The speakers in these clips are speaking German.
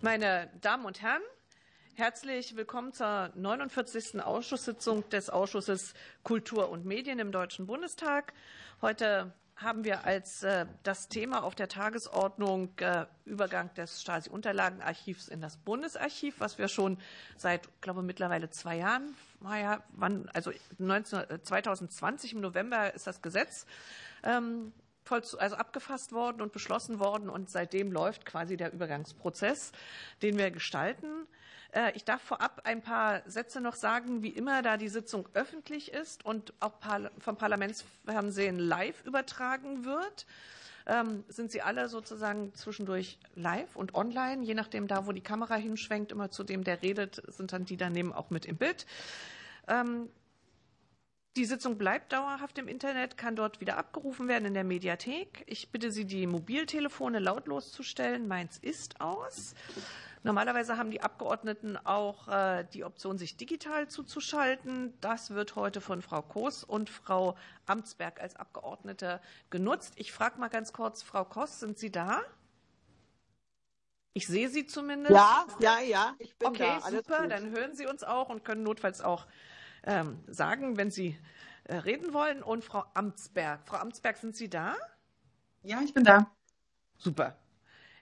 Meine Damen und Herren, herzlich willkommen zur 49. Ausschusssitzung des Ausschusses Kultur und Medien im Deutschen Bundestag. Heute haben wir als äh, das Thema auf der Tagesordnung äh, Übergang des Stasi-Unterlagenarchivs in das Bundesarchiv, was wir schon seit, glaube mittlerweile zwei Jahren, also 19, 2020 im November ist das Gesetz ähm, also abgefasst worden und beschlossen worden. Und seitdem läuft quasi der Übergangsprozess, den wir gestalten. Äh, ich darf vorab ein paar Sätze noch sagen, wie immer, da die Sitzung öffentlich ist und auch vom Parlamentsfernsehen live übertragen wird. Ähm, sind Sie alle sozusagen zwischendurch live und online, je nachdem da, wo die Kamera hinschwenkt, immer zu dem, der redet, sind dann die daneben auch mit im Bild. Die Sitzung bleibt dauerhaft im Internet, kann dort wieder abgerufen werden in der Mediathek. Ich bitte Sie, die Mobiltelefone lautlos zu stellen. Meins ist aus. Normalerweise haben die Abgeordneten auch äh, die Option, sich digital zuzuschalten. Das wird heute von Frau Koos und Frau Amtsberg als Abgeordnete genutzt. Ich frage mal ganz kurz, Frau Koss, sind Sie da? Ich sehe Sie zumindest. Ja, ja, ja, ich bin okay, da. Okay, super. Dann hören Sie uns auch und können notfalls auch ähm, sagen, wenn Sie äh, reden wollen. Und Frau Amtsberg. Frau Amtsberg, sind Sie da? Ja, ich bin da. Super.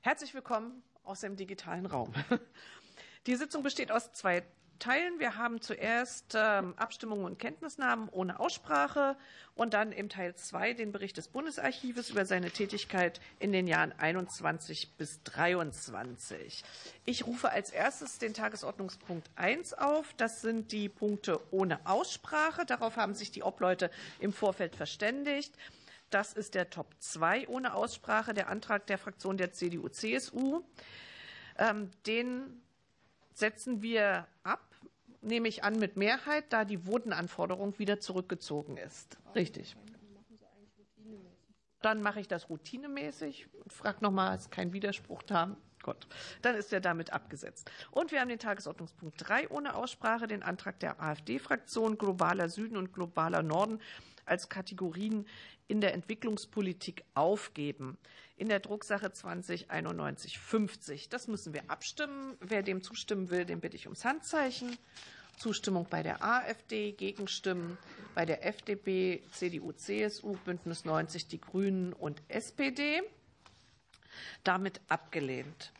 Herzlich willkommen aus dem digitalen Raum. Die Sitzung besteht aus zwei teilen. Wir haben zuerst ähm, Abstimmungen und Kenntnisnahmen ohne Aussprache und dann im Teil 2 den Bericht des Bundesarchives über seine Tätigkeit in den Jahren 21 bis 23. Ich rufe als erstes den Tagesordnungspunkt 1 auf. Das sind die Punkte ohne Aussprache. Darauf haben sich die Obleute im Vorfeld verständigt. Das ist der Top 2 ohne Aussprache, der Antrag der Fraktion der CDU-CSU. Ähm, den setzen wir ab, nehme ich an, mit Mehrheit, da die Votenanforderung wieder zurückgezogen ist. Richtig. Dann mache ich das routinemäßig und frage nochmal, ist kein Widerspruch da? Gut, dann ist er damit abgesetzt. Und wir haben den Tagesordnungspunkt 3 ohne Aussprache, den Antrag der AfD-Fraktion Globaler Süden und Globaler Norden als Kategorien in der Entwicklungspolitik aufgeben. In der Drucksache 209150. Das müssen wir abstimmen. Wer dem zustimmen will, den bitte ich ums Handzeichen. Zustimmung bei der AfD, Gegenstimmen bei der FDP, CDU, CSU, Bündnis 90, die Grünen und SPD. Damit abgelehnt.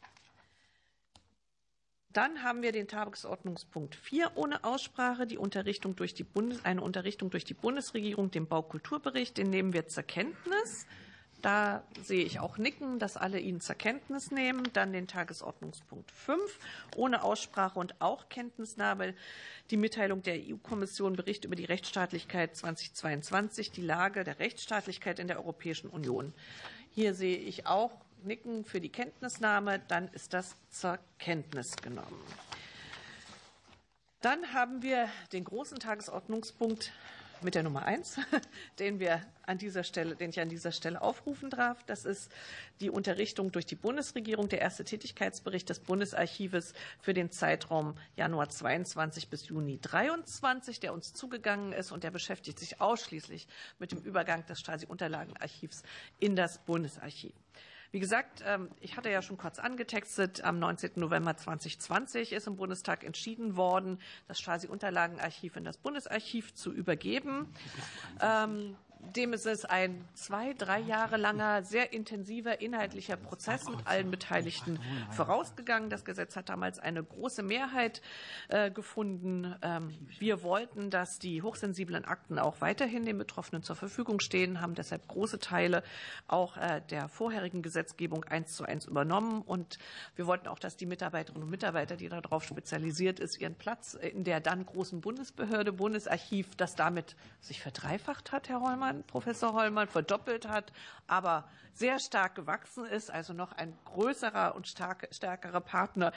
Dann haben wir den Tagesordnungspunkt 4 ohne Aussprache, die Unterrichtung durch die Bundes eine Unterrichtung durch die Bundesregierung, den Baukulturbericht. Den nehmen wir zur Kenntnis. Da sehe ich auch Nicken, dass alle ihn zur Kenntnis nehmen. Dann den Tagesordnungspunkt 5 ohne Aussprache und auch Kenntnisnahme. Die Mitteilung der EU-Kommission Bericht über die Rechtsstaatlichkeit 2022, die Lage der Rechtsstaatlichkeit in der Europäischen Union. Hier sehe ich auch nicken für die Kenntnisnahme, dann ist das zur Kenntnis genommen. Dann haben wir den großen Tagesordnungspunkt mit der Nummer eins, den wir an dieser Stelle, den ich an dieser Stelle aufrufen darf. Das ist die Unterrichtung durch die Bundesregierung, der erste Tätigkeitsbericht des Bundesarchives für den Zeitraum Januar 22 bis Juni 23, der uns zugegangen ist und der beschäftigt sich ausschließlich mit dem Übergang des Stasi-Unterlagenarchivs in das Bundesarchiv. Wie gesagt, ähm, ich hatte ja schon kurz angetextet, am 19. November 2020 ist im Bundestag entschieden worden, das Stasi-Unterlagenarchiv in das Bundesarchiv zu übergeben. Ähm, dem ist es ein zwei, drei Jahre langer, sehr intensiver inhaltlicher Prozess mit allen Beteiligten vorausgegangen. Das Gesetz hat damals eine große Mehrheit äh, gefunden. Ähm, wir wollten, dass die hochsensiblen Akten auch weiterhin den Betroffenen zur Verfügung stehen, haben deshalb große Teile auch äh, der vorherigen Gesetzgebung eins zu eins übernommen. Und wir wollten auch, dass die Mitarbeiterinnen und Mitarbeiter, die darauf spezialisiert ist, ihren Platz in der dann großen Bundesbehörde, Bundesarchiv, das damit sich verdreifacht hat, Herr Hollmann, Hollmann, Professor Hollmann, verdoppelt hat, aber sehr stark gewachsen ist, also noch ein größerer und stark, stärkerer Partner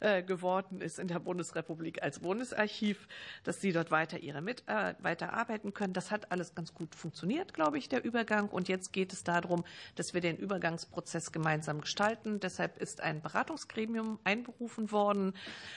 äh, geworden ist in der Bundesrepublik als Bundesarchiv, dass Sie dort weiter ihre mit, äh, arbeiten können. Das hat alles ganz gut funktioniert, glaube ich, der Übergang. Und jetzt geht es darum, dass wir den Übergangsprozess gemeinsam gestalten. Deshalb ist ein Beratungsgremium einberufen worden,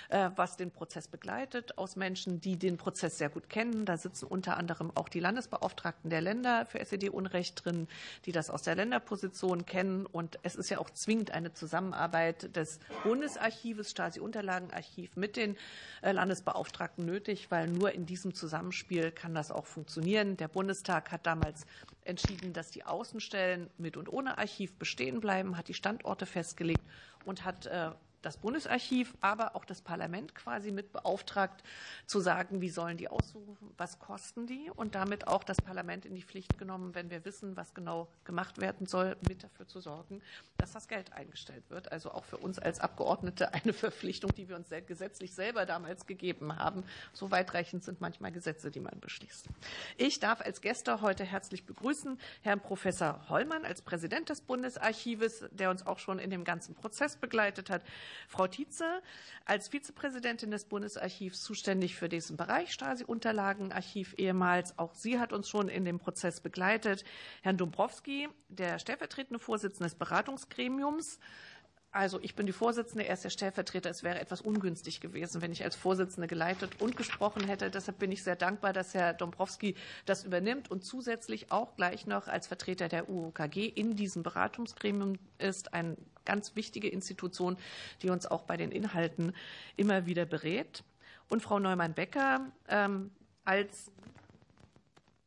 äh, was den Prozess begleitet, aus Menschen, die den Prozess sehr gut kennen. Da sitzen unter anderem auch die Landesbeauftragten der Länder für SED-Unrecht drin, die das aus der Länderposition kennen. Und es ist ja auch zwingend eine Zusammenarbeit des Bundesarchives, Stasi-Unterlagenarchiv mit den äh, Landesbeauftragten nötig, weil nur in diesem Zusammenspiel kann das auch funktionieren. Der Bundestag hat damals entschieden, dass die Außenstellen mit und ohne Archiv bestehen bleiben, hat die Standorte festgelegt und hat äh, das Bundesarchiv, aber auch das Parlament quasi mit beauftragt, zu sagen, wie sollen die aussuchen, was kosten die und damit auch das Parlament in die Pflicht genommen, wenn wir wissen, was genau gemacht werden soll, mit dafür zu sorgen, dass das Geld eingestellt wird. Also auch für uns als Abgeordnete eine Verpflichtung, die wir uns gesetzlich selber damals gegeben haben. So weitreichend sind manchmal Gesetze, die man beschließt. Ich darf als Gäste heute herzlich begrüßen Herrn Professor Hollmann als Präsident des Bundesarchives, der uns auch schon in dem ganzen Prozess begleitet hat. Frau Tietze als Vizepräsidentin des Bundesarchivs zuständig für diesen Bereich Stasi-Unterlagenarchiv ehemals. Auch sie hat uns schon in dem Prozess begleitet. Herrn Dombrowski, der stellvertretende Vorsitzende des Beratungsgremiums, also ich bin die Vorsitzende, er ist der Stellvertreter. Es wäre etwas ungünstig gewesen, wenn ich als Vorsitzende geleitet und gesprochen hätte. Deshalb bin ich sehr dankbar, dass Herr Dombrowski das übernimmt und zusätzlich auch gleich noch als Vertreter der UOKG in diesem Beratungsgremium ist. Eine ganz wichtige Institution, die uns auch bei den Inhalten immer wieder berät. Und Frau Neumann-Becker ähm, als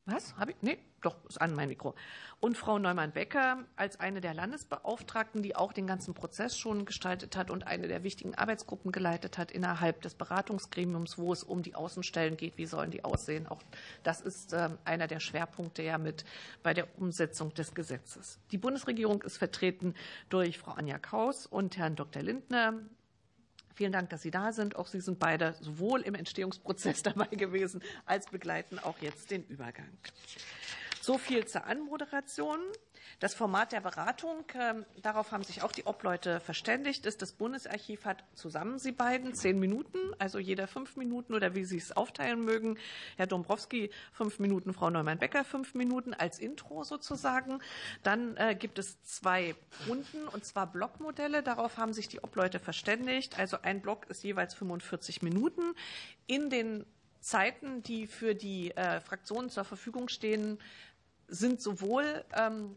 was? Habe ich? Nee, doch, ist an mein Mikro. Und Frau Neumann-Becker als eine der Landesbeauftragten, die auch den ganzen Prozess schon gestaltet hat und eine der wichtigen Arbeitsgruppen geleitet hat innerhalb des Beratungsgremiums, wo es um die Außenstellen geht. Wie sollen die aussehen? Auch das ist ähm, einer der Schwerpunkte ja mit bei der Umsetzung des Gesetzes. Die Bundesregierung ist vertreten durch Frau Anja Kaus und Herrn Dr. Lindner. Vielen Dank, dass Sie da sind. Auch Sie sind beide sowohl im Entstehungsprozess dabei gewesen als begleiten auch jetzt den Übergang. So viel zur Anmoderation. Das Format der Beratung, ähm, darauf haben sich auch die Obleute verständigt, ist, das Bundesarchiv hat zusammen sie beiden zehn Minuten, also jeder fünf Minuten oder wie Sie es aufteilen mögen. Herr Dombrowski fünf Minuten, Frau Neumann-Becker fünf Minuten als Intro sozusagen. Dann äh, gibt es zwei Runden und zwar Blockmodelle. Darauf haben sich die Obleute verständigt. Also ein Block ist jeweils 45 Minuten. In den Zeiten, die für die äh, Fraktionen zur Verfügung stehen, sind sowohl ähm,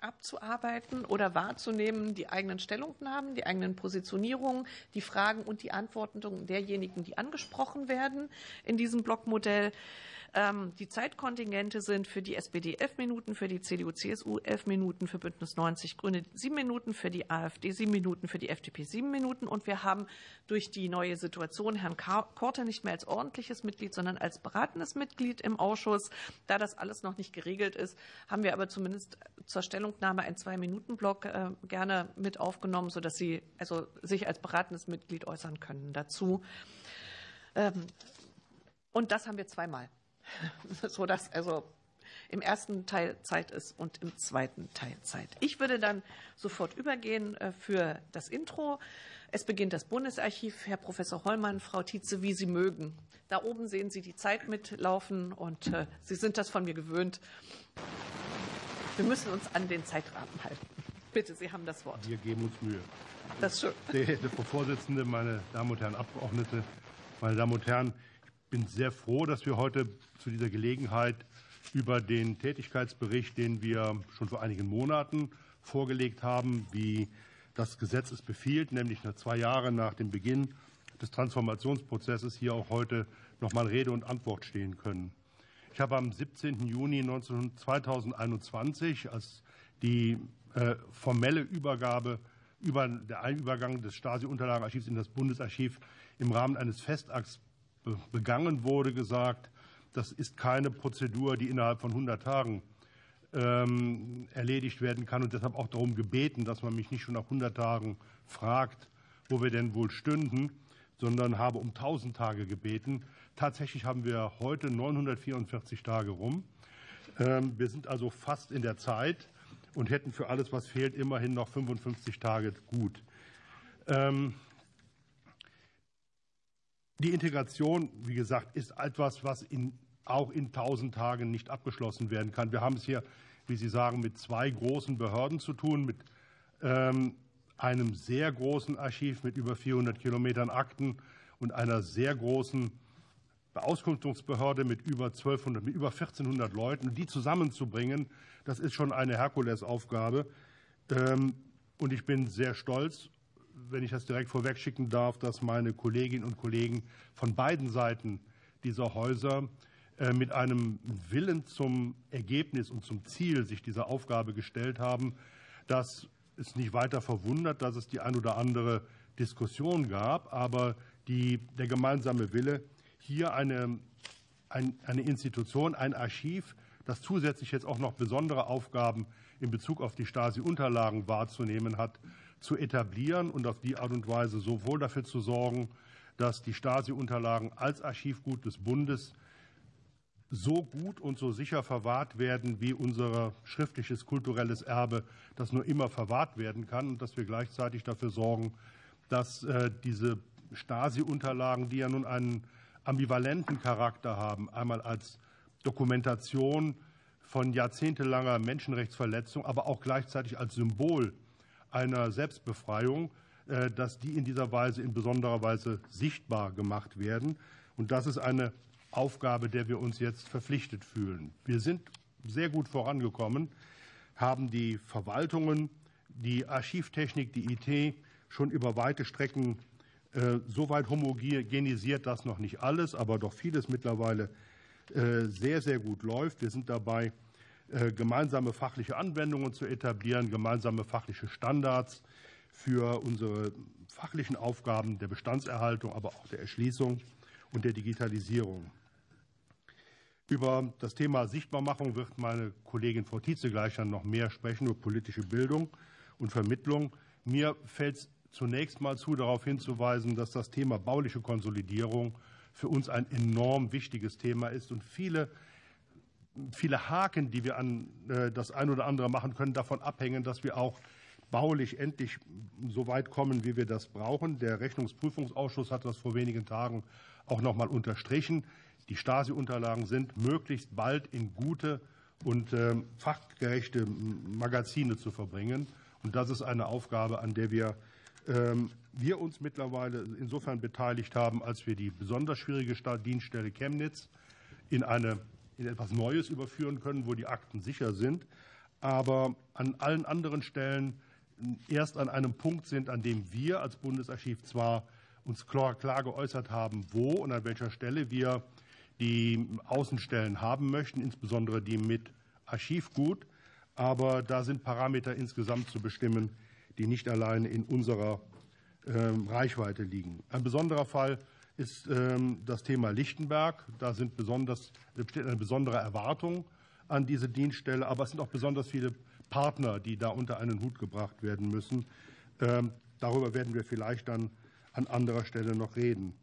abzuarbeiten oder wahrzunehmen die eigenen Stellungnahmen, die eigenen Positionierungen, die Fragen und die Antworten derjenigen, die angesprochen werden in diesem Blockmodell. Ähm, die Zeitkontingente sind für die SPD elf Minuten, für die CDU, CSU elf Minuten, für Bündnis 90 Grüne sieben Minuten, für die AfD sieben Minuten, für die FDP sieben Minuten. Und wir haben durch die neue Situation Herrn Korte nicht mehr als ordentliches Mitglied, sondern als beratendes Mitglied im Ausschuss. Da das alles noch nicht geregelt ist, haben wir aber zumindest zur Stellungnahme einen Zwei-Minuten-Block äh, gerne mit aufgenommen, sodass Sie also sich als beratendes Mitglied äußern können dazu. Ähm, und das haben wir zweimal. sodass also im ersten Teil Zeit ist und im zweiten Teil Zeit. Ich würde dann sofort übergehen äh, für das Intro. Es beginnt das Bundesarchiv. Herr Professor Hollmann, Frau Tietze, wie Sie mögen. Da oben sehen Sie die Zeit mitlaufen und äh, Sie sind das von mir gewöhnt. Wir müssen uns an den Zeitrahmen halten. Bitte, Sie haben das Wort. Wir geben uns Mühe. Das ist schön. Sehr Frau Vorsitzende, meine Damen und Herren Abgeordnete, meine Damen und Herren, bin sehr froh, dass wir heute zu dieser Gelegenheit über den Tätigkeitsbericht, den wir schon vor einigen Monaten vorgelegt haben, wie das Gesetz es befiehlt, nämlich nach zwei Jahren nach dem Beginn des Transformationsprozesses hier auch heute noch mal Rede und Antwort stehen können. Ich habe am 17. Juni 2021, als die äh, formelle Übergabe über der Einübergang des Stasi-Unterlagenarchivs in das Bundesarchiv im Rahmen eines Festakts begangen wurde, gesagt, das ist keine Prozedur, die innerhalb von 100 Tagen ähm, erledigt werden kann und deshalb auch darum gebeten, dass man mich nicht schon nach 100 Tagen fragt, wo wir denn wohl stünden, sondern habe um 1000 Tage gebeten. Tatsächlich haben wir heute 944 Tage rum. Ähm, wir sind also fast in der Zeit und hätten für alles, was fehlt, immerhin noch 55 Tage gut. Ähm, die Integration, wie gesagt, ist etwas, was in, auch in 1000 Tagen nicht abgeschlossen werden kann. Wir haben es hier, wie Sie sagen, mit zwei großen Behörden zu tun, mit ähm, einem sehr großen Archiv mit über 400 Kilometern Akten und einer sehr großen Beauskunftungsbehörde mit über 1200, mit über 1400 Leuten, die zusammenzubringen, das ist schon eine Herkulesaufgabe. Ähm, und ich bin sehr stolz, wenn ich das direkt vorwegschicken darf, dass meine Kolleginnen und Kollegen von beiden Seiten dieser Häuser äh, mit einem Willen zum Ergebnis und zum Ziel sich dieser Aufgabe gestellt haben, dass es nicht weiter verwundert, dass es die ein oder andere Diskussion gab, aber die, der gemeinsame Wille, hier eine, ein, eine Institution, ein Archiv, das zusätzlich jetzt auch noch besondere Aufgaben in Bezug auf die Stasi-Unterlagen wahrzunehmen hat, zu etablieren und auf die Art und Weise sowohl dafür zu sorgen, dass die Stasi-Unterlagen als Archivgut des Bundes so gut und so sicher verwahrt werden, wie unser schriftliches kulturelles Erbe das nur immer verwahrt werden kann und dass wir gleichzeitig dafür sorgen, dass äh, diese Stasi-Unterlagen, die ja nun einen ambivalenten Charakter haben, einmal als Dokumentation von jahrzehntelanger Menschenrechtsverletzung, aber auch gleichzeitig als Symbol einer Selbstbefreiung, äh, dass die in dieser Weise in besonderer Weise sichtbar gemacht werden. Und das ist eine Aufgabe, der wir uns jetzt verpflichtet fühlen. Wir sind sehr gut vorangekommen, haben die Verwaltungen, die Archivtechnik, die IT schon über weite Strecken äh, so weit homogenisiert, dass noch nicht alles, aber doch vieles mittlerweile äh, sehr, sehr gut läuft. Wir sind dabei, gemeinsame fachliche Anwendungen zu etablieren, gemeinsame fachliche Standards für unsere fachlichen Aufgaben der Bestandserhaltung, aber auch der Erschließung und der Digitalisierung. Über das Thema Sichtbarmachung wird meine Kollegin Frau Tietze gleich dann noch mehr sprechen, über politische Bildung und Vermittlung. Mir fällt es zunächst mal zu, darauf hinzuweisen, dass das Thema bauliche Konsolidierung für uns ein enorm wichtiges Thema ist und viele viele Haken, die wir an äh, das ein oder andere machen können, davon abhängen, dass wir auch baulich endlich so weit kommen, wie wir das brauchen. Der Rechnungsprüfungsausschuss hat das vor wenigen Tagen auch noch mal unterstrichen. Die Stasi-Unterlagen sind möglichst bald in gute und ähm, fachgerechte Magazine zu verbringen. Und das ist eine Aufgabe, an der wir, ähm, wir uns mittlerweile insofern beteiligt haben, als wir die besonders schwierige Dienststelle Chemnitz in, eine, in etwas Neues überführen können, wo die Akten sicher sind, aber an allen anderen Stellen erst an einem Punkt sind, an dem wir als Bundesarchiv zwar uns klar, klar geäußert haben, wo und an welcher Stelle wir die Außenstellen haben möchten, insbesondere die mit Archivgut. Aber da sind Parameter insgesamt zu bestimmen, die nicht alleine in unserer ähm, Reichweite liegen. Ein besonderer Fall ist ähm, das Thema Lichtenberg. Da sind besonders, besteht eine besondere Erwartung an diese Dienststelle, aber es sind auch besonders viele Partner, die da unter einen Hut gebracht werden müssen. Ähm, darüber werden wir vielleicht dann an anderer Stelle noch reden.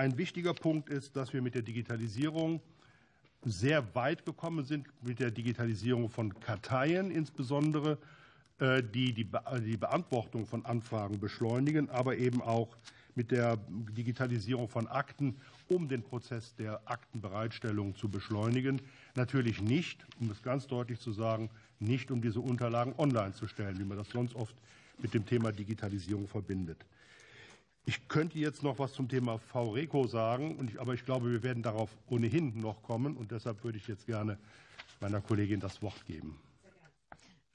Ein wichtiger Punkt ist, dass wir mit der Digitalisierung sehr weit gekommen sind, mit der Digitalisierung von Karteien insbesondere, äh, die die, die Beantwortung von Anfragen beschleunigen, aber eben auch mit der Digitalisierung von Akten, um den Prozess der Aktenbereitstellung zu beschleunigen. Natürlich nicht, um es ganz deutlich zu sagen, nicht um diese Unterlagen online zu stellen, wie man das sonst oft mit dem Thema Digitalisierung verbindet. Ich könnte jetzt noch was zum Thema VRECO sagen, aber ich glaube, wir werden darauf ohnehin noch kommen. Und deshalb würde ich jetzt gerne meiner Kollegin das Wort geben.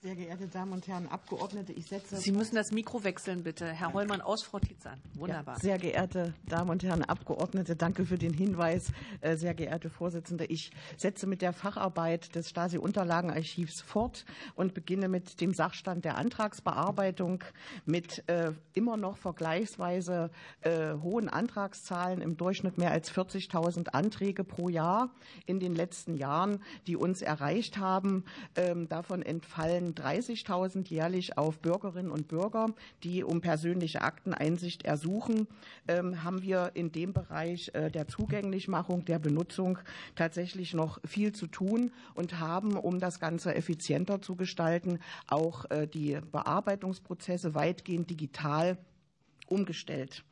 Sehr geehrte Damen und Herren Abgeordnete, ich setze. Sie müssen das Mikro wechseln, bitte. Herr Hollmann aus, Frau Tietzan. Wunderbar. Ja, sehr geehrte Damen und Herren Abgeordnete, danke für den Hinweis. Äh, sehr geehrte Vorsitzende, ich setze mit der Facharbeit des Stasi-Unterlagenarchivs fort und beginne mit dem Sachstand der Antragsbearbeitung mit äh, immer noch vergleichsweise äh, hohen Antragszahlen, im Durchschnitt mehr als 40.000 Anträge pro Jahr in den letzten Jahren, die uns erreicht haben. Ähm, davon entfallen 30.000 jährlich auf Bürgerinnen und Bürger, die um persönliche Akteneinsicht ersuchen, ähm, haben wir in dem Bereich äh, der Zugänglichmachung, der Benutzung tatsächlich noch viel zu tun und haben, um das Ganze effizienter zu gestalten, auch äh, die Bearbeitungsprozesse weitgehend digital umgestellt.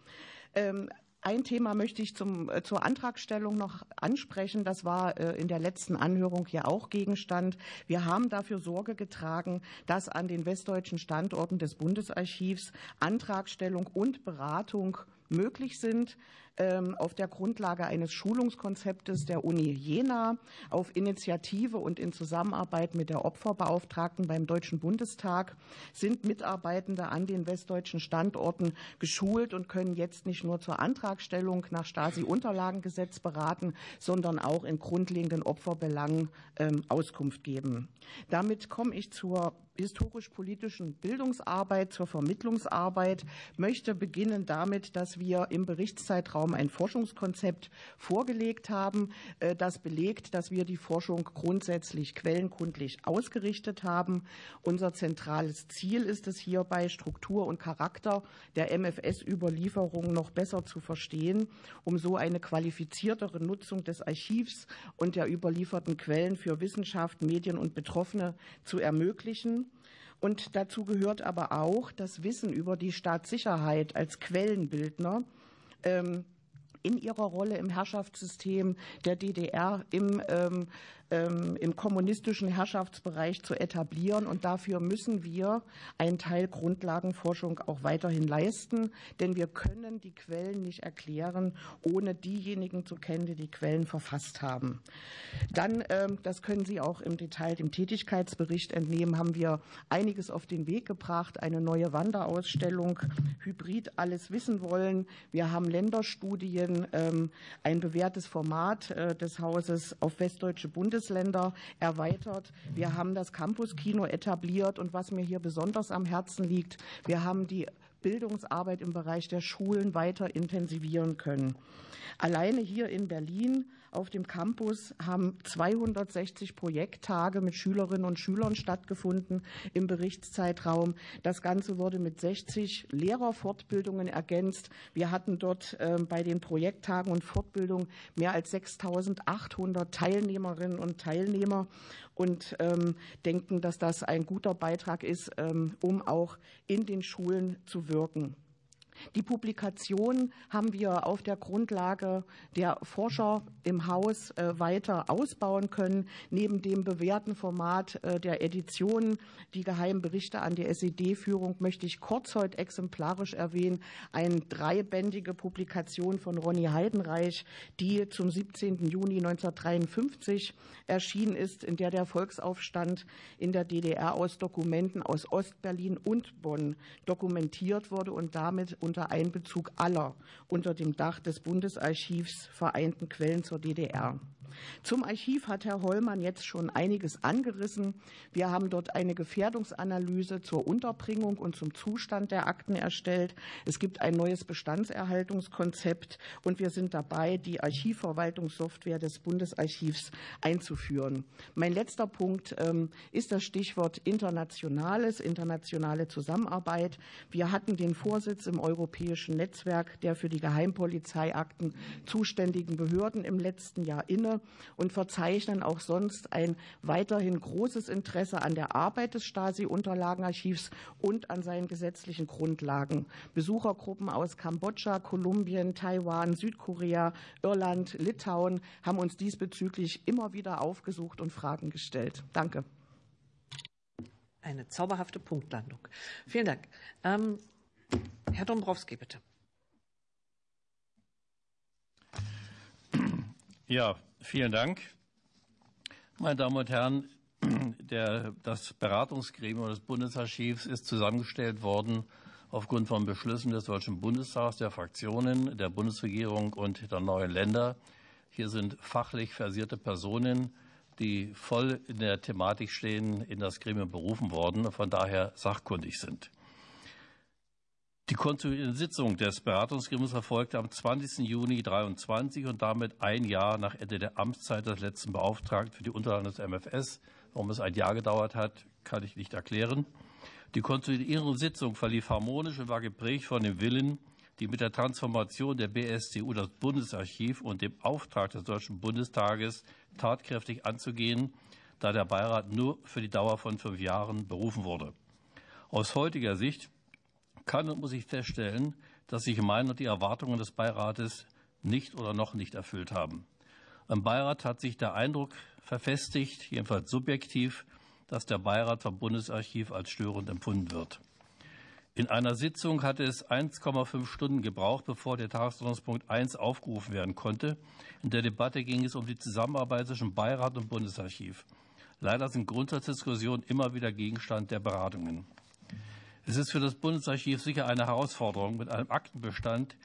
Ein Thema möchte ich zum, äh, zur Antragstellung noch ansprechen. Das war äh, in der letzten Anhörung ja auch Gegenstand. Wir haben dafür Sorge getragen, dass an den westdeutschen Standorten des Bundesarchivs Antragstellung und Beratung möglich sind. Ähm, auf der Grundlage eines Schulungskonzeptes der Uni Jena auf Initiative und in Zusammenarbeit mit der Opferbeauftragten beim Deutschen Bundestag sind Mitarbeitende an den westdeutschen Standorten geschult und können jetzt nicht nur zur Antragstellung nach Stasi-Unterlagengesetz beraten, sondern auch in grundlegenden Opferbelangen ähm, Auskunft geben. Damit komme ich zur historisch-politischen Bildungsarbeit, zur Vermittlungsarbeit, möchte beginnen damit, dass wir im Berichtszeitraum ein Forschungskonzept vorgelegt haben, äh, das belegt, dass wir die Forschung grundsätzlich quellenkundlich ausgerichtet haben. Unser zentrales Ziel ist es hierbei, Struktur und Charakter der MFS-Überlieferung noch besser zu verstehen, um so eine qualifiziertere Nutzung des Archivs und der überlieferten Quellen für Wissenschaft, Medien und Betroffene zu ermöglichen. Und dazu gehört aber auch das Wissen über die Staatssicherheit als Quellenbildner ähm, in ihrer Rolle im Herrschaftssystem der DDR im ähm, im kommunistischen Herrschaftsbereich zu etablieren. Und dafür müssen wir einen Teil Grundlagenforschung auch weiterhin leisten, denn wir können die Quellen nicht erklären, ohne diejenigen zu kennen, die die Quellen verfasst haben. Dann, ähm, das können Sie auch im Detail dem Tätigkeitsbericht entnehmen, haben wir einiges auf den Weg gebracht. Eine neue Wanderausstellung, Hybrid alles wissen wollen. Wir haben Länderstudien, ähm, ein bewährtes Format äh, des Hauses auf westdeutsche Bundes Bundesländer erweitert. Wir haben das Campus-Kino etabliert und was mir hier besonders am Herzen liegt, wir haben die Bildungsarbeit im Bereich der Schulen weiter intensivieren können. Alleine hier in Berlin auf dem Campus haben 260 Projekttage mit Schülerinnen und Schülern stattgefunden im Berichtszeitraum. Das Ganze wurde mit 60 Lehrerfortbildungen ergänzt. Wir hatten dort ähm, bei den Projekttagen und Fortbildungen mehr als 6.800 Teilnehmerinnen und Teilnehmer und ähm, denken, dass das ein guter Beitrag ist, ähm, um auch in den Schulen zu wirken. Die Publikation haben wir auf der Grundlage der Forscher im Haus äh, weiter ausbauen können. Neben dem bewährten Format äh, der Editionen, die geheimen Berichte an die SED-Führung, möchte ich kurz heute exemplarisch erwähnen, eine dreibändige Publikation von Ronny Heidenreich, die zum 17. Juni 1953 erschienen ist, in der der Volksaufstand in der DDR aus Dokumenten aus Ostberlin und Bonn dokumentiert wurde und damit unter Einbezug aller unter dem Dach des Bundesarchivs vereinten Quellen zur DDR. Zum Archiv hat Herr Hollmann jetzt schon einiges angerissen. Wir haben dort eine Gefährdungsanalyse zur Unterbringung und zum Zustand der Akten erstellt. Es gibt ein neues Bestandserhaltungskonzept und wir sind dabei, die Archivverwaltungssoftware des Bundesarchivs einzuführen. Mein letzter Punkt ähm, ist das Stichwort Internationales, internationale Zusammenarbeit. Wir hatten den Vorsitz im europäischen Netzwerk der für die Geheimpolizeiakten zuständigen Behörden im letzten Jahr inne und verzeichnen auch sonst ein weiterhin großes Interesse an der Arbeit des Stasi-Unterlagenarchivs und an seinen gesetzlichen Grundlagen. Besuchergruppen aus Kambodscha, Kolumbien, Taiwan, Südkorea, Irland, Litauen haben uns diesbezüglich immer wieder aufgesucht und Fragen gestellt. Danke. Eine zauberhafte Punktlandung. Vielen Dank. Ähm, Herr Dombrowski, bitte. Ja, vielen Dank. Meine Damen und Herren, der, das Beratungsgremium des Bundesarchivs ist zusammengestellt worden aufgrund von Beschlüssen des Deutschen Bundestags, der Fraktionen, der Bundesregierung und der neuen Länder. Hier sind fachlich versierte Personen, die voll in der Thematik stehen, in das Gremium berufen worden, von daher sachkundig sind. Die konstituierende Sitzung des Beratungsgremiums erfolgte am 20. Juni 2023 und damit ein Jahr nach Ende der Amtszeit des letzten Beauftragten für die Unterlagen des MFS. Warum es ein Jahr gedauert hat, kann ich nicht erklären. Die konstituierende Sitzung verlief harmonisch und war geprägt von dem Willen, die mit der Transformation der BSTU das Bundesarchiv und dem Auftrag des Deutschen Bundestages tatkräftig anzugehen, da der Beirat nur für die Dauer von fünf Jahren berufen wurde. Aus heutiger Sicht kann und muss ich feststellen, dass sich meine und die Erwartungen des Beirates nicht oder noch nicht erfüllt haben. Im Beirat hat sich der Eindruck verfestigt, jedenfalls subjektiv, dass der Beirat vom Bundesarchiv als störend empfunden wird. In einer Sitzung hatte es 1,5 Stunden gebraucht, bevor der Tagesordnungspunkt 1 aufgerufen werden konnte. In der Debatte ging es um die Zusammenarbeit zwischen Beirat und Bundesarchiv. Leider sind Grundsatzdiskussionen immer wieder Gegenstand der Beratungen. Es ist für das Bundesarchiv sicher eine Herausforderung, mit einem Aktenbestand,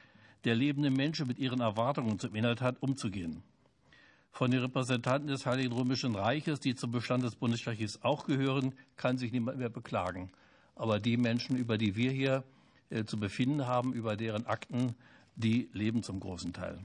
der lebende Menschen mit ihren Erwartungen zum Inhalt hat, umzugehen. Von den Repräsentanten des Heiligen Römischen Reiches, die zum Bestand des Bundesarchivs auch gehören, kann sich niemand mehr beklagen. Aber die Menschen, über die wir hier äh, zu befinden haben, über deren Akten, die leben zum großen Teil.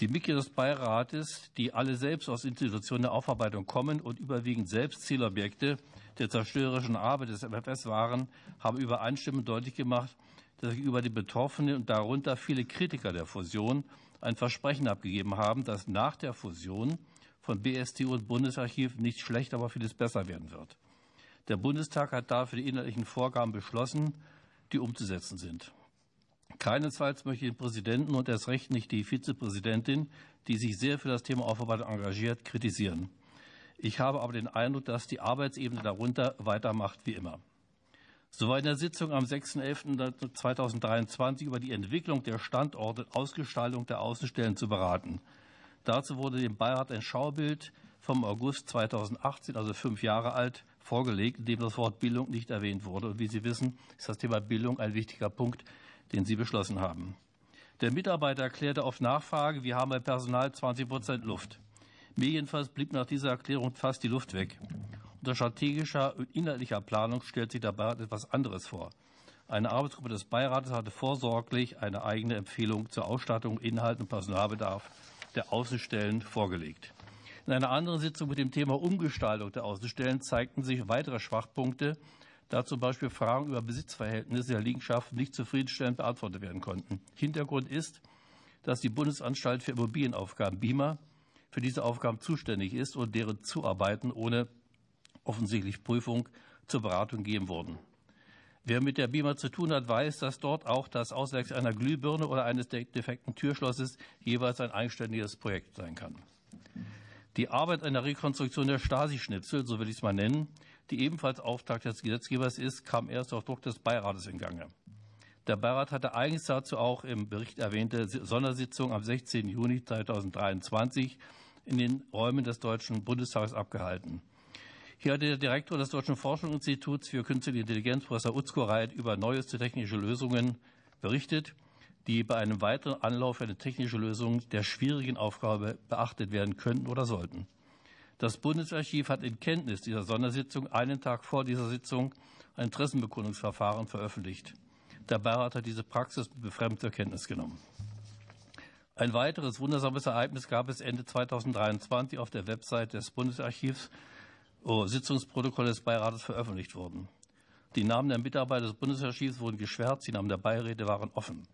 Die Mitglieder des Beirates, die alle selbst aus Institutionen der Aufarbeitung kommen und überwiegend selbst Zielobjekte der zerstörerischen Arbeit des MFS waren, haben übereinstimmend deutlich gemacht, dass sich über die Betroffenen und darunter viele Kritiker der Fusion ein Versprechen abgegeben haben, dass nach der Fusion von BSTU und Bundesarchiv nicht schlecht, aber vieles besser werden wird. Der Bundestag hat dafür die inhaltlichen Vorgaben beschlossen, die umzusetzen sind. Keinesfalls möchte ich den Präsidenten und erst recht nicht die Vizepräsidentin, die sich sehr für das Thema Aufarbeitung engagiert, kritisieren. Ich habe aber den Eindruck, dass die Arbeitsebene darunter weitermacht wie immer. So war in der Sitzung am 6.11.2023 über die Entwicklung der Standorte und Ausgestaltung der Außenstellen zu beraten. Dazu wurde dem Beirat ein Schaubild vom August 2018, also fünf Jahre alt, vorgelegt, in dem das Wort Bildung nicht erwähnt wurde. Und wie Sie wissen, ist das Thema Bildung ein wichtiger Punkt, den Sie beschlossen haben. Der Mitarbeiter erklärte auf Nachfrage, wir haben bei Personal 20 Prozent Luft. Mir jedenfalls blieb nach dieser Erklärung fast die Luft weg. Unter strategischer und inhaltlicher Planung stellt sich dabei etwas anderes vor. Eine Arbeitsgruppe des Beirates hatte vorsorglich eine eigene Empfehlung zur Ausstattung, Inhalt und Personalbedarf der Außenstellen vorgelegt. In einer anderen Sitzung mit dem Thema Umgestaltung der Außenstellen zeigten sich weitere Schwachpunkte, da zum Beispiel Fragen über Besitzverhältnisse der Liegenschaften nicht zufriedenstellend beantwortet werden konnten. Hintergrund ist, dass die Bundesanstalt für Immobilienaufgaben BIMA für diese Aufgaben zuständig ist und deren Zuarbeiten ohne offensichtlich Prüfung zur Beratung gegeben wurden. Wer mit der BIMA zu tun hat, weiß, dass dort auch das Auswechseln einer Glühbirne oder eines defekten Türschlosses jeweils ein eigenständiges Projekt sein kann. Die Arbeit an der Rekonstruktion der Stasi-Schnipsel, so will ich es mal nennen, die ebenfalls Auftrag des Gesetzgebers ist, kam erst auf Druck des Beirates in Gange. Der Beirat hatte eigens dazu auch im Bericht erwähnte Sondersitzung am 16. Juni 2023 in den Räumen des Deutschen Bundestages abgehalten. Hier hat der Direktor des Deutschen Forschungsinstituts für Künstliche Intelligenz, Professor Utzko Reit, über neueste technische Lösungen berichtet die bei einem weiteren Anlauf für eine technische Lösung der schwierigen Aufgabe beachtet werden könnten oder sollten. Das Bundesarchiv hat in Kenntnis dieser Sondersitzung einen Tag vor dieser Sitzung ein Interessenbekundungsverfahren veröffentlicht. Der Beirat hat diese Praxis mit Befremden zur Kenntnis genommen. Ein weiteres wundersames Ereignis gab es Ende 2023 auf der Website des Bundesarchivs, wo Sitzungsprotokolle des Beirates veröffentlicht wurden. Die Namen der Mitarbeiter des Bundesarchivs wurden geschwärzt, die Namen der Beiräte waren offen.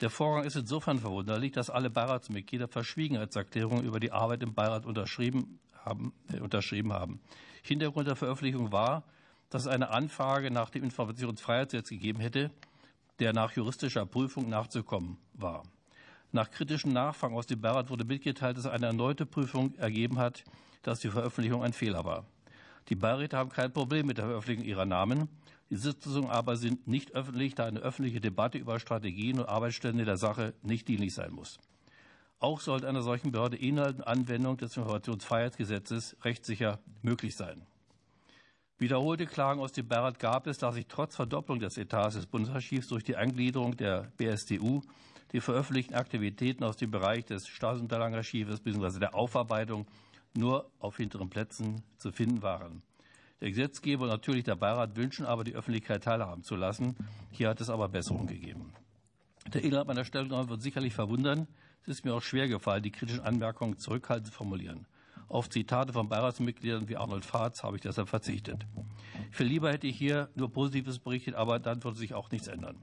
Der Vorgang ist insofern verwunderlich, dass alle Beiratsmitglieder Verschwiegenheitserklärungen über die Arbeit im Beirat unterschrieben haben. Äh, unterschrieben haben. Hintergrund der Veröffentlichung war, dass es eine Anfrage nach dem Informationsfreiheitsgesetz gegeben hätte, der nach juristischer Prüfung nachzukommen war. Nach kritischen Nachfragen aus dem Beirat wurde mitgeteilt, dass eine erneute Prüfung ergeben hat, dass die Veröffentlichung ein Fehler war. Die Beiräte haben kein Problem mit der Veröffentlichung ihrer Namen. Die Sitzungen aber sind nicht öffentlich, da eine öffentliche Debatte über Strategien und Arbeitsstände der Sache nicht dienlich sein muss. Auch sollte einer solchen Behörde Inhalt und Anwendung des Informationsfreiheitsgesetzes rechtssicher möglich sein. Wiederholte Klagen aus dem Beirat gab es, da sich trotz Verdopplung des Etats des Bundesarchivs durch die Eingliederung der BSDU die veröffentlichten Aktivitäten aus dem Bereich des Staatsunterlagenarchives bzw. der Aufarbeitung nur auf hinteren Plätzen zu finden waren. Der Gesetzgeber und natürlich der Beirat wünschen aber, die Öffentlichkeit teilhaben zu lassen. Hier hat es aber Besserungen gegeben. Der Inhalt meiner Stellungnahme wird sicherlich verwundern. Es ist mir auch schwer gefallen, die kritischen Anmerkungen zurückhaltend zu formulieren. Auf Zitate von Beiratsmitgliedern wie Arnold Fahrz habe ich deshalb verzichtet. Viel lieber hätte ich hier nur Positives berichtet, aber dann würde sich auch nichts ändern.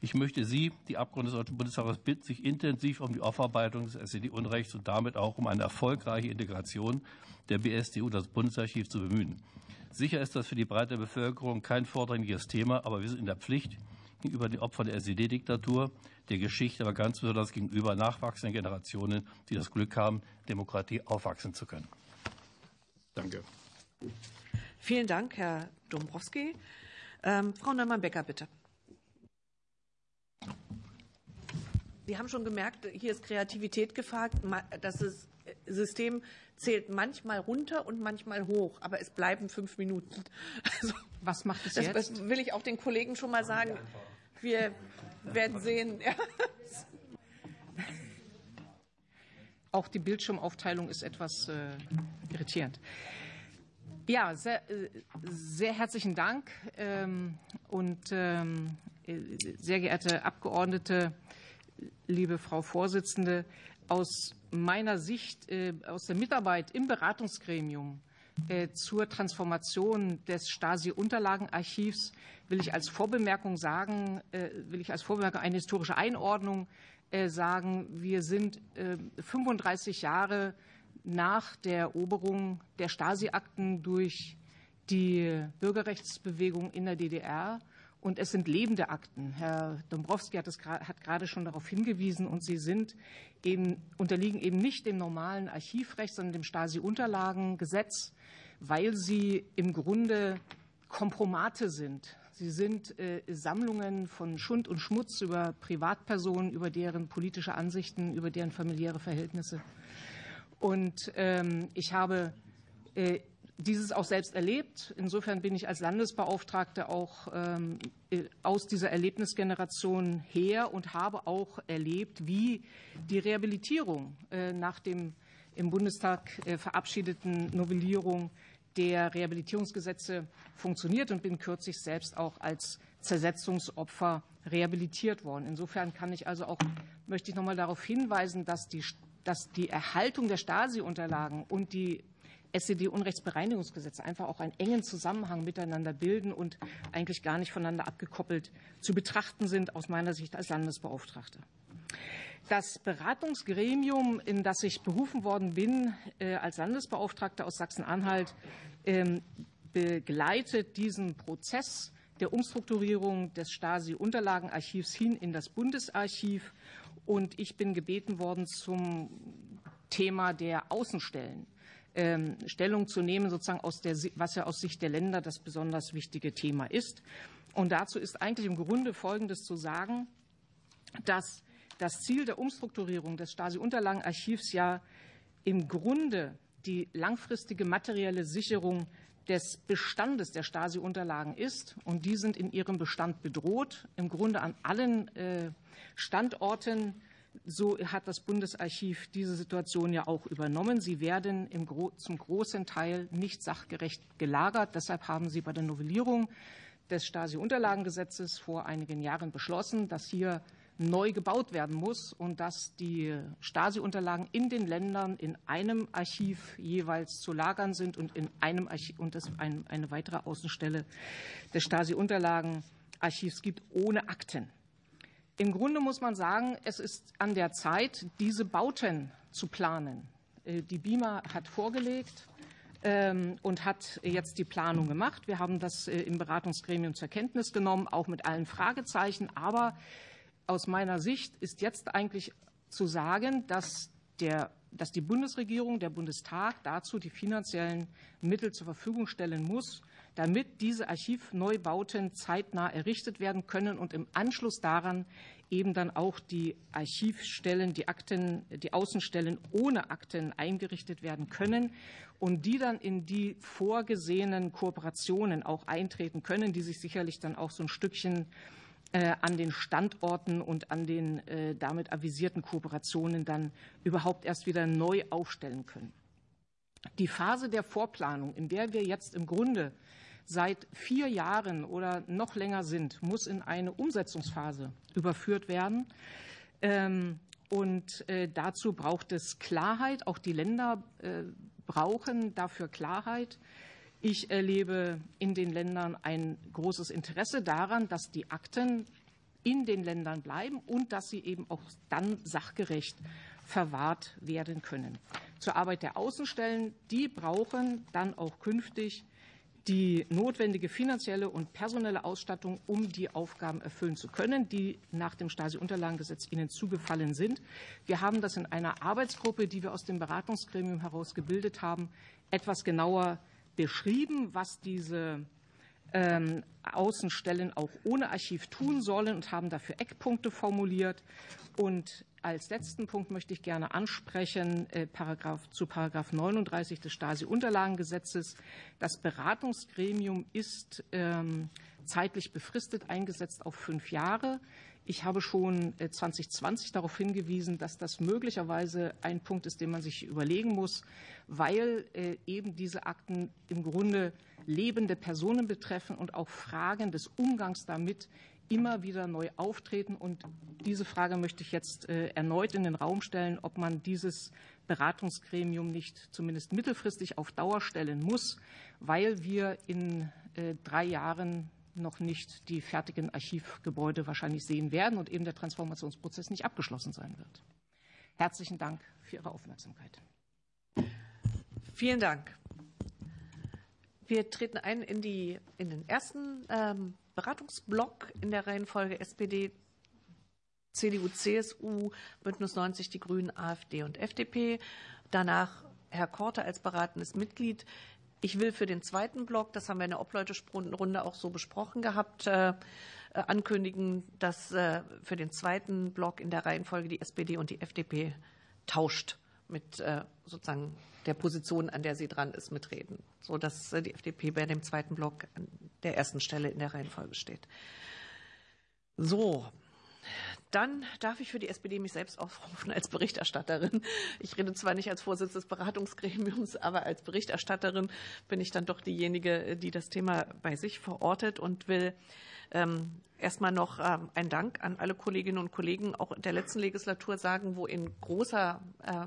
Ich möchte Sie, die Abgeordneten des Deutschen Bundestages, bitten, sich intensiv um die Aufarbeitung des SED-Unrechts und damit auch um eine erfolgreiche Integration der BSDU, das Bundesarchiv, zu bemühen. Sicher ist das für die breite Bevölkerung kein vordringliches Thema, aber wir sind in der Pflicht, gegenüber den Opfern der SED-Diktatur, der Geschichte, aber ganz besonders gegenüber nachwachsenden Generationen, die das Glück haben, Demokratie aufwachsen zu können. Danke. Vielen Dank, Herr Dombrowski. Ähm, Frau Neumann-Becker, bitte. Sie haben schon gemerkt, hier ist Kreativität gefragt. Das ist System zählt manchmal runter und manchmal hoch, aber es bleiben fünf Minuten. Also, Was macht es jetzt? Das will ich auch den Kollegen schon mal sagen. Wir werden sehen. Ja. Auch die Bildschirmaufteilung ist etwas äh, irritierend. Ja, sehr, äh, sehr herzlichen Dank ähm, und ähm, sehr geehrte Abgeordnete, liebe Frau Vorsitzende, aus meiner Sicht, äh, aus der Mitarbeit im Beratungsgremium äh, zur Transformation des Stasi-Unterlagenarchivs will ich als Vorbemerkung sagen, will ich als Vorbemerkung eine historische Einordnung sagen, wir sind 35 Jahre nach der Eroberung der Stasi-Akten durch die Bürgerrechtsbewegung in der DDR. Und es sind lebende Akten. Herr Dombrowski hat, es, hat gerade schon darauf hingewiesen. Und sie sind eben, unterliegen eben nicht dem normalen Archivrecht, sondern dem Stasi-Unterlagengesetz, weil sie im Grunde Kompromate sind. Sie sind äh, Sammlungen von Schund und Schmutz über Privatpersonen, über deren politische Ansichten, über deren familiäre Verhältnisse. Und ähm, ich habe äh, dieses auch selbst erlebt. Insofern bin ich als Landesbeauftragte auch ähm, äh, aus dieser Erlebnisgeneration her und habe auch erlebt, wie die Rehabilitierung äh, nach dem im Bundestag äh, verabschiedeten Novellierung der Rehabilitierungsgesetze funktioniert und bin kürzlich selbst auch als Zersetzungsopfer rehabilitiert worden. Insofern kann ich also auch, möchte ich noch mal darauf hinweisen, dass die dass die Erhaltung der Stasi-Unterlagen und die SED-Unrechtsbereinigungsgesetze einfach auch einen engen Zusammenhang miteinander bilden und eigentlich gar nicht voneinander abgekoppelt zu betrachten sind, aus meiner Sicht als Landesbeauftragte. Das Beratungsgremium, in das ich berufen worden bin äh, als Landesbeauftragter aus Sachsen-Anhalt, äh, begleitet diesen Prozess der Umstrukturierung des Stasi-Unterlagenarchivs hin in das Bundesarchiv und ich bin gebeten worden, zum Thema der Außenstellen ähm, Stellung zu nehmen, sozusagen aus der, was ja aus Sicht der Länder das besonders wichtige Thema ist. Und dazu ist eigentlich im Grunde Folgendes zu sagen, dass das Ziel der Umstrukturierung des Stasi-Unterlagenarchivs ja im Grunde die langfristige materielle Sicherung des Bestandes der Stasi-Unterlagen ist. Und die sind in ihrem Bestand bedroht, im Grunde an allen äh, Standorten. So hat das Bundesarchiv diese Situation ja auch übernommen. Sie werden Gro zum großen Teil nicht sachgerecht gelagert. Deshalb haben Sie bei der Novellierung des Stasi-Unterlagengesetzes vor einigen Jahren beschlossen, dass hier neu gebaut werden muss und dass die Stasi-Unterlagen in den Ländern in einem Archiv jeweils zu lagern sind und in einem Archiv und es eine weitere Außenstelle des Stasi-Unterlagenarchivs gibt ohne Akten. Im Grunde muss man sagen, es ist an der Zeit, diese Bauten zu planen. Äh, die BIMA hat vorgelegt ähm, und hat jetzt die Planung gemacht. Wir haben das äh, im Beratungsgremium zur Kenntnis genommen, auch mit allen Fragezeichen. Aber aus meiner Sicht ist jetzt eigentlich zu sagen, dass, der, dass die Bundesregierung, der Bundestag dazu die finanziellen Mittel zur Verfügung stellen muss, damit diese Archivneubauten zeitnah errichtet werden können und im Anschluss daran eben dann auch die Archivstellen, die Akten, die Außenstellen ohne Akten eingerichtet werden können und die dann in die vorgesehenen Kooperationen auch eintreten können, die sich sicherlich dann auch so ein Stückchen äh, an den Standorten und an den äh, damit avisierten Kooperationen dann überhaupt erst wieder neu aufstellen können. Die Phase der Vorplanung, in der wir jetzt im Grunde seit vier Jahren oder noch länger sind, muss in eine Umsetzungsphase überführt werden. Ähm, und äh, dazu braucht es Klarheit. Auch die Länder äh, brauchen dafür Klarheit. Ich erlebe in den Ländern ein großes Interesse daran, dass die Akten in den Ländern bleiben und dass sie eben auch dann sachgerecht verwahrt werden können. Zur Arbeit der Außenstellen, die brauchen dann auch künftig die notwendige finanzielle und personelle Ausstattung, um die Aufgaben erfüllen zu können, die nach dem Stasi-Unterlagengesetz ihnen zugefallen sind. Wir haben das in einer Arbeitsgruppe, die wir aus dem Beratungsgremium heraus gebildet haben, etwas genauer beschrieben, was diese ähm, Außenstellen auch ohne Archiv tun sollen und haben dafür Eckpunkte formuliert. Und als letzten Punkt möchte ich gerne ansprechen äh, Paragraph, zu Paragraph 39 des Stasi-Unterlagengesetzes. Das Beratungsgremium ist ähm, zeitlich befristet eingesetzt auf fünf Jahre. Ich habe schon 2020 äh, darauf hingewiesen, dass das möglicherweise ein Punkt ist, den man sich überlegen muss, weil äh, eben diese Akten im Grunde lebende Personen betreffen und auch Fragen des Umgangs damit immer wieder neu auftreten. Und diese Frage möchte ich jetzt äh, erneut in den Raum stellen, ob man dieses Beratungsgremium nicht zumindest mittelfristig auf Dauer stellen muss, weil wir in drei Jahren noch nicht die fertigen Archivgebäude wahrscheinlich sehen werden und eben der Transformationsprozess nicht abgeschlossen sein wird. Herzlichen Dank für Ihre Aufmerksamkeit. Vielen Dank. Wir treten ein in, die, in den ersten ähm, Beratungsblock in der Reihenfolge SPD, CDU, CSU, Bündnis 90, die Grünen, AfD und FDP. Danach Herr Korte als beratendes Mitglied. Ich will für den zweiten Block, das haben wir in der Obleute-Runde auch so besprochen gehabt, äh, äh, ankündigen, dass äh, für den zweiten Block in der Reihenfolge die SPD und die FDP tauscht mit sozusagen der Position, an der sie dran ist, mitreden, so dass die FDP bei dem zweiten Block an der ersten Stelle in der Reihenfolge steht. So, dann darf ich für die SPD mich selbst aufrufen als Berichterstatterin. Ich rede zwar nicht als Vorsitzende des Beratungsgremiums, aber als Berichterstatterin bin ich dann doch diejenige, die das Thema bei sich verortet und will ähm, erstmal noch ähm, einen Dank an alle Kolleginnen und Kollegen auch der letzten Legislatur sagen, wo in großer äh,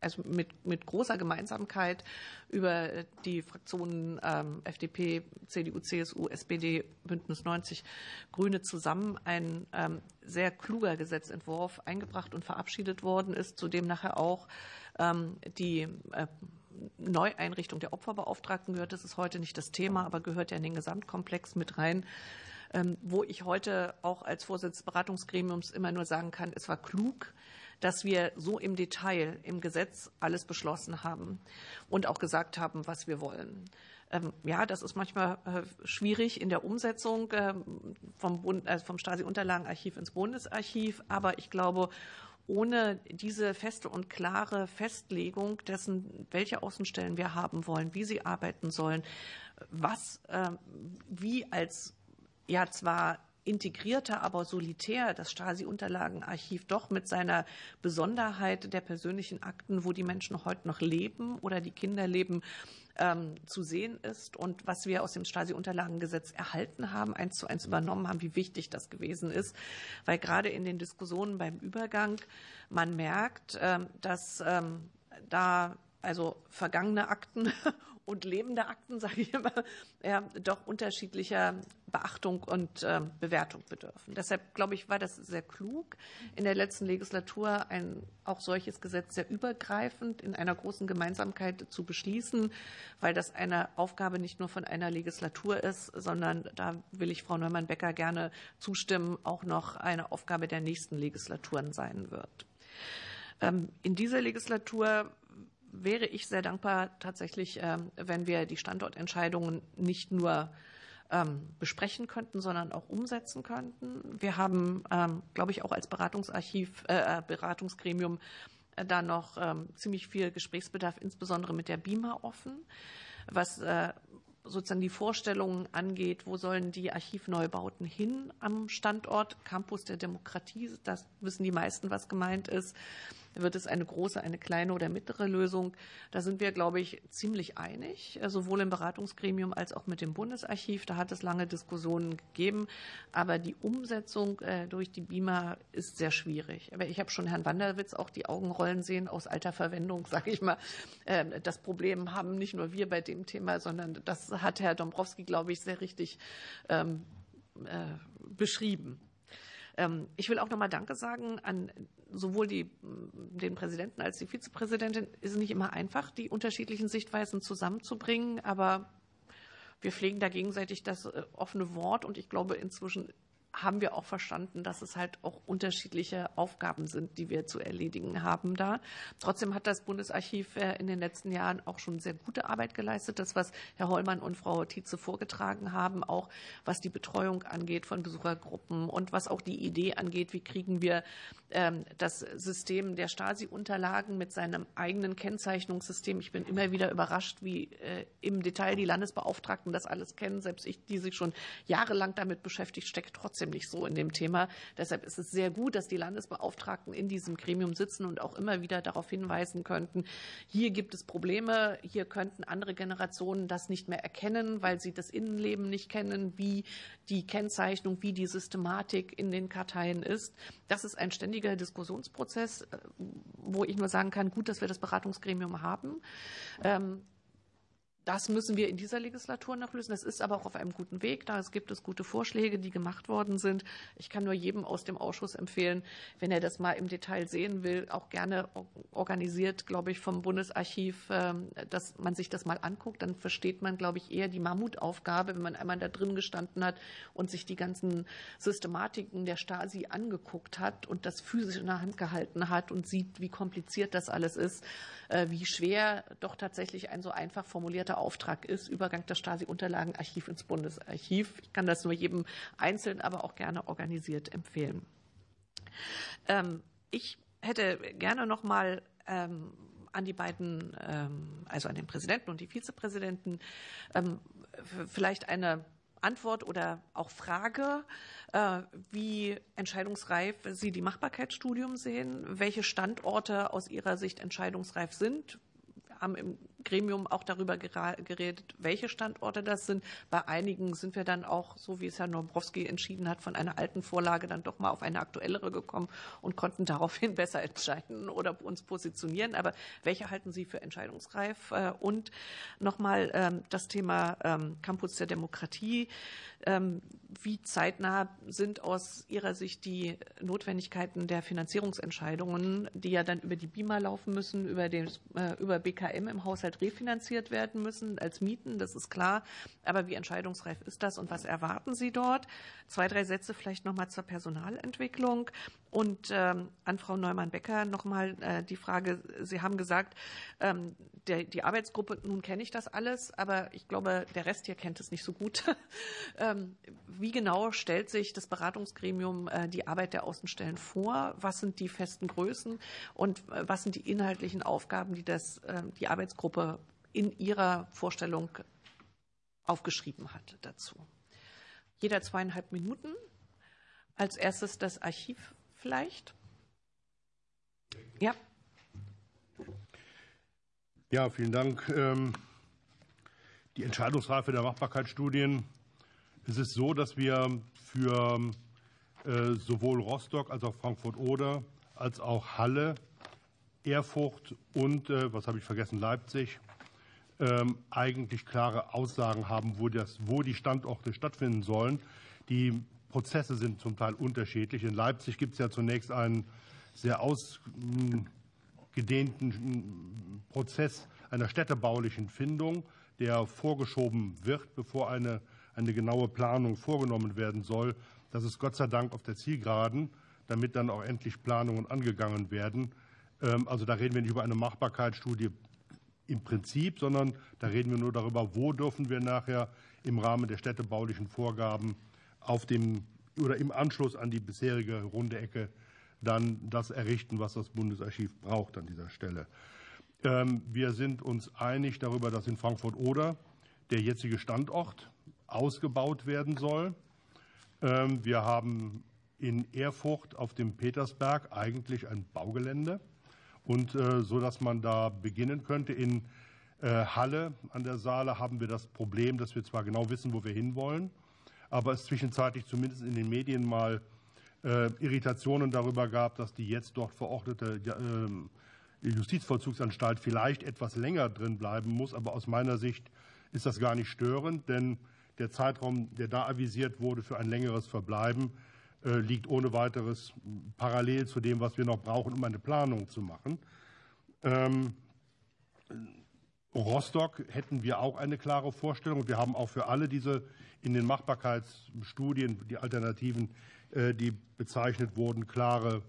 also mit, mit großer Gemeinsamkeit über die Fraktionen ähm, FDP, CDU, CSU, SPD, Bündnis 90, Grüne zusammen ein ähm, sehr kluger Gesetzentwurf eingebracht und verabschiedet worden ist, zu dem nachher auch ähm, die äh, Neueinrichtung der Opferbeauftragten gehört. Das ist heute nicht das Thema, aber gehört ja in den Gesamtkomplex mit rein. Ähm, wo ich heute auch als Vorsitzende des Beratungsgremiums immer nur sagen kann, es war klug, dass wir so im Detail im Gesetz alles beschlossen haben und auch gesagt haben, was wir wollen. Ähm, ja, das ist manchmal äh, schwierig in der Umsetzung ähm, vom, Bund, äh, vom Stasi-Unterlagenarchiv ins Bundesarchiv, aber ich glaube, ohne diese feste und klare Festlegung dessen, welche Außenstellen wir haben wollen, wie sie arbeiten sollen, was, äh, wie als ja zwar integrierter, aber solitär das Stasi-Unterlagenarchiv doch mit seiner Besonderheit der persönlichen Akten, wo die Menschen heute noch leben oder die Kinder leben, ähm, zu sehen ist und was wir aus dem Stasi-Unterlagengesetz erhalten haben, eins zu eins übernommen haben, wie wichtig das gewesen ist. Weil gerade in den Diskussionen beim Übergang man merkt, ähm, dass ähm, da also vergangene Akten und lebende Akten, sage ich immer, ja, doch unterschiedlicher Beachtung und äh, Bewertung bedürfen. Deshalb, glaube ich, war das sehr klug, in der letzten Legislatur ein auch solches Gesetz sehr übergreifend in einer großen Gemeinsamkeit zu beschließen, weil das eine Aufgabe nicht nur von einer Legislatur ist, sondern da will ich Frau Neumann-Becker gerne zustimmen, auch noch eine Aufgabe der nächsten Legislaturen sein wird. Ähm, in dieser Legislatur wäre ich sehr dankbar tatsächlich, ähm, wenn wir die Standortentscheidungen nicht nur ähm, besprechen könnten, sondern auch umsetzen könnten. Wir haben, ähm, glaube ich, auch als Beratungsarchiv, äh, äh Beratungsgremium äh, da noch ziemlich viel Gesprächsbedarf, insbesondere mit der BIMA offen, was sozusagen die Vorstellungen angeht, wo sollen die Archivneubauten hin am Standort Campus der Demokratie. Das wissen die meisten, was gemeint ist. Wird es eine große, eine kleine oder mittlere Lösung? Da sind wir, glaube ich, ziemlich einig, äh, sowohl im Beratungsgremium als auch mit dem Bundesarchiv. Da hat es lange Diskussionen gegeben. Aber die Umsetzung äh, durch die BIMA ist sehr schwierig. Aber ich habe schon Herrn Wanderwitz auch die Augen rollen sehen aus alter Verwendung, sage ich mal. Ähm, das Problem haben nicht nur wir bei dem Thema, sondern das hat Herr Dombrowski, glaube ich, sehr richtig ähm, äh, beschrieben. Ähm, ich will auch noch mal Danke sagen an sowohl die, den Präsidenten als die Vizepräsidentin. Es ist nicht immer einfach, die unterschiedlichen Sichtweisen zusammenzubringen, aber wir pflegen da gegenseitig das äh, offene Wort und ich glaube, inzwischen haben wir auch verstanden, dass es halt auch unterschiedliche Aufgaben sind, die wir zu erledigen haben da. Trotzdem hat das Bundesarchiv äh, in den letzten Jahren auch schon sehr gute Arbeit geleistet. Das, was Herr Hollmann und Frau Tietze vorgetragen haben, auch was die Betreuung angeht von Besuchergruppen und was auch die Idee angeht, wie kriegen wir ähm, das System der Stasi-Unterlagen mit seinem eigenen Kennzeichnungssystem. Ich bin immer wieder überrascht, wie äh, im Detail die Landesbeauftragten das alles kennen. Selbst ich, die sich schon jahrelang damit beschäftigt, stecke trotzdem nicht so in dem Thema. Deshalb ist es sehr gut, dass die Landesbeauftragten in diesem Gremium sitzen und auch immer wieder darauf hinweisen könnten, hier gibt es Probleme, hier könnten andere Generationen das nicht mehr erkennen, weil sie das Innenleben nicht kennen, wie die Kennzeichnung, wie die Systematik in den Karteien ist. Das ist ein ständiger Diskussionsprozess, äh, wo ich nur sagen kann, gut, dass wir das Beratungsgremium haben. Das müssen wir in dieser Legislatur noch lösen. Das ist aber auch auf einem guten Weg. Da gibt es gute Vorschläge, die gemacht worden sind. Ich kann nur jedem aus dem Ausschuss empfehlen, wenn er das mal im Detail sehen will, auch gerne organisiert, glaube ich, vom Bundesarchiv, ähm, dass man sich das mal anguckt. Dann versteht man, glaube ich, eher die Mammutaufgabe, wenn man einmal da drin gestanden hat und sich die ganzen Systematiken der Stasi angeguckt hat und das physisch in der Hand gehalten hat und sieht, wie kompliziert das alles ist, wie schwer doch tatsächlich ein so einfach formulierter Auftrag ist, Übergang des Stasi-Unterlagenarchiv ins Bundesarchiv. Ich kann das nur jedem einzeln, aber auch gerne organisiert empfehlen. Ähm, ich hätte gerne noch mal ähm, an die beiden, ähm, also an den Präsidenten und die Vizepräsidenten, vielleicht eine Antwort oder auch Frage, äh, wie entscheidungsreif Sie die Machbarkeitsstudium sehen, welche Standorte aus Ihrer Sicht entscheidungsreif sind. Wir haben im Gremium auch darüber geredet, welche Standorte das sind. Bei einigen sind wir dann auch, so wie es Herr Nombrowski entschieden hat, von einer alten Vorlage dann doch mal auf eine aktuellere gekommen und konnten daraufhin besser entscheiden oder uns positionieren. Aber welche halten Sie für entscheidungsreif? Äh, und nochmal ähm, das Thema ähm, Campus der Demokratie. Ähm, wie zeitnah sind aus Ihrer Sicht die Notwendigkeiten der Finanzierungsentscheidungen, die ja dann über die BIMA laufen müssen, über, den, äh, über BKM im Haushalt refinanziert werden müssen als Mieten, das ist klar. Aber wie entscheidungsreif ist das und was erwarten Sie dort? Zwei, drei Sätze vielleicht noch mal zur Personalentwicklung. Und ähm, an Frau Neumann-Becker noch mal äh, die Frage, Sie haben gesagt, ähm, die Arbeitsgruppe, nun kenne ich das alles, aber ich glaube, der Rest hier kennt es nicht so gut. ähm, wie genau stellt sich das Beratungsgremium äh, die Arbeit der Außenstellen vor? Was sind die festen Größen und äh, was sind die inhaltlichen Aufgaben, die das, äh, die Arbeitsgruppe in ihrer Vorstellung aufgeschrieben hat dazu? Jeder zweieinhalb Minuten. Als erstes das Archiv vielleicht. Ja. Ja, vielen Dank. Ähm, die Entscheidungsreife der Machbarkeitsstudien. Es ist so, dass wir für äh, sowohl Rostock als auch Frankfurt-Oder als auch Halle, Erfurt und, äh, was habe ich vergessen, Leipzig, ähm, eigentlich klare Aussagen haben, wo, das, wo die Standorte stattfinden sollen. Die Prozesse sind zum Teil unterschiedlich. In Leipzig gibt es ja zunächst einen sehr ausgedehnten Prozess einer städtebaulichen Findung, der vorgeschoben wird, bevor eine, eine genaue Planung vorgenommen werden soll. Das ist Gott sei Dank auf der Zielgeraden, damit dann auch endlich Planungen angegangen werden. Ähm, also da reden wir nicht über eine Machbarkeitsstudie im Prinzip, sondern da reden wir nur darüber, wo dürfen wir nachher im Rahmen der städtebaulichen Vorgaben auf dem oder im Anschluss an die bisherige runde Ecke dann das errichten, was das Bundesarchiv braucht an dieser Stelle. Ähm, wir sind uns einig darüber, dass in Frankfurt-Oder der jetzige Standort ausgebaut werden soll. Ähm, wir haben in Erfurt auf dem Petersberg eigentlich ein Baugelände und äh, so, dass man da beginnen könnte. In äh, Halle an der Saale haben wir das Problem, dass wir zwar genau wissen, wo wir hinwollen, aber es zwischenzeitlich zumindest in den Medien mal äh, Irritationen darüber gab, dass die jetzt dort verordnete Justizvollzugsanstalt vielleicht etwas länger drin bleiben muss. Aber aus meiner Sicht ist das gar nicht störend, denn der Zeitraum, der da avisiert wurde für ein längeres Verbleiben, äh, liegt ohne weiteres parallel zu dem, was wir noch brauchen, um eine Planung zu machen. Ähm, Rostock hätten wir auch eine klare Vorstellung. Wir haben auch für alle diese in den Machbarkeitsstudien, die Alternativen, äh, die bezeichnet wurden, klare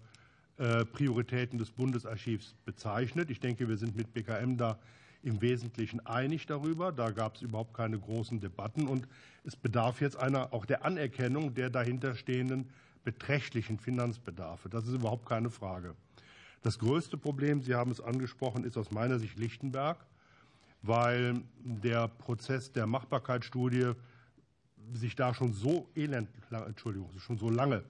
äh, Prioritäten des Bundesarchivs bezeichnet. Ich denke, wir sind mit BKM da im Wesentlichen einig darüber. Da gab es überhaupt keine großen Debatten. Und es bedarf jetzt einer auch der Anerkennung der dahinterstehenden beträchtlichen Finanzbedarfe. Das ist überhaupt keine Frage. Das größte Problem, Sie haben es angesprochen, ist aus meiner Sicht Lichtenberg, weil der Prozess der Machbarkeitsstudie sich da schon so elend, Entschuldigung, schon so lange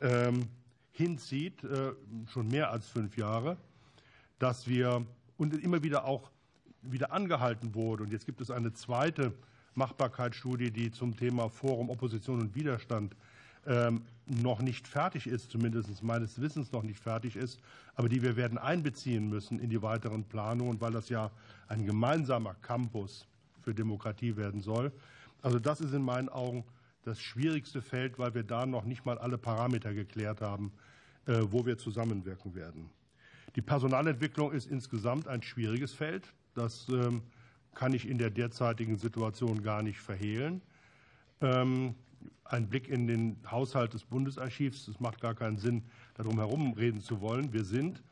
ähm, hinzieht, äh, schon mehr als fünf Jahre, dass wir und immer wieder auch wieder angehalten wurde. Und jetzt gibt es eine zweite Machbarkeitsstudie, die zum Thema Forum Opposition und Widerstand ähm, noch nicht fertig ist, zumindest meines Wissens noch nicht fertig ist, aber die wir werden einbeziehen müssen in die weiteren Planungen, weil das ja ein gemeinsamer Campus für Demokratie werden soll. Also das ist in meinen Augen das schwierigste Feld, weil wir da noch nicht mal alle Parameter geklärt haben, äh, wo wir zusammenwirken werden. Die Personalentwicklung ist insgesamt ein schwieriges Feld. Das ähm, kann ich in der derzeitigen Situation gar nicht verhehlen. Ähm, ein Blick in den Haushalt des Bundesarchivs, es macht gar keinen Sinn, darum herum reden zu wollen. Wir sind,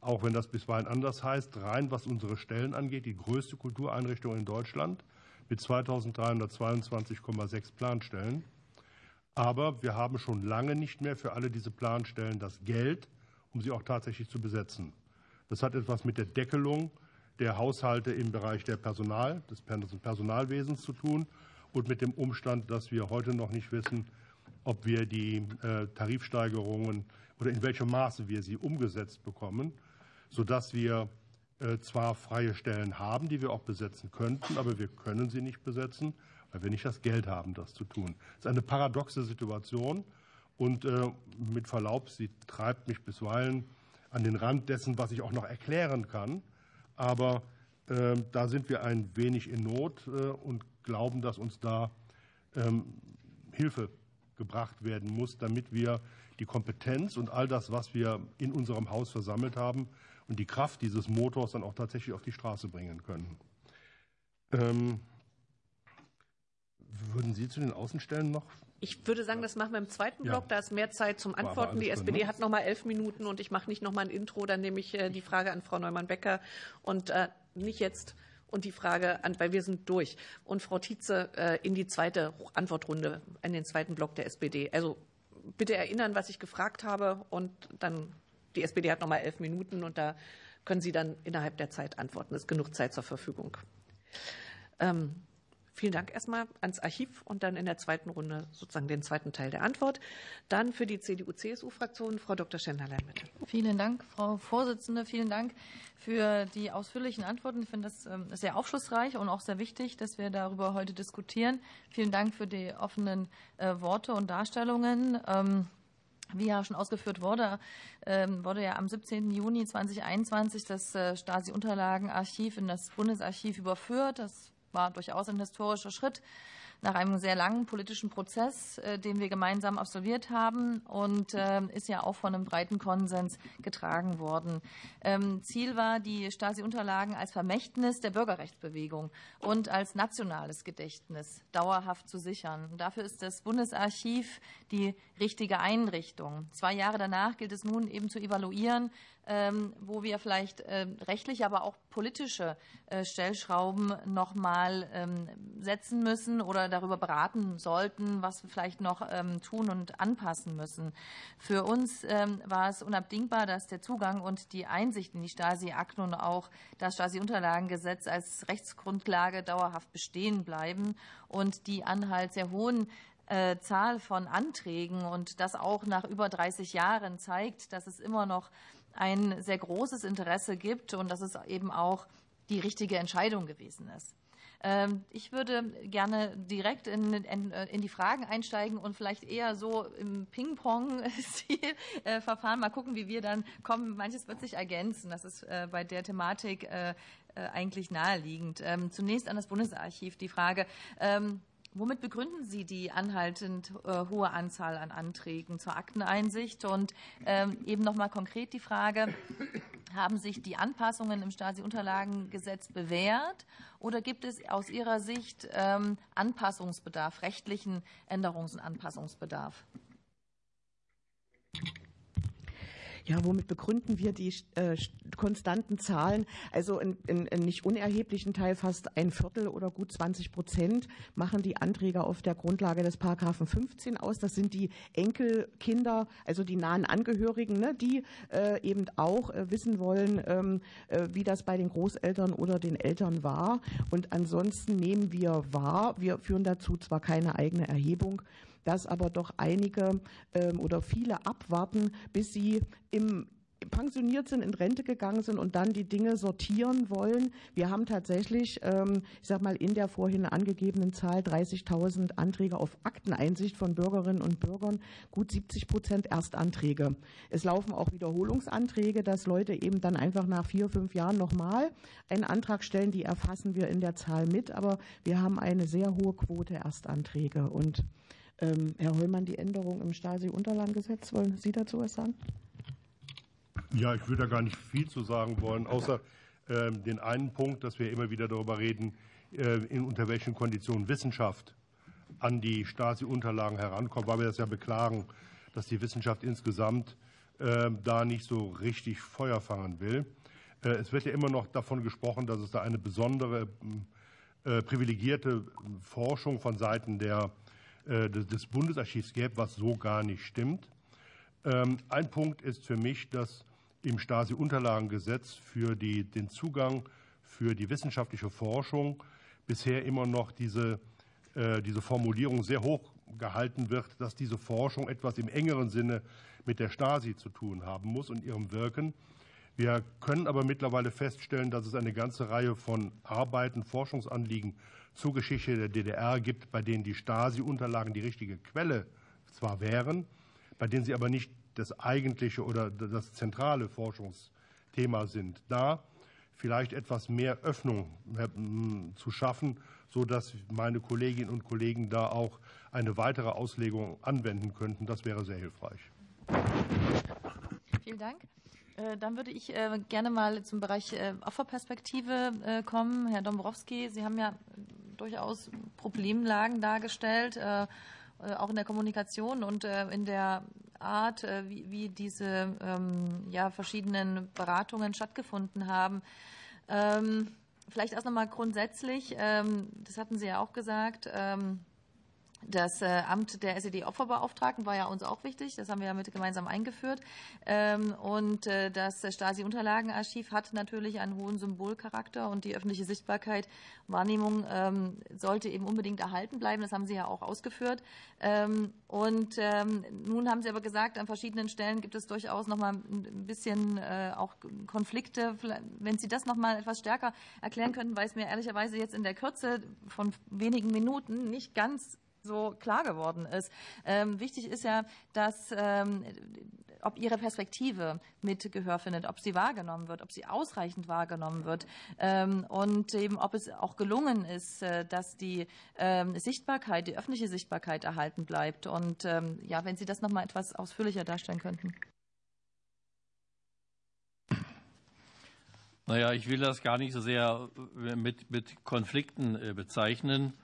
auch wenn das bisweilen anders heißt, rein was unsere Stellen angeht, die größte Kultureinrichtung in Deutschland mit 2322,6 Planstellen. Aber wir haben schon lange nicht mehr für alle diese Planstellen das Geld, um sie auch tatsächlich zu besetzen. Das hat etwas mit der Deckelung der Haushalte im Bereich der Personal, des Personalwesens zu tun und mit dem Umstand, dass wir heute noch nicht wissen, ob wir die äh, Tarifsteigerungen oder in welchem Maße wir sie umgesetzt bekommen, sodass wir äh, zwar freie Stellen haben, die wir auch besetzen könnten, aber wir können sie nicht besetzen, weil wir nicht das Geld haben, das zu tun. Das ist eine paradoxe Situation und äh, mit Verlaub, sie treibt mich bisweilen an den Rand dessen, was ich auch noch erklären kann. Aber da sind wir ein wenig in Not und glauben, dass uns da ähm, Hilfe gebracht werden muss, damit wir die Kompetenz und all das, was wir in unserem Haus versammelt haben und die Kraft dieses Motors dann auch tatsächlich auf die Straße bringen können. Ähm, würden Sie zu den Außenstellen noch? Ich würde sagen, das machen wir im zweiten Block. Ja. Da ist mehr Zeit zum Antworten. Die SPD drin, ne? hat noch mal elf Minuten und ich mache nicht noch mal ein Intro. Dann nehme ich äh, die Frage an Frau Neumann-Becker und äh, nicht jetzt und die Frage an, weil wir sind durch. Und Frau Tietze äh, in die zweite Antwortrunde, in den zweiten Block der SPD. Also bitte erinnern, was ich gefragt habe und dann, die SPD hat noch mal elf Minuten und da können Sie dann innerhalb der Zeit antworten. Es ist genug Zeit zur Verfügung. Ähm, Vielen Dank erstmal ans Archiv und dann in der zweiten Runde sozusagen den zweiten Teil der Antwort. Dann für die CDU-CSU-Fraktion Frau Dr. Schenderlein, bitte. Vielen Dank, Frau Vorsitzende. Vielen Dank für die ausführlichen Antworten. Ich finde das ähm, sehr aufschlussreich und auch sehr wichtig, dass wir darüber heute diskutieren. Vielen Dank für die offenen äh, Worte und Darstellungen. Ähm, wie ja schon ausgeführt wurde, ähm, wurde ja am 17. Juni 2021 das äh, Stasi-Unterlagenarchiv in das Bundesarchiv überführt. Das war durchaus ein historischer Schritt nach einem sehr langen politischen Prozess, äh, den wir gemeinsam absolviert haben und ähm, ist ja auch von einem breiten Konsens getragen worden. Ähm, Ziel war, die Stasi-Unterlagen als Vermächtnis der Bürgerrechtsbewegung und als nationales Gedächtnis dauerhaft zu sichern. dafür ist das Bundesarchiv die richtige Einrichtung. Zwei Jahre danach gilt es nun eben zu evaluieren, wo wir vielleicht ähm, rechtliche, aber auch politische äh, Stellschrauben noch mal ähm, setzen müssen oder darüber beraten sollten, was wir vielleicht noch tun und anpassen müssen. Für uns war es unabdingbar, dass der Zugang und die Einsicht in die Stasi-Akten und auch das Stasi-Unterlagengesetz als Rechtsgrundlage dauerhaft bestehen bleiben und die Anhalt sehr hohen äh, Zahl von Anträgen und das auch nach über 30 Jahren zeigt, dass es immer noch ein sehr großes Interesse gibt und dass es eben auch die richtige Entscheidung gewesen ist. Ähm, ich würde gerne direkt in, in, in, die Fragen einsteigen und vielleicht eher so im Ping-Pong-Stil äh. Mal gucken, wie wir dann kommen. Manches wird sich ergänzen. Das ist äh, bei der Thematik äh, eigentlich naheliegend. Ähm, zunächst an das Bundesarchiv die Frage. Womit begründen Sie die anhaltend äh, hohe Anzahl an Anträgen zur Akteneinsicht? Und ähm, eben noch mal konkret die Frage, haben sich die Anpassungen im Stasi-Unterlagengesetz bewährt oder gibt es aus Ihrer Sicht ähm, Anpassungsbedarf, rechtlichen Änderungs- und Anpassungsbedarf? Ja, womit begründen wir die äh, konstanten Zahlen? Also in, in, in, nicht unerheblichen Teil, fast ein Viertel oder gut 20 Prozent, machen die Anträge auf der Grundlage des Paragraphen 15 aus. Das sind die Enkelkinder, also die nahen Angehörigen, ne, die äh, eben auch äh, wissen wollen, ähm, äh, wie das bei den Großeltern oder den Eltern war. Und ansonsten nehmen wir wahr, wir führen dazu zwar keine eigene Erhebung, dass aber doch einige ähm, oder viele abwarten, bis sie im pensioniert sind, in Rente gegangen sind und dann die Dinge sortieren wollen. Wir haben tatsächlich, ähm, ich sag mal, in der vorhin angegebenen Zahl 30.000 Anträge auf Akteneinsicht von Bürgerinnen und Bürgern, gut 70 Prozent Erstanträge. Es laufen auch Wiederholungsanträge, dass Leute eben dann einfach nach vier, fünf Jahren nochmal einen Antrag stellen. Die erfassen wir in der Zahl mit, aber wir haben eine sehr hohe Quote Erstanträge und ähm, Herr Hollmann, die Änderung im Stasi-Unterlagengesetz, wollen Sie dazu was sagen? Ja, ich würde da gar nicht viel zu sagen wollen, außer äh, den einen Punkt, dass wir immer wieder darüber reden, äh, in unter welchen Konditionen Wissenschaft an die Stasi-Unterlagen herankommt, weil wir das ja beklagen, dass die Wissenschaft insgesamt äh, da nicht so richtig Feuer fangen will. Äh, es wird ja immer noch davon gesprochen, dass es da eine besondere äh, privilegierte Forschung von Seiten der des Bundesarchivs gäbe, was so gar nicht stimmt. Ähm, ein Punkt ist für mich, dass im Stasi-Unterlagengesetz für die, den Zugang für die wissenschaftliche Forschung bisher immer noch diese, äh, diese Formulierung sehr hoch gehalten wird, dass diese Forschung etwas im engeren Sinne mit der Stasi zu tun haben muss und ihrem Wirken. Wir können aber mittlerweile feststellen, dass es eine ganze Reihe von Arbeiten, Forschungsanliegen zur Geschichte der DDR gibt, bei denen die Stasi-Unterlagen die richtige Quelle zwar wären, bei denen sie aber nicht das eigentliche oder das zentrale Forschungsthema sind. Da vielleicht etwas mehr Öffnung hm, zu schaffen, sodass meine Kolleginnen und Kollegen da auch eine weitere Auslegung anwenden könnten. Das wäre sehr hilfreich. Vielen Dank. Äh, dann würde ich äh, gerne mal zum Bereich äh, Opferperspektive kommen. Herr Dombrowski, Sie haben ja durchaus Problemlagen dargestellt, äh, äh, auch in der Kommunikation und äh, in der Art, wie, diese ähm, ja, verschiedenen Beratungen stattgefunden haben. Ähm, vielleicht erst nochmal grundsätzlich, ähm, das hatten Sie ja auch gesagt, das äh, Amt der SED-Opferbeauftragten war ja uns auch wichtig. Das haben wir ja mit gemeinsam eingeführt. Ähm, und äh, das Stasi-Unterlagenarchiv hat natürlich einen hohen Symbolcharakter und die öffentliche Sichtbarkeit, Wahrnehmung ähm, sollte eben unbedingt erhalten bleiben. Das haben Sie ja auch ausgeführt. Ähm, und nun haben Sie aber gesagt, an verschiedenen Stellen gibt es durchaus noch mal ein bisschen äh, auch Konflikte. Wenn Sie das noch mal etwas stärker erklären könnten, weil es mir ehrlicherweise jetzt in der Kürze von wenigen Minuten nicht ganz so klar geworden ist. Ähm, wichtig ist ja, dass ähm, ob Ihre Perspektive mit Gehör findet, ob sie wahrgenommen wird, ob sie ausreichend wahrgenommen wird ähm, und eben ob es auch gelungen ist, äh, dass die Sichtbarkeit, die öffentliche Sichtbarkeit erhalten bleibt. Und ja, wenn Sie das noch mal etwas ausführlicher darstellen könnten. Naja, ich will das gar nicht so sehr mit, mit Konflikten äh, bezeichnen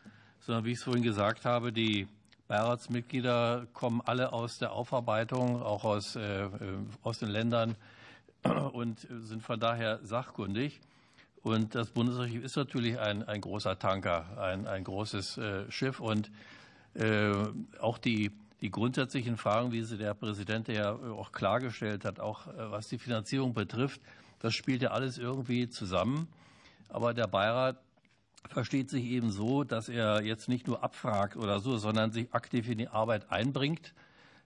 sondern wie ich es vorhin gesagt habe, die Beiratsmitglieder kommen alle aus der Aufarbeitung, auch aus, äh, aus den Ländern und sind von daher sachkundig. Und das Bundesarchiv ist natürlich ein, ein großer Tanker, ein, ein großes äh, Schiff. Und äh, auch die, die grundsätzlichen Fragen, wie sie der Präsident ja auch klargestellt hat, auch äh, was die Finanzierung betrifft, das spielt ja alles irgendwie zusammen. Aber der Beirat versteht sich eben so, dass er jetzt nicht nur abfragt oder so, sondern sich aktiv in die Arbeit einbringt,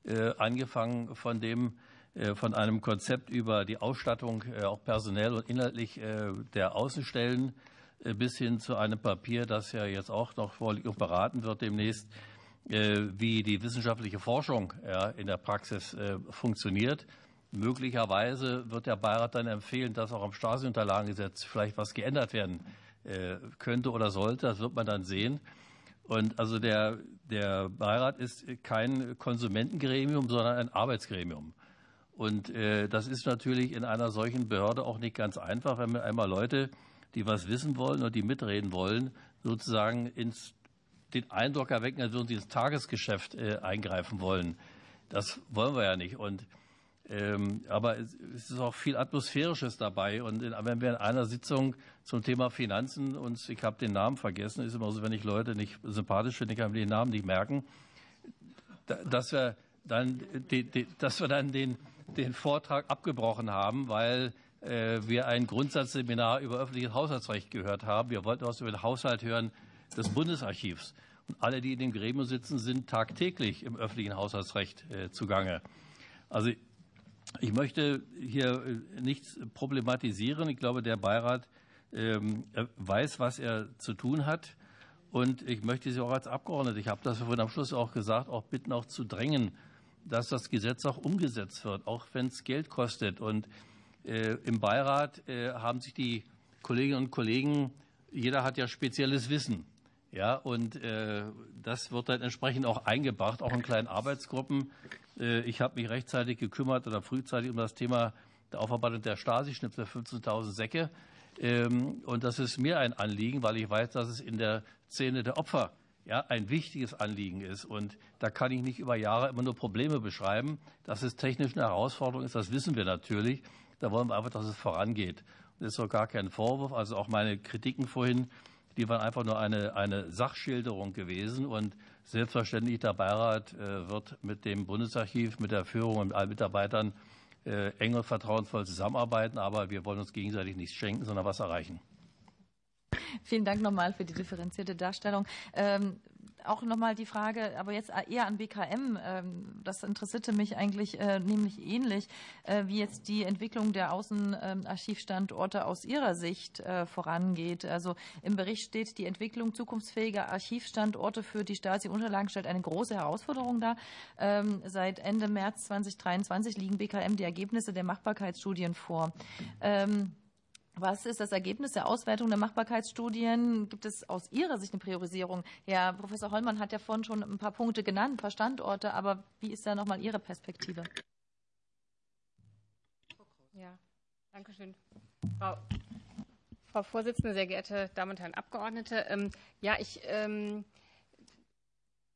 äh, angefangen von dem, äh, von einem Konzept über die Ausstattung, äh, auch personell und inhaltlich der Außenstellen bis hin zu einem Papier, das ja jetzt auch noch vorliegt und beraten wird demnächst, wie die wissenschaftliche Forschung in der Praxis funktioniert. Möglicherweise wird der Beirat dann empfehlen, dass auch am Stasi-Unterlagengesetz vielleicht was geändert werden äh, könnte oder sollte. Das wird man dann sehen. Und also der, der Beirat ist kein Konsumentengremium, sondern ein Arbeitsgremium. Und äh, das ist natürlich in einer solchen Behörde auch nicht ganz einfach, wenn man einmal Leute, die was wissen wollen und die mitreden wollen, sozusagen ins, den Eindruck erwecken, als würden sie ins Tagesgeschäft äh, eingreifen wollen. Das wollen wir ja nicht. Und, ähm, aber es, ist auch viel Atmosphärisches dabei. Und wenn wir in einer Sitzung zum Thema Finanzen uns, ich habe den Namen vergessen, ist immer so, wenn ich Leute nicht sympathisch finde, kann ich den Namen nicht merken, dass wir dann, dass wir dann den den Vortrag abgebrochen haben, weil äh, wir ein Grundsatzseminar über öffentliches Haushaltsrecht gehört haben. Wir wollten was über den Haushalt hören des Bundesarchivs. Und alle, die in dem Gremium sitzen, sind tagtäglich im öffentlichen Haushaltsrecht äh, zugange. Also ich möchte hier äh, nichts problematisieren. Ich glaube, der Beirat ähm, weiß, was er zu tun hat. Und ich möchte Sie auch als Abgeordnete, ich habe das vorhin am Schluss auch gesagt, auch bitten, auch zu drängen, dass das Gesetz auch umgesetzt wird, auch wenn es Geld kostet. Und äh, im Beirat äh, haben sich die Kolleginnen und Kollegen, jeder hat ja spezielles Wissen. Ja, und äh, das wird dann entsprechend auch eingebracht, auch in kleinen Arbeitsgruppen. Äh, ich habe mich rechtzeitig gekümmert oder frühzeitig um das Thema der Aufarbeitung der Stasi-Schnipsel 15.000 Säcke. Ähm, und das ist mir ein Anliegen, weil ich weiß, dass es in der Szene der Opfer ja, ein wichtiges Anliegen ist. Und da kann ich nicht über Jahre immer nur Probleme beschreiben. Dass es technisch eine Herausforderung ist, das wissen wir natürlich. Da wollen wir einfach, dass es vorangeht. Und das ist doch gar kein Vorwurf. Also auch meine Kritiken vorhin, die waren einfach nur eine, eine Sachschilderung gewesen. Und selbstverständlich, der Beirat äh, wird mit dem Bundesarchiv, mit der Führung und allen Mitarbeitern äh, eng und vertrauensvoll zusammenarbeiten. Aber wir wollen uns gegenseitig nichts schenken, sondern was erreichen. Vielen Dank nochmal für die differenzierte Darstellung. Ähm, auch nochmal die Frage, aber jetzt eher an BKM. Ähm, das interessierte mich eigentlich äh, nämlich ähnlich, äh, wie jetzt die Entwicklung der Außenarchivstandorte aus Ihrer Sicht äh, vorangeht. Also im Bericht steht, die Entwicklung zukunftsfähiger Archivstandorte für die Stasi-Unterlagen stellt eine große Herausforderung dar. Ähm, seit Ende März 2023 liegen BKM die Ergebnisse der Machbarkeitsstudien vor. Was ist das Ergebnis der Auswertung der Machbarkeitsstudien? Gibt es aus Ihrer Sicht eine Priorisierung? Herr Professor Hollmann hat ja vorhin schon ein paar Punkte genannt, ein paar Standorte, aber wie ist da nochmal Ihre Perspektive? Ja, danke schön. Frau, Frau Vorsitzende, sehr geehrte Damen und Herren Abgeordnete. Ähm, ja, ich, ähm,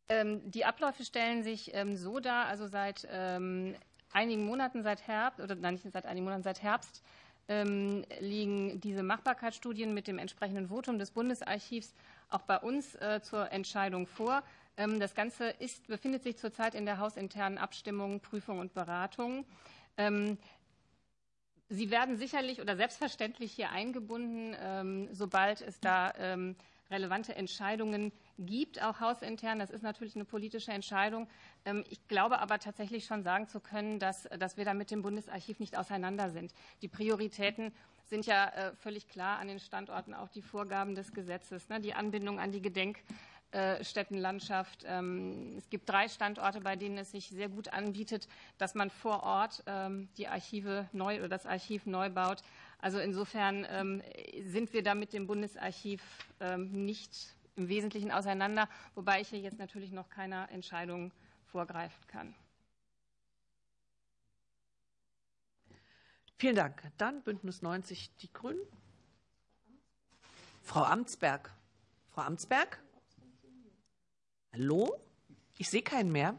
ähm, die Abläufe stellen sich ähm, so dar, also seit ähm, einigen Monaten, seit Herbst, oder nein, nicht seit einigen Monaten, seit Herbst, ähm, liegen diese Machbarkeitsstudien mit dem entsprechenden Votum des Bundesarchivs auch bei uns äh, zur Entscheidung vor. Ähm, das Ganze ist, befindet sich zurzeit in der hausinternen Abstimmung, Prüfung und Beratung. Ähm, Sie werden sicherlich oder selbstverständlich hier eingebunden, sobald es da relevante Entscheidungen gibt, auch hausintern. Das ist natürlich eine politische Entscheidung. Ähm, ich glaube aber tatsächlich schon sagen zu können, dass, dass wir da mit dem Bundesarchiv nicht auseinander sind. Die Prioritäten sind ja äh, völlig klar an den Standorten, auch die Vorgaben des Gesetzes, ne? die Anbindung an die Gedenkstättenlandschaft. Ähm, es gibt drei Standorte, bei denen es sich sehr gut anbietet, dass man vor Ort ähm, die Archive neu oder das Archiv neu baut. Also insofern sind wir da mit dem Bundesarchiv nicht im Wesentlichen auseinander, wobei ich hier jetzt natürlich noch keiner Entscheidung vorgreifen kann. Vielen Dank. Dann Bündnis 90 Die Grünen. Frau Amtsberg. Frau Amtsberg? Hallo? Ich sehe keinen mehr.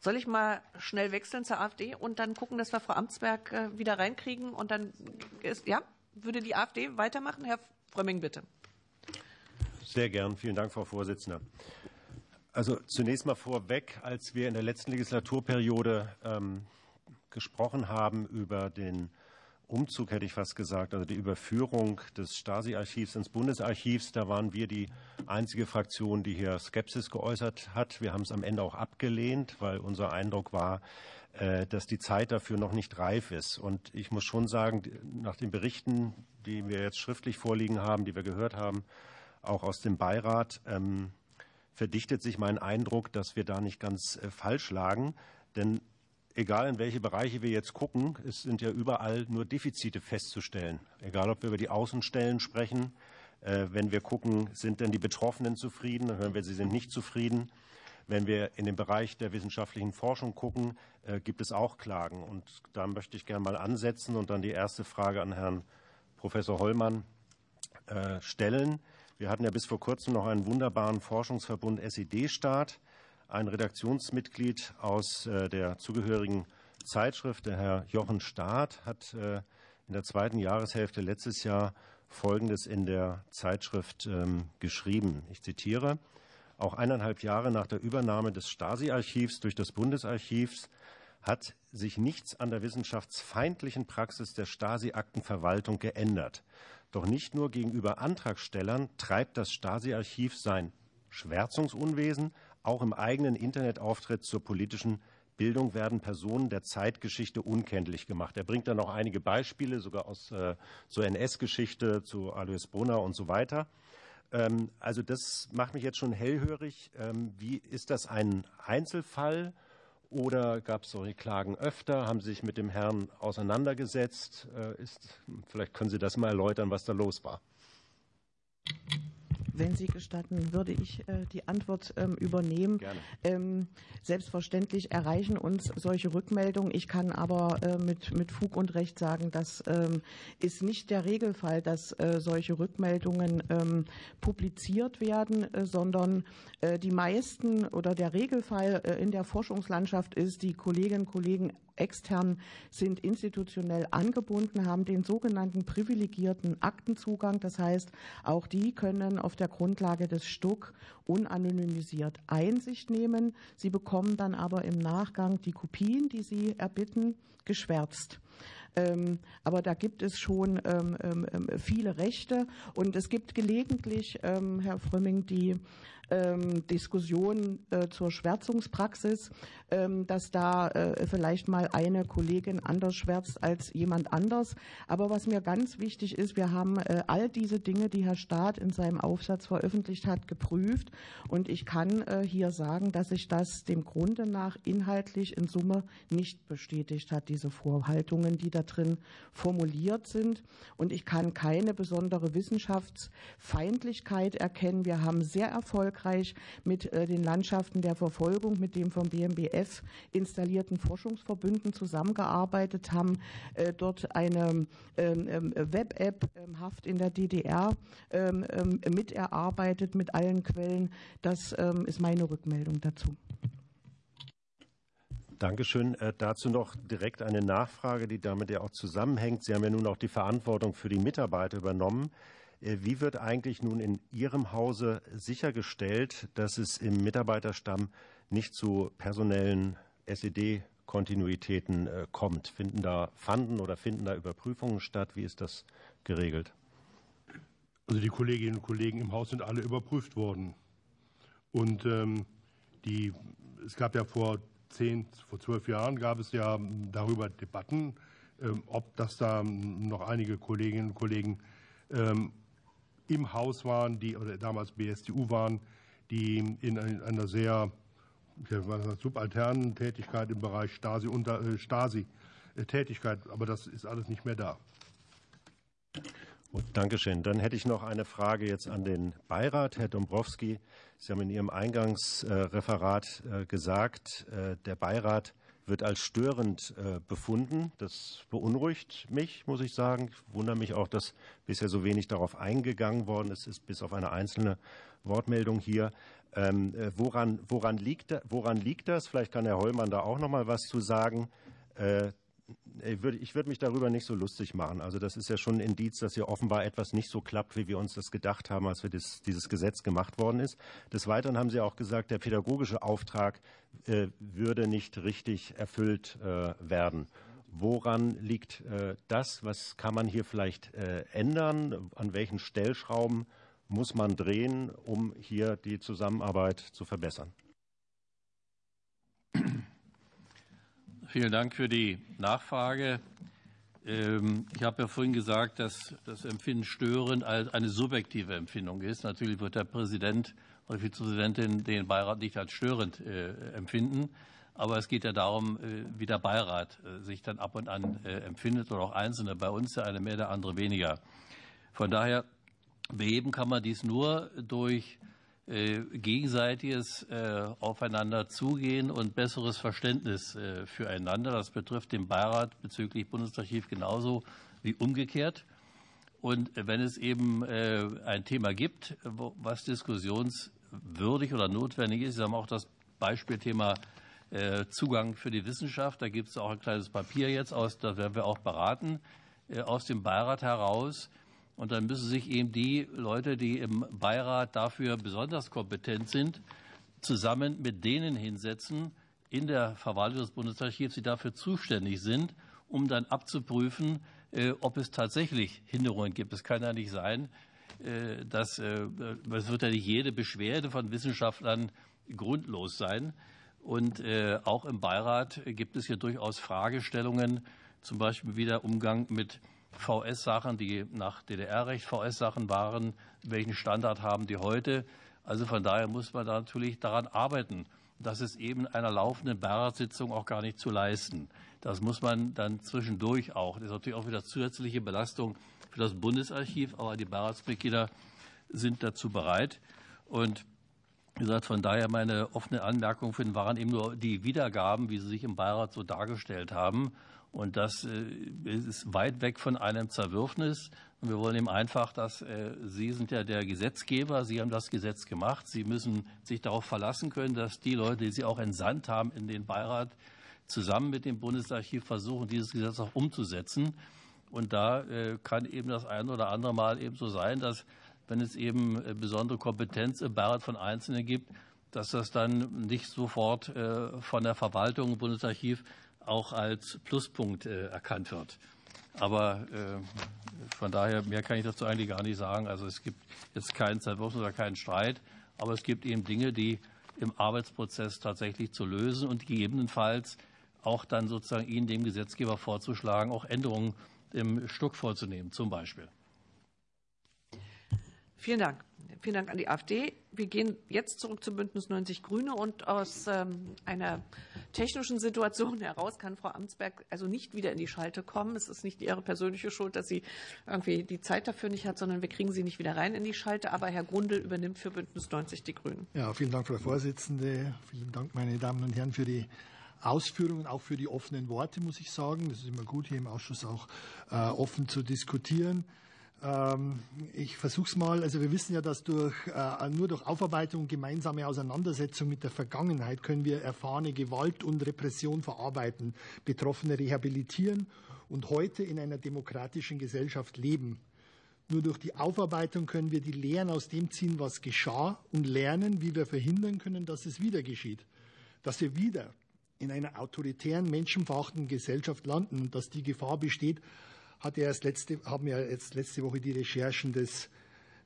Soll ich mal schnell wechseln zur AfD und dann gucken, dass wir Frau Amtsberg äh, wieder reinkriegen und dann ist, ja, würde die AfD weitermachen? Herr Frömming, bitte. Sehr gern. Vielen Dank, Frau Vorsitzende. Also zunächst mal vorweg, als wir in der letzten Legislaturperiode ähm, gesprochen haben über den Umzug, hätte ich fast gesagt, also die Überführung des Stasi-Archivs ins Bundesarchivs, da waren wir die einzige Fraktion, die hier Skepsis geäußert hat. Wir haben es am Ende auch abgelehnt, weil unser Eindruck war, äh, dass die Zeit dafür noch nicht reif ist. Und ich muss schon sagen, nach den Berichten, die wir jetzt schriftlich vorliegen haben, die wir gehört haben, auch aus dem Beirat, ähm, verdichtet sich mein Eindruck, dass wir da nicht ganz äh, falsch lagen. Denn egal in welche Bereiche wir jetzt gucken, es sind ja überall nur Defizite festzustellen. Egal, ob wir über die Außenstellen sprechen, äh, wenn wir gucken, sind denn die Betroffenen zufrieden, dann hören wir, sie sind nicht zufrieden. Wenn wir in den Bereich der wissenschaftlichen Forschung gucken, äh, gibt es auch Klagen. Und da möchte ich gerne mal ansetzen und dann die erste Frage an Herrn Professor Hollmann äh, stellen. Wir hatten ja bis vor kurzem noch einen wunderbaren Forschungsverbund SED-Staat. Ein Redaktionsmitglied aus äh, der zugehörigen Zeitschrift, der Herr Jochen Staat, hat in der zweiten Jahreshälfte letztes Jahr Folgendes in der Zeitschrift ähm, geschrieben. Ich zitiere. Auch eineinhalb Jahre nach der Übernahme des Stasi-Archivs durch das Bundesarchiv hat sich nichts an der wissenschaftsfeindlichen Praxis der Stasi-Aktenverwaltung geändert. Doch nicht nur gegenüber Antragstellern treibt das Stasi-Archiv sein Schwärzungsunwesen, auch im eigenen Internetauftritt zur politischen Bildung werden Personen der Zeitgeschichte unkenntlich gemacht. Er bringt dann noch einige Beispiele, sogar aus äh, zur NS-Geschichte, zu Alois Brunner und so weiter. Ähm, also das macht mich jetzt schon hellhörig. Ähm, wie ist das ein Einzelfall oder gab es solche Klagen öfter? Haben Sie sich mit dem Herrn auseinandergesetzt? Äh, ist, vielleicht können Sie das mal erläutern, was da los war. Wenn Sie gestatten, würde ich äh, die Antwort ähm, übernehmen. Gerne. Ähm, selbstverständlich erreichen uns solche Rückmeldungen. Ich kann aber äh, mit, mit Fug und Recht sagen, das ähm, ist nicht der Regelfall, dass äh, solche Rückmeldungen publiziert werden, sondern die meisten oder der Regelfall in der Forschungslandschaft ist, die Kolleginnen und Kollegen extern sind institutionell angebunden, haben den sogenannten privilegierten Aktenzugang. Das heißt, auch die können auf der Grundlage des Stuck unanonymisiert Einsicht nehmen. Sie bekommen dann aber im Nachgang die Kopien, die sie erbitten, geschwärzt. Ähm, aber da gibt es schon ähm, ähm, viele Rechte und es gibt gelegentlich, Herr Frömming, die ähm, Diskussion äh, zur Schwärzungspraxis, ähm, dass da äh, vielleicht mal eine Kollegin anders schwärzt als jemand anders. Aber was mir ganz wichtig ist, wir haben äh, all diese Dinge, die Herr Staat in seinem Aufsatz veröffentlicht hat, geprüft. Und ich kann hier sagen, dass sich das dem Grunde nach inhaltlich in Summe nicht bestätigt hat, diese Vorhaltungen, die da drin formuliert sind. Und ich kann keine besondere Wissenschaftsfeindlichkeit erkennen. Wir haben sehr erfolgreich erfolgreich mit äh, den Landschaften der Verfolgung, mit dem vom BMBF installierten Forschungsverbünden zusammengearbeitet haben, äh, dort eine ähm, ähm, Web-App ähm, Haft in der DDR miterarbeitet mit allen Quellen. Das ist meine Rückmeldung dazu. Dankeschön. Äh, dazu noch direkt eine Nachfrage, die damit ja auch zusammenhängt. Sie haben ja nun auch die Verantwortung für die Mitarbeiter übernommen. Äh, wie wird eigentlich nun in Ihrem Hause sichergestellt, dass es im Mitarbeiterstamm nicht zu personellen SED-Kontinuitäten äh, kommt? Finden da Fanden oder finden da Überprüfungen statt? Wie ist das geregelt? Also die Kolleginnen und Kollegen im Haus sind alle überprüft worden. Und ähm, die, es gab ja vor zehn, vor zwölf Jahren gab es ja darüber Debatten, ähm, ob das da noch einige Kolleginnen und Kollegen ähm, im Haus waren, die oder damals BSTU waren, die in einer sehr subalternen Tätigkeit im Bereich Stasi, unter, äh, Stasi äh, Tätigkeit, aber das ist alles nicht mehr da. Dankeschön. Dann hätte ich noch eine Frage jetzt an den Beirat. Herr Dombrowski, Sie haben in Ihrem Eingangsreferat äh, gesagt, der Beirat wird als störend äh, befunden. Das beunruhigt mich, muss ich sagen. Ich wundere mich auch, dass bisher so wenig darauf eingegangen worden ist, ist bis auf eine einzelne Wortmeldung hier. Ähm, äh, woran, woran, liegt, woran liegt das? Vielleicht kann Herr Hollmann da auch noch mal was zu sagen. Äh, ich würde, ich würde mich darüber nicht so lustig machen. Also das ist ja schon ein Indiz, dass hier offenbar etwas nicht so klappt, wie wir uns das gedacht haben, als wir das, dieses Gesetz gemacht worden ist. Des Weiteren haben Sie auch gesagt, der pädagogische Auftrag äh, würde nicht richtig erfüllt äh, werden. Woran liegt äh, das? Was kann man hier vielleicht ändern? An welchen Stellschrauben muss man drehen, um hier die Zusammenarbeit zu verbessern? Vielen Dank für die Nachfrage. Ähm, ich habe ja vorhin gesagt, dass das Empfinden störend eine subjektive Empfindung ist. Natürlich wird der Präsident oder die Vizepräsidentin den Beirat nicht als störend äh, empfinden. Aber es geht ja darum, äh, wie der Beirat äh, sich dann ab und an empfindet oder auch Einzelne. Bei uns der eine mehr, der andere weniger. Von daher beheben kann man dies nur durch gegenseitiges Aufeinander zugehen und besseres Verständnis füreinander. Das betrifft den Beirat bezüglich Bundesarchiv genauso wie umgekehrt. Und wenn es eben ein Thema gibt, was diskussionswürdig oder notwendig ist, haben auch das Beispielthema Zugang für die Wissenschaft. Da gibt es auch ein kleines Papier jetzt aus, das werden wir auch beraten, aus dem Beirat heraus. Und dann müssen sich eben die Leute, die im Beirat dafür besonders kompetent sind, zusammen mit denen hinsetzen in der Verwaltung des Bundesarchivs, die dafür zuständig sind, um dann abzuprüfen, ob es tatsächlich Hinderungen gibt. Es kann ja nicht sein, dass es wird ja nicht jede Beschwerde von Wissenschaftlern grundlos sein. Und auch im Beirat gibt es hier durchaus Fragestellungen, zum Beispiel wie der Umgang mit VS-Sachen, die nach DDR-Recht VS-Sachen waren, welchen Standard haben die heute. Also von daher muss man da natürlich daran arbeiten. Das ist eben einer laufenden Beiratssitzung auch gar nicht zu leisten. Das muss man dann zwischendurch auch. Das ist natürlich auch wieder zusätzliche Belastung für das Bundesarchiv, aber die Beiratsmitglieder sind dazu bereit. Und wie gesagt, von daher meine offene Anmerkung für den waren eben nur die Wiedergaben, wie sie sich im Beirat so dargestellt haben. Und das ist weit weg von einem Zerwürfnis. Und wir wollen eben einfach, dass Sie sind ja der Gesetzgeber, Sie haben das Gesetz gemacht. Sie müssen sich darauf verlassen können, dass die Leute, die Sie auch entsandt haben in den Beirat, zusammen mit dem Bundesarchiv versuchen, dieses Gesetz auch umzusetzen. Und da kann eben das ein oder andere Mal eben so sein, dass wenn es eben besondere Kompetenz im Beirat von Einzelnen gibt, dass das dann nicht sofort von der Verwaltung im Bundesarchiv auch als Pluspunkt erkannt wird. Aber von daher, mehr kann ich dazu eigentlich gar nicht sagen. Also es gibt jetzt keinen Zerwurf oder keinen Streit, aber es gibt eben Dinge, die im Arbeitsprozess tatsächlich zu lösen und gegebenenfalls auch dann sozusagen Ihnen, dem Gesetzgeber, vorzuschlagen, auch Änderungen im Stück vorzunehmen, zum Beispiel. Vielen Dank. Vielen Dank an die AfD. Wir gehen jetzt zurück zu Bündnis 90 Grüne und aus ähm, einer technischen Situation heraus kann Frau Amtsberg also nicht wieder in die Schalte kommen. Es ist nicht ihre persönliche Schuld, dass sie irgendwie die Zeit dafür nicht hat, sondern wir kriegen sie nicht wieder rein in die Schalte. Aber Herr Grundl übernimmt für Bündnis 90 die Grünen. Ja, vielen Dank, Frau Vorsitzende. Vielen Dank, meine Damen und Herren, für die Ausführungen, auch für die offenen Worte, muss ich sagen. Das ist immer gut, hier im Ausschuss auch äh, offen zu diskutieren. Ich versuche es mal. Also wir wissen ja, dass durch, nur durch Aufarbeitung und gemeinsame Auseinandersetzung mit der Vergangenheit können wir erfahrene Gewalt und Repression verarbeiten, Betroffene rehabilitieren und heute in einer demokratischen Gesellschaft leben. Nur durch die Aufarbeitung können wir die Lehren aus dem ziehen, was geschah und lernen, wie wir verhindern können, dass es wieder geschieht. Dass wir wieder in einer autoritären, menschenverachtenden Gesellschaft landen und dass die Gefahr besteht, hat erst letzte, haben ja jetzt letzte Woche die Recherchen des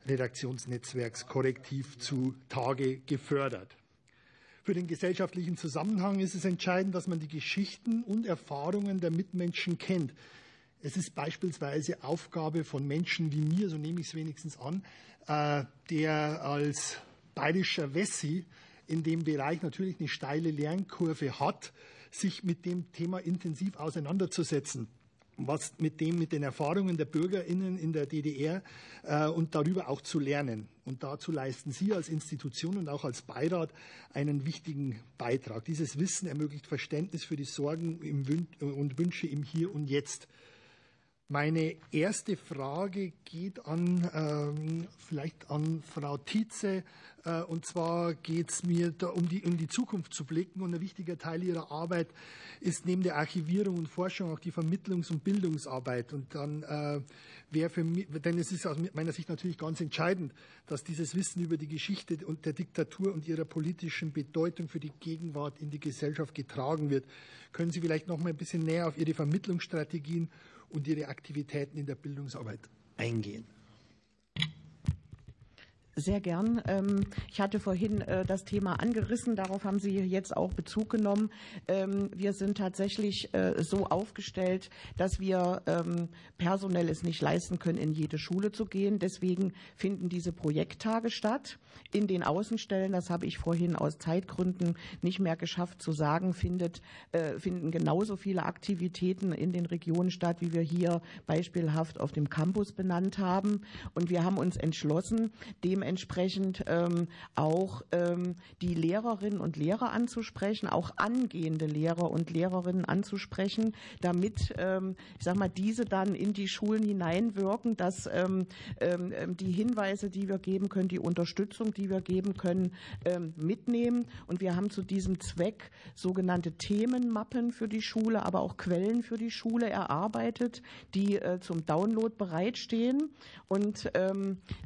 Redaktionsnetzwerks Korrektiv zu Tage gefördert. Für den gesellschaftlichen Zusammenhang ist es entscheidend, dass man die Geschichten und Erfahrungen der Mitmenschen kennt. Es ist beispielsweise Aufgabe von Menschen wie mir, so nehme ich es wenigstens an, der als bayerischer Wessi in dem Bereich natürlich eine steile Lernkurve hat, sich mit dem Thema intensiv auseinanderzusetzen was mit dem, mit den Erfahrungen der BürgerInnen in der DDR äh, und darüber auch zu lernen. Und dazu leisten Sie als Institution und auch als Beirat einen wichtigen Beitrag. Dieses Wissen ermöglicht Verständnis für die Sorgen und Wünsche im Hier und Jetzt. Meine erste Frage geht an, ähm, vielleicht an Frau Tietze. Äh, und zwar geht es mir da um die, um die Zukunft zu blicken. Und ein wichtiger Teil Ihrer Arbeit ist neben der Archivierung und Forschung auch die Vermittlungs- und Bildungsarbeit. Und dann äh, wäre für mich, denn es ist aus meiner Sicht natürlich ganz entscheidend, dass dieses Wissen über die Geschichte und der Diktatur und ihrer politischen Bedeutung für die Gegenwart in die Gesellschaft getragen wird. Können Sie vielleicht noch mal ein bisschen näher auf Ihre Vermittlungsstrategien und ihre Aktivitäten in der Bildungsarbeit eingehen. Sehr gern. Ich hatte vorhin das Thema angerissen. Darauf haben Sie jetzt auch Bezug genommen. Wir sind tatsächlich so aufgestellt, dass wir personell es nicht leisten können, in jede Schule zu gehen. Deswegen finden diese Projekttage statt. In den Außenstellen, das habe ich vorhin aus Zeitgründen nicht mehr geschafft zu sagen, findet, finden genauso viele Aktivitäten in den Regionen statt, wie wir hier beispielhaft auf dem Campus benannt haben. Und wir haben uns entschlossen, dem entsprechend ähm, auch ähm, die Lehrerinnen und Lehrer anzusprechen, auch angehende Lehrer und Lehrerinnen anzusprechen, damit, ähm, ich sag mal, diese dann in die Schulen hineinwirken, dass die Hinweise, die wir geben können, die Unterstützung, die wir geben können, mitnehmen. Und wir haben zu diesem Zweck sogenannte Themenmappen für die Schule, aber auch Quellen für die Schule erarbeitet, die äh, zum Download bereitstehen. Und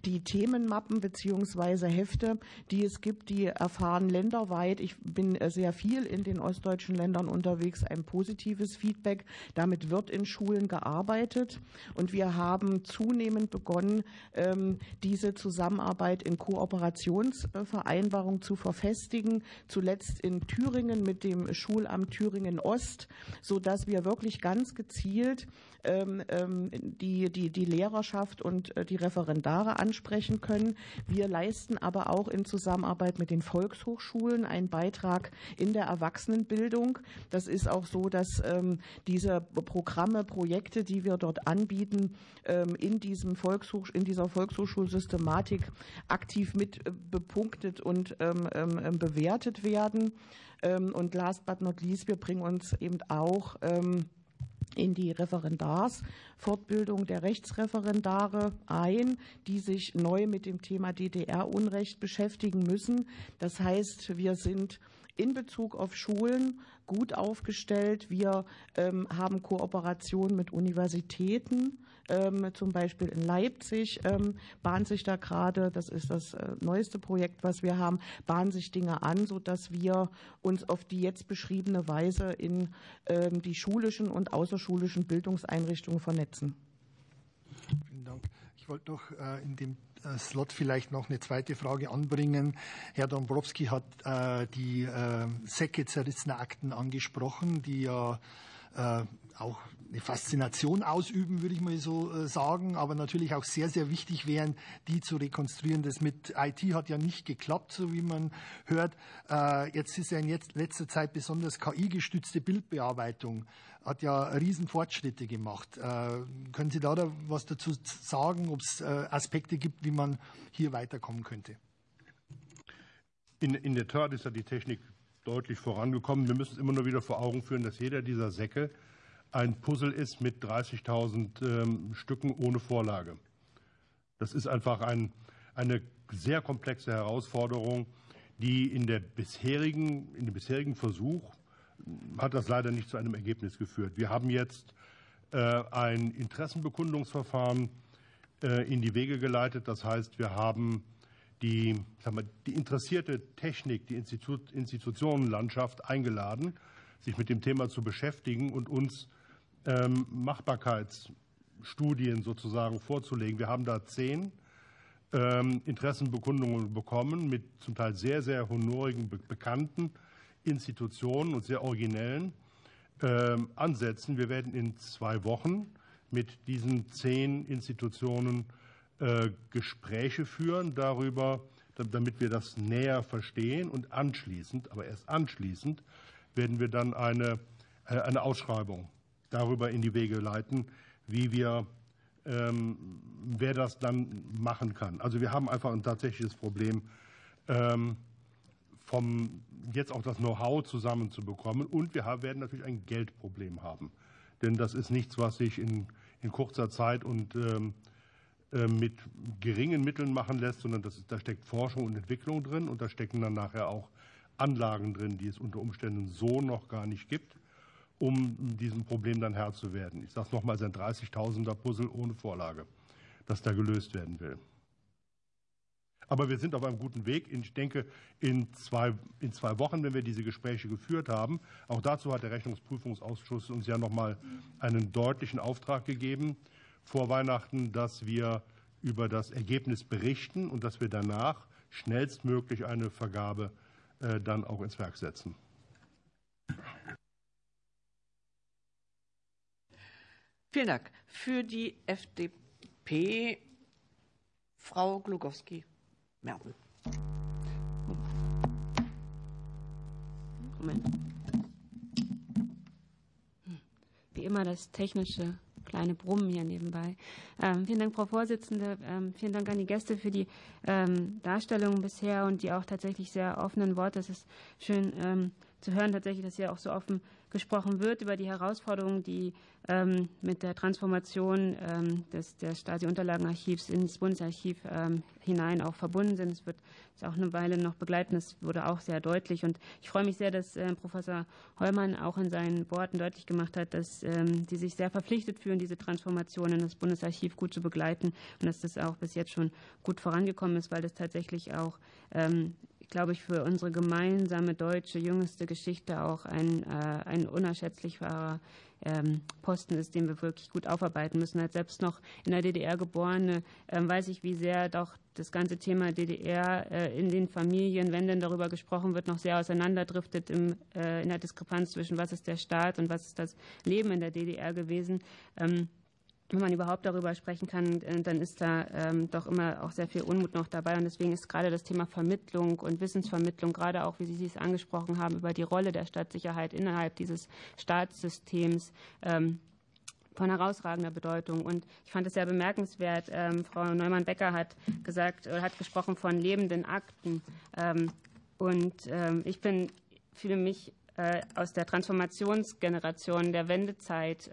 die Themenmappen beziehungsweise Hefte, die es gibt, die erfahren länderweit, ich bin äh, sehr viel in den ostdeutschen Ländern unterwegs, ein positives Feedback. Damit wird in Schulen gearbeitet. Und wir haben zunehmend begonnen, ähm, diese Zusammenarbeit in Kooperationsvereinbarung zu verfestigen. Zuletzt in Thüringen mit dem Schulamt Thüringen Ost, sodass wir wirklich ganz gezielt die, die, die Lehrerschaft und äh, die Referendare ansprechen können. Wir leisten aber auch in Zusammenarbeit mit den Volkshochschulen einen Beitrag in der Erwachsenenbildung. Das ist auch so, dass ähm, diese Programme, Projekte, die wir dort anbieten, in, diesem Volkshoch, in dieser Volkshochschulsystematik aktiv mit äh, bepunktet und bewertet werden. Und last but not least, wir bringen uns eben auch in die Referendarsfortbildung der Rechtsreferendare ein, die sich neu mit dem Thema DDR-Unrecht beschäftigen müssen. Das heißt, wir sind in Bezug auf Schulen gut aufgestellt. Wir ähm, haben Kooperation mit Universitäten ähm, zum Beispiel in Leipzig ähm, bahnt sich da gerade, das ist das äh, neueste Projekt, was wir haben, bahnen sich Dinge an, sodass wir uns auf die jetzt beschriebene Weise in ähm, die schulischen und außerschulischen Bildungseinrichtungen vernetzen. Vielen Dank. Ich wollte noch äh, in dem äh, Slot vielleicht noch eine zweite Frage anbringen. Herr Dombrowski hat die Säcke zerrissener Akten angesprochen, die ja auch eine Faszination ausüben, würde ich mal so äh, sagen, aber natürlich auch sehr, sehr wichtig wären, die zu rekonstruieren. Das mit IT hat ja nicht geklappt, so wie man hört. Äh, jetzt ist ja in letzter Zeit besonders KI-gestützte Bildbearbeitung hat ja riesen Fortschritte gemacht. Äh, können Sie da was dazu sagen, ob es Aspekte gibt, wie man hier weiterkommen könnte? In, in der Tat ist ja die Technik deutlich vorangekommen. Wir müssen es immer nur wieder vor Augen führen, dass jeder dieser Säcke ein Puzzle ist mit 30.000 ähm, Stücken ohne Vorlage. Das ist einfach ein, eine sehr komplexe Herausforderung, die in, der bisherigen, in dem bisherigen Versuch hat das leider nicht zu einem Ergebnis geführt. Wir haben jetzt äh, ein Interessenbekundungsverfahren äh, in die Wege geleitet. Das heißt, wir haben die, mal, die interessierte Technik, die Institut, Institutionenlandschaft eingeladen, sich mit dem Thema zu beschäftigen und uns Machbarkeitsstudien sozusagen vorzulegen. Wir haben da zehn ähm, Interessenbekundungen bekommen mit zum Teil sehr, sehr honorigen, bekannten Institutionen und sehr originellen ähm, Ansätzen. Wir werden in zwei Wochen mit diesen zehn Institutionen äh, Gespräche führen darüber, damit wir das näher verstehen und anschließend, aber erst anschließend, werden wir dann eine, äh, eine Ausschreibung darüber in die Wege leiten, wie wir, ähm, wer das dann machen kann. Also wir haben einfach ein tatsächliches Problem, ähm, vom, jetzt auch das Know-how zusammenzubekommen. Und wir werden natürlich ein Geldproblem haben. Denn das ist nichts, was sich in, in kurzer Zeit und ähm, äh, mit geringen Mitteln machen lässt, sondern das da steckt Forschung und Entwicklung drin und da stecken dann nachher auch Anlagen drin, die es unter Umständen so noch gar nicht gibt um diesem Problem dann Herr zu werden. Ich sage es nochmal, es ist ein 30.000er Puzzle ohne Vorlage, das da gelöst werden will. Aber wir sind auf einem guten Weg. Ich denke, in zwei, in zwei Wochen, wenn wir diese Gespräche geführt haben, auch dazu hat der Rechnungsprüfungsausschuss uns ja nochmal einen deutlichen Auftrag gegeben vor Weihnachten, dass wir über das Ergebnis berichten und dass wir danach schnellstmöglich eine Vergabe äh, dann auch ins Werk setzen. Vielen Dank. Für die FDP Frau Glukowski-Merten. Moment. Wie immer das technische kleine Brummen hier nebenbei. Ähm, vielen Dank, Frau Vorsitzende. Ähm, vielen Dank an die Gäste für die ähm, Darstellung bisher und die auch tatsächlich sehr offenen Worte. Es ist schön ähm, zu hören, tatsächlich, dass hier auch so offen gesprochen wird über die Herausforderungen, die ähm, mit der Transformation ähm, des, des Stasi-Unterlagenarchivs ins Bundesarchiv ähm, hinein auch verbunden sind. Es wird es auch eine Weile noch begleiten. Das wurde auch sehr deutlich. Und ich freue mich sehr, dass Professor Heumann auch in seinen Worten deutlich gemacht hat, dass die sich sehr verpflichtet fühlen, diese Transformation in das Bundesarchiv gut zu begleiten und dass das auch bis jetzt schon gut vorangekommen ist, weil das tatsächlich auch glaube ich, für unsere gemeinsame deutsche jüngste Geschichte auch ein, äh, ein unerschätzlicher ähm, Posten ist, den wir wirklich gut aufarbeiten müssen. Als selbst noch in der DDR geborene ähm, weiß ich, wie sehr doch das ganze Thema DDR äh, in den Familien, wenn denn darüber gesprochen wird, noch sehr auseinanderdriftet im, äh, in der Diskrepanz zwischen was ist der Staat und was ist das Leben in der DDR gewesen. Ähm, wenn man überhaupt darüber sprechen kann, äh, dann ist da ähm, doch immer auch sehr viel Unmut noch dabei. Und deswegen ist gerade das Thema Vermittlung und Wissensvermittlung, gerade auch, wie Sie es angesprochen haben, über die Rolle der Stadtsicherheit innerhalb dieses Staatssystems, ähm, von herausragender Bedeutung. Und ich fand es sehr bemerkenswert, ähm, Frau Neumann-Becker hat gesagt, hat gesprochen von lebenden Akten. Und ich bin, fühle mich äh, aus der Transformationsgeneration der Wendezeit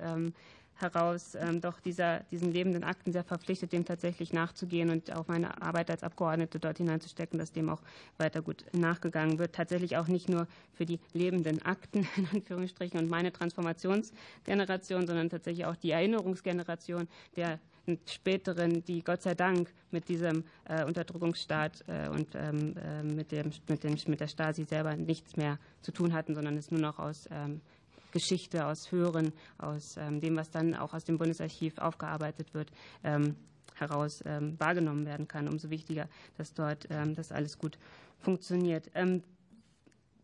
heraus ähm, doch dieser, diesen lebenden Akten sehr verpflichtet, dem tatsächlich nachzugehen und auch meine Arbeit als Abgeordnete dort hineinzustecken, dass dem auch weiter gut nachgegangen wird. Tatsächlich auch nicht nur für die lebenden Akten, in Anführungsstrichen, und meine Transformationsgeneration, sondern tatsächlich auch die Erinnerungsgeneration der späteren, die Gott sei Dank mit diesem äh, Unterdrückungsstaat äh, und ähm, äh, mit, dem, mit, dem, mit der Stasi selber nichts mehr zu tun hatten, sondern es nur noch aus ähm, Geschichte, aus Hören, aus ähm, dem, was dann auch aus dem Bundesarchiv aufgearbeitet wird, ähm, heraus ähm, wahrgenommen werden kann. Umso wichtiger, dass dort das alles gut funktioniert.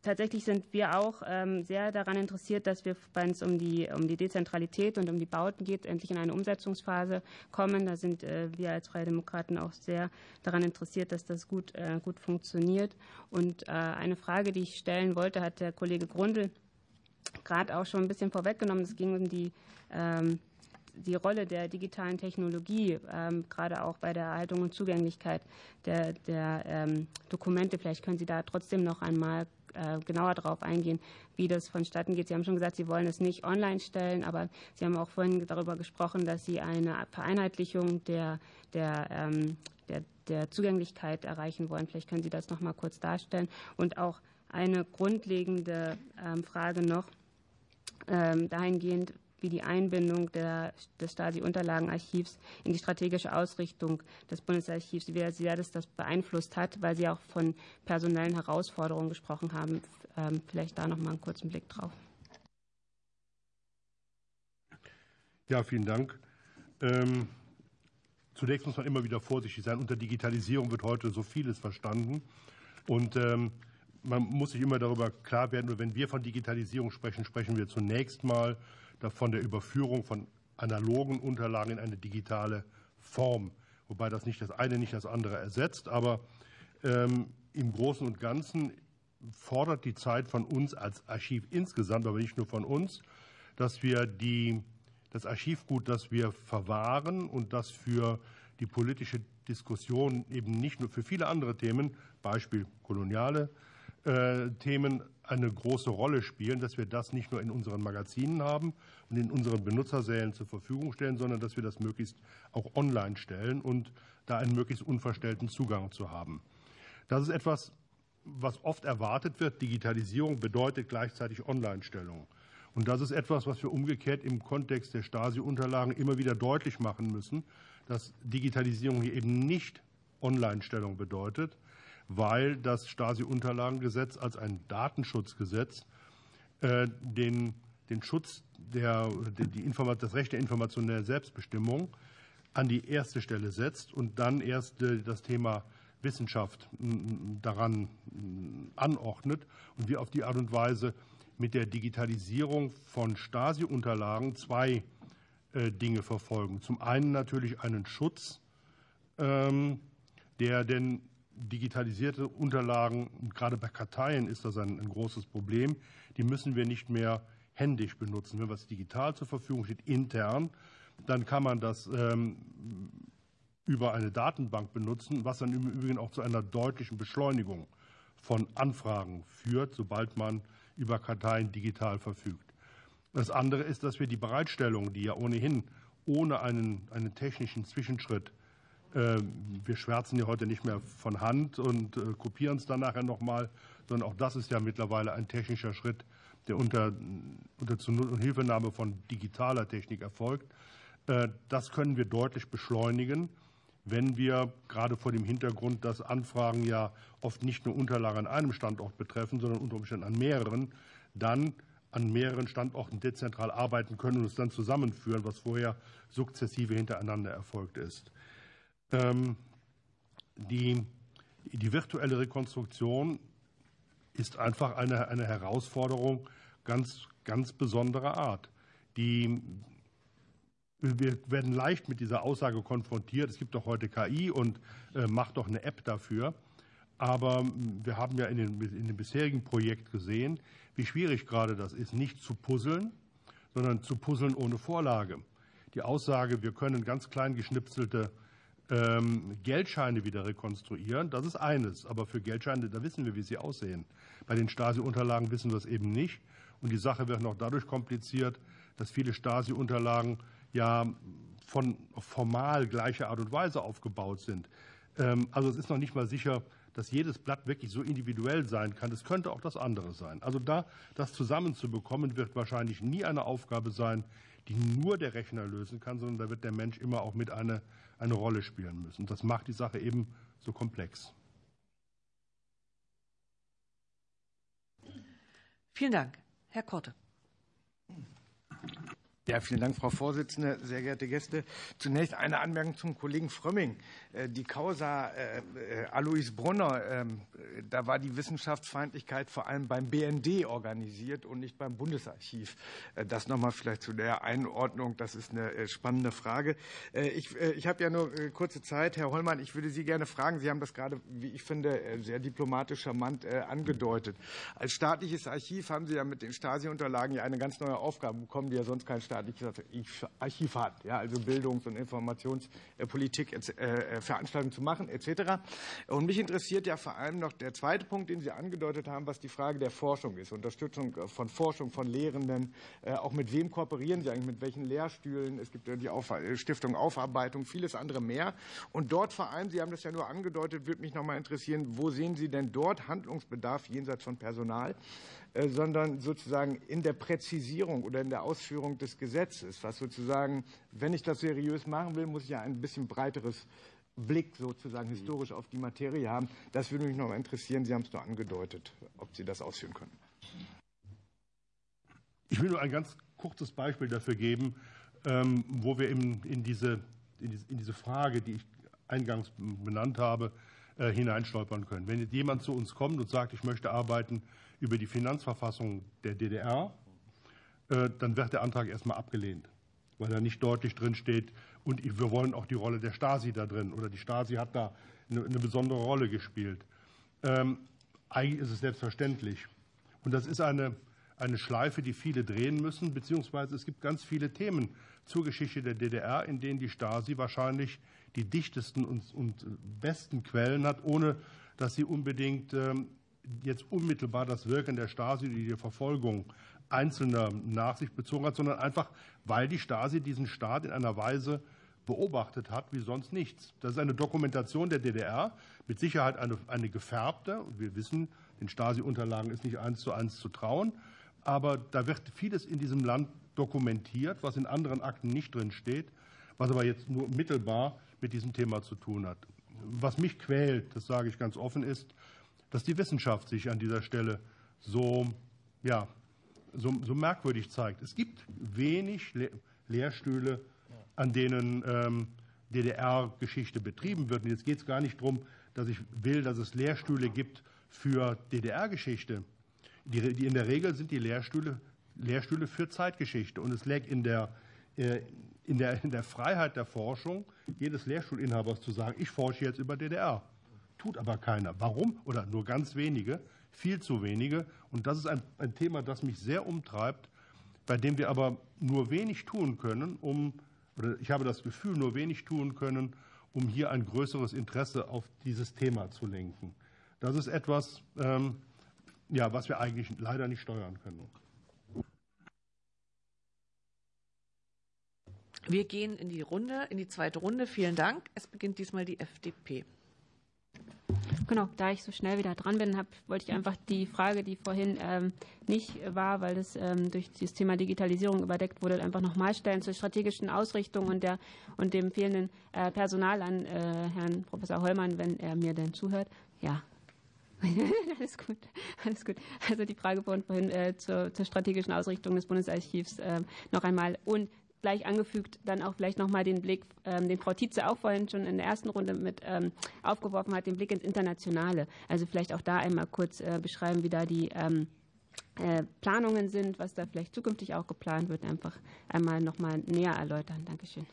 Tatsächlich sind wir auch sehr daran interessiert, dass wir, wenn es um die, um die Dezentralität und um die Bauten geht, endlich in eine Umsetzungsphase kommen. Da sind äh, wir als Freie Demokraten auch sehr daran interessiert, dass das gut, äh, gut funktioniert. Und äh, eine Frage, die ich stellen wollte, hat der Kollege Grundl gerade auch schon ein bisschen vorweggenommen. Es ging um die, ähm, die Rolle der digitalen Technologie, ähm, gerade auch bei der Erhaltung und Zugänglichkeit der, der ähm, Dokumente. Vielleicht können Sie da trotzdem noch einmal äh, genauer darauf eingehen, wie das vonstatten geht. Sie haben schon gesagt, Sie wollen es nicht online stellen, aber Sie haben auch vorhin darüber gesprochen, dass Sie eine Vereinheitlichung der, der, ähm, der, der Zugänglichkeit erreichen wollen. Vielleicht können Sie das noch mal kurz darstellen. Und auch eine grundlegende ähm, Frage noch dahingehend, wie die Einbindung der, des Stasi-Unterlagenarchivs in die strategische Ausrichtung des Bundesarchivs, wie sehr das das beeinflusst hat, weil Sie auch von personellen Herausforderungen gesprochen haben. Ähm, vielleicht da noch mal einen kurzen Blick drauf. Ja, vielen Dank. Ähm, zunächst muss man immer wieder vorsichtig sein. Unter Digitalisierung wird heute so vieles verstanden. Und ähm, man muss sich immer darüber klar werden, wenn wir von Digitalisierung sprechen, sprechen wir zunächst mal von der Überführung von analogen Unterlagen in eine digitale Form, wobei das nicht das eine nicht das andere ersetzt, aber ähm, im Großen und Ganzen fordert die Zeit von uns als Archiv insgesamt, aber nicht nur von uns, dass wir die, das Archivgut, das wir verwahren und das für die politische Diskussion eben nicht nur für viele andere Themen, Beispiel koloniale Themen eine große Rolle spielen, dass wir das nicht nur in unseren Magazinen haben und in unseren Benutzersälen zur Verfügung stellen, sondern dass wir das möglichst auch online stellen und da einen möglichst unverstellten Zugang zu haben. Das ist etwas, was oft erwartet wird. Digitalisierung bedeutet gleichzeitig Online-Stellung. Und das ist etwas, was wir umgekehrt im Kontext der Stasi-Unterlagen immer wieder deutlich machen müssen, dass Digitalisierung hier eben nicht Online-Stellung bedeutet, weil das Stasi-Unterlagengesetz als ein Datenschutzgesetz äh, den, den Schutz der, die das Recht der informationellen Selbstbestimmung an die erste Stelle setzt und dann erst äh, das Thema Wissenschaft daran anordnet und wir auf die Art und Weise mit der Digitalisierung von Stasi-Unterlagen zwei äh, Dinge verfolgen. Zum einen natürlich einen Schutz, ähm, der denn digitalisierte Unterlagen, gerade bei Karteien ist das ein, ein, großes Problem, die müssen wir nicht mehr händisch benutzen. Wenn was digital zur Verfügung steht, intern, dann kann man das ähm, über eine Datenbank benutzen, was dann im Übrigen auch zu einer deutlichen Beschleunigung von Anfragen führt, sobald man über Karteien digital verfügt. Das andere ist, dass wir die Bereitstellung, die ja ohnehin ohne einen, einen technischen Zwischenschritt, wir schwärzen ja heute nicht mehr von Hand und äh, kopieren es dann nachher nochmal, sondern auch das ist ja mittlerweile ein technischer Schritt, der unter, unter Zuhilfenahme von digitaler Technik erfolgt. Äh, das können wir deutlich beschleunigen, wenn wir gerade vor dem Hintergrund, dass Anfragen ja oft nicht nur Unterlagen an einem Standort betreffen, sondern unter Umständen an mehreren, dann an mehreren Standorten dezentral arbeiten können und es dann zusammenführen, was vorher sukzessive hintereinander erfolgt ist. Ähm, die, die virtuelle Rekonstruktion ist einfach eine, eine Herausforderung ganz, ganz besonderer Art. Die, wir werden leicht mit dieser Aussage konfrontiert. Es gibt doch heute KI und äh, macht doch eine App dafür. Aber wir haben ja in, den, in dem bisherigen Projekt gesehen, wie schwierig gerade das ist, nicht zu puzzeln, sondern zu puzzeln ohne Vorlage. Die Aussage, wir können ganz klein geschnipselte Geldscheine wieder rekonstruieren, das ist eines. Aber für Geldscheine, da wissen wir, wie sie aussehen. Bei den Stasi-Unterlagen wissen wir es eben nicht. Und die Sache wird noch dadurch kompliziert, dass viele Stasi-Unterlagen ja von formal gleicher Art und Weise aufgebaut sind. Ähm, also es ist noch nicht mal sicher, dass jedes Blatt wirklich so individuell sein kann. Es könnte auch das andere sein. Also da das zusammenzubekommen, wird wahrscheinlich nie eine Aufgabe sein, die nur der Rechner lösen kann, sondern da wird der Mensch immer auch mit eine, eine Rolle spielen müssen. Das macht die Sache eben so komplex. Vielen Dank. Herr Korte. Ja, vielen Dank, Frau Vorsitzende, sehr geehrte Gäste. Zunächst eine Anmerkung zum Kollegen Frömming. Äh, die Causa äh, äh, Alois Brunner, ähm, da war die Wissenschaftsfeindlichkeit vor allem beim BND organisiert und nicht beim Bundesarchiv. Das nochmal vielleicht zu der Einordnung. Das ist eine spannende Frage. Ich, ich habe ja nur kurze Zeit. Herr Hollmann, ich würde Sie gerne fragen. Sie haben das gerade, wie ich finde, sehr diplomatisch charmant angedeutet. Als staatliches Archiv haben Sie ja mit den Stasi-Unterlagen ja eine ganz neue Aufgabe bekommen, die ja sonst kein staatliches Archiv hat, ja, also Bildungs- und Informationspolitik, äh, äh, Veranstaltungen zu machen etc. Und mich interessiert ja vor allem noch der zweite Punkt, den Sie angedeutet haben, was die Frage der Forschung ist, Unterstützung von Forschung von Lehrenden, äh, auch mit wem kooperieren Sie eigentlich, mit welchen Lehrstühlen, es gibt ja die Auf Stiftung Aufarbeitung, vieles andere mehr. Und dort vor allem, Sie haben das ja nur angedeutet, würde mich noch mal interessieren, wo sehen Sie denn dort Handlungsbedarf jenseits von Personal? Äh, sondern sozusagen in der Präzisierung oder in der Ausführung des Gesetzes, was sozusagen, wenn ich das seriös machen will, muss ich ja ein bisschen breiteres Blick sozusagen historisch auf die Materie haben. Das würde mich noch mal interessieren. Sie haben es nur angedeutet, ob Sie das ausführen können. Ich will nur ein ganz kurzes Beispiel dafür geben, ähm, wo wir in diese, in diese Frage, die ich eingangs benannt habe, äh, hineinstolpern können. Wenn jetzt jemand zu uns kommt und sagt, ich möchte arbeiten über die Finanzverfassung der DDR, äh, dann wird der Antrag erstmal abgelehnt, weil da nicht deutlich drin steht, und wir wollen auch die Rolle der Stasi da drin oder die Stasi hat da eine, besondere Rolle gespielt. Ähm, eigentlich ist es selbstverständlich. Und das ist eine, eine Schleife, die viele drehen müssen, beziehungsweise es gibt ganz viele Themen zur Geschichte der DDR, in denen die Stasi wahrscheinlich die dichtesten und, und besten Quellen hat, ohne dass sie unbedingt ähm, jetzt unmittelbar das Wirken der Stasi oder die Verfolgung Einzelner nach sich bezogen hat, sondern einfach, weil die Stasi diesen Staat in einer Weise beobachtet hat wie sonst nichts. Das ist eine Dokumentation der DDR, mit Sicherheit eine, eine gefärbte. Wir wissen, den Stasi-Unterlagen ist nicht eins zu eins zu trauen, aber da wird vieles in diesem Land dokumentiert, was in anderen Akten nicht drin steht, was aber jetzt nur mittelbar mit diesem Thema zu tun hat. Was mich quält, das sage ich ganz offen, ist, dass die Wissenschaft sich an dieser Stelle so, ja, so, so merkwürdig zeigt. Es gibt wenig Le Lehrstühle, an denen ähm, DDR-Geschichte betrieben wird. Und jetzt geht es gar nicht darum, dass ich will, dass es Lehrstühle gibt für DDR-Geschichte. In der Regel sind die Lehrstühle, Lehrstühle für Zeitgeschichte. Und es lägt in der, äh, in, der, in der Freiheit der Forschung jedes Lehrstuhlinhabers zu sagen, ich forsche jetzt über DDR tut aber keiner. Warum? Oder nur ganz wenige, viel zu wenige. Und das ist ein, ein Thema, das mich sehr umtreibt, bei dem wir aber nur wenig tun können, um oder ich habe das Gefühl, nur wenig tun können, um hier ein größeres Interesse auf dieses Thema zu lenken. Das ist etwas, ähm, ja, was wir eigentlich leider nicht steuern können. Wir gehen in die Runde, in die zweite Runde. Vielen Dank. Es beginnt diesmal die FDP. Genau, da ich so schnell wieder dran bin, hab, wollte ich einfach die Frage, die vorhin ähm, nicht war, weil das ähm, durch das Thema Digitalisierung überdeckt wurde, einfach nochmal stellen zur strategischen Ausrichtung und, der, und dem fehlenden äh, Personal an äh, Herrn Professor Hollmann, wenn er mir denn zuhört. Ja, alles gut, alles gut. Also die Frage vorhin äh, zur, zur, strategischen Ausrichtung des Bundesarchivs äh, noch einmal. Und gleich angefügt, dann auch vielleicht nochmal den Blick, ähm, den Frau Tietze auch vorhin schon in der ersten Runde mit ähm, aufgeworfen hat, den Blick ins Internationale. Also vielleicht auch da einmal kurz äh, beschreiben, wie da die ähm, äh, Planungen sind, was da vielleicht zukünftig auch geplant wird, einfach einmal nochmal näher erläutern. Dankeschön.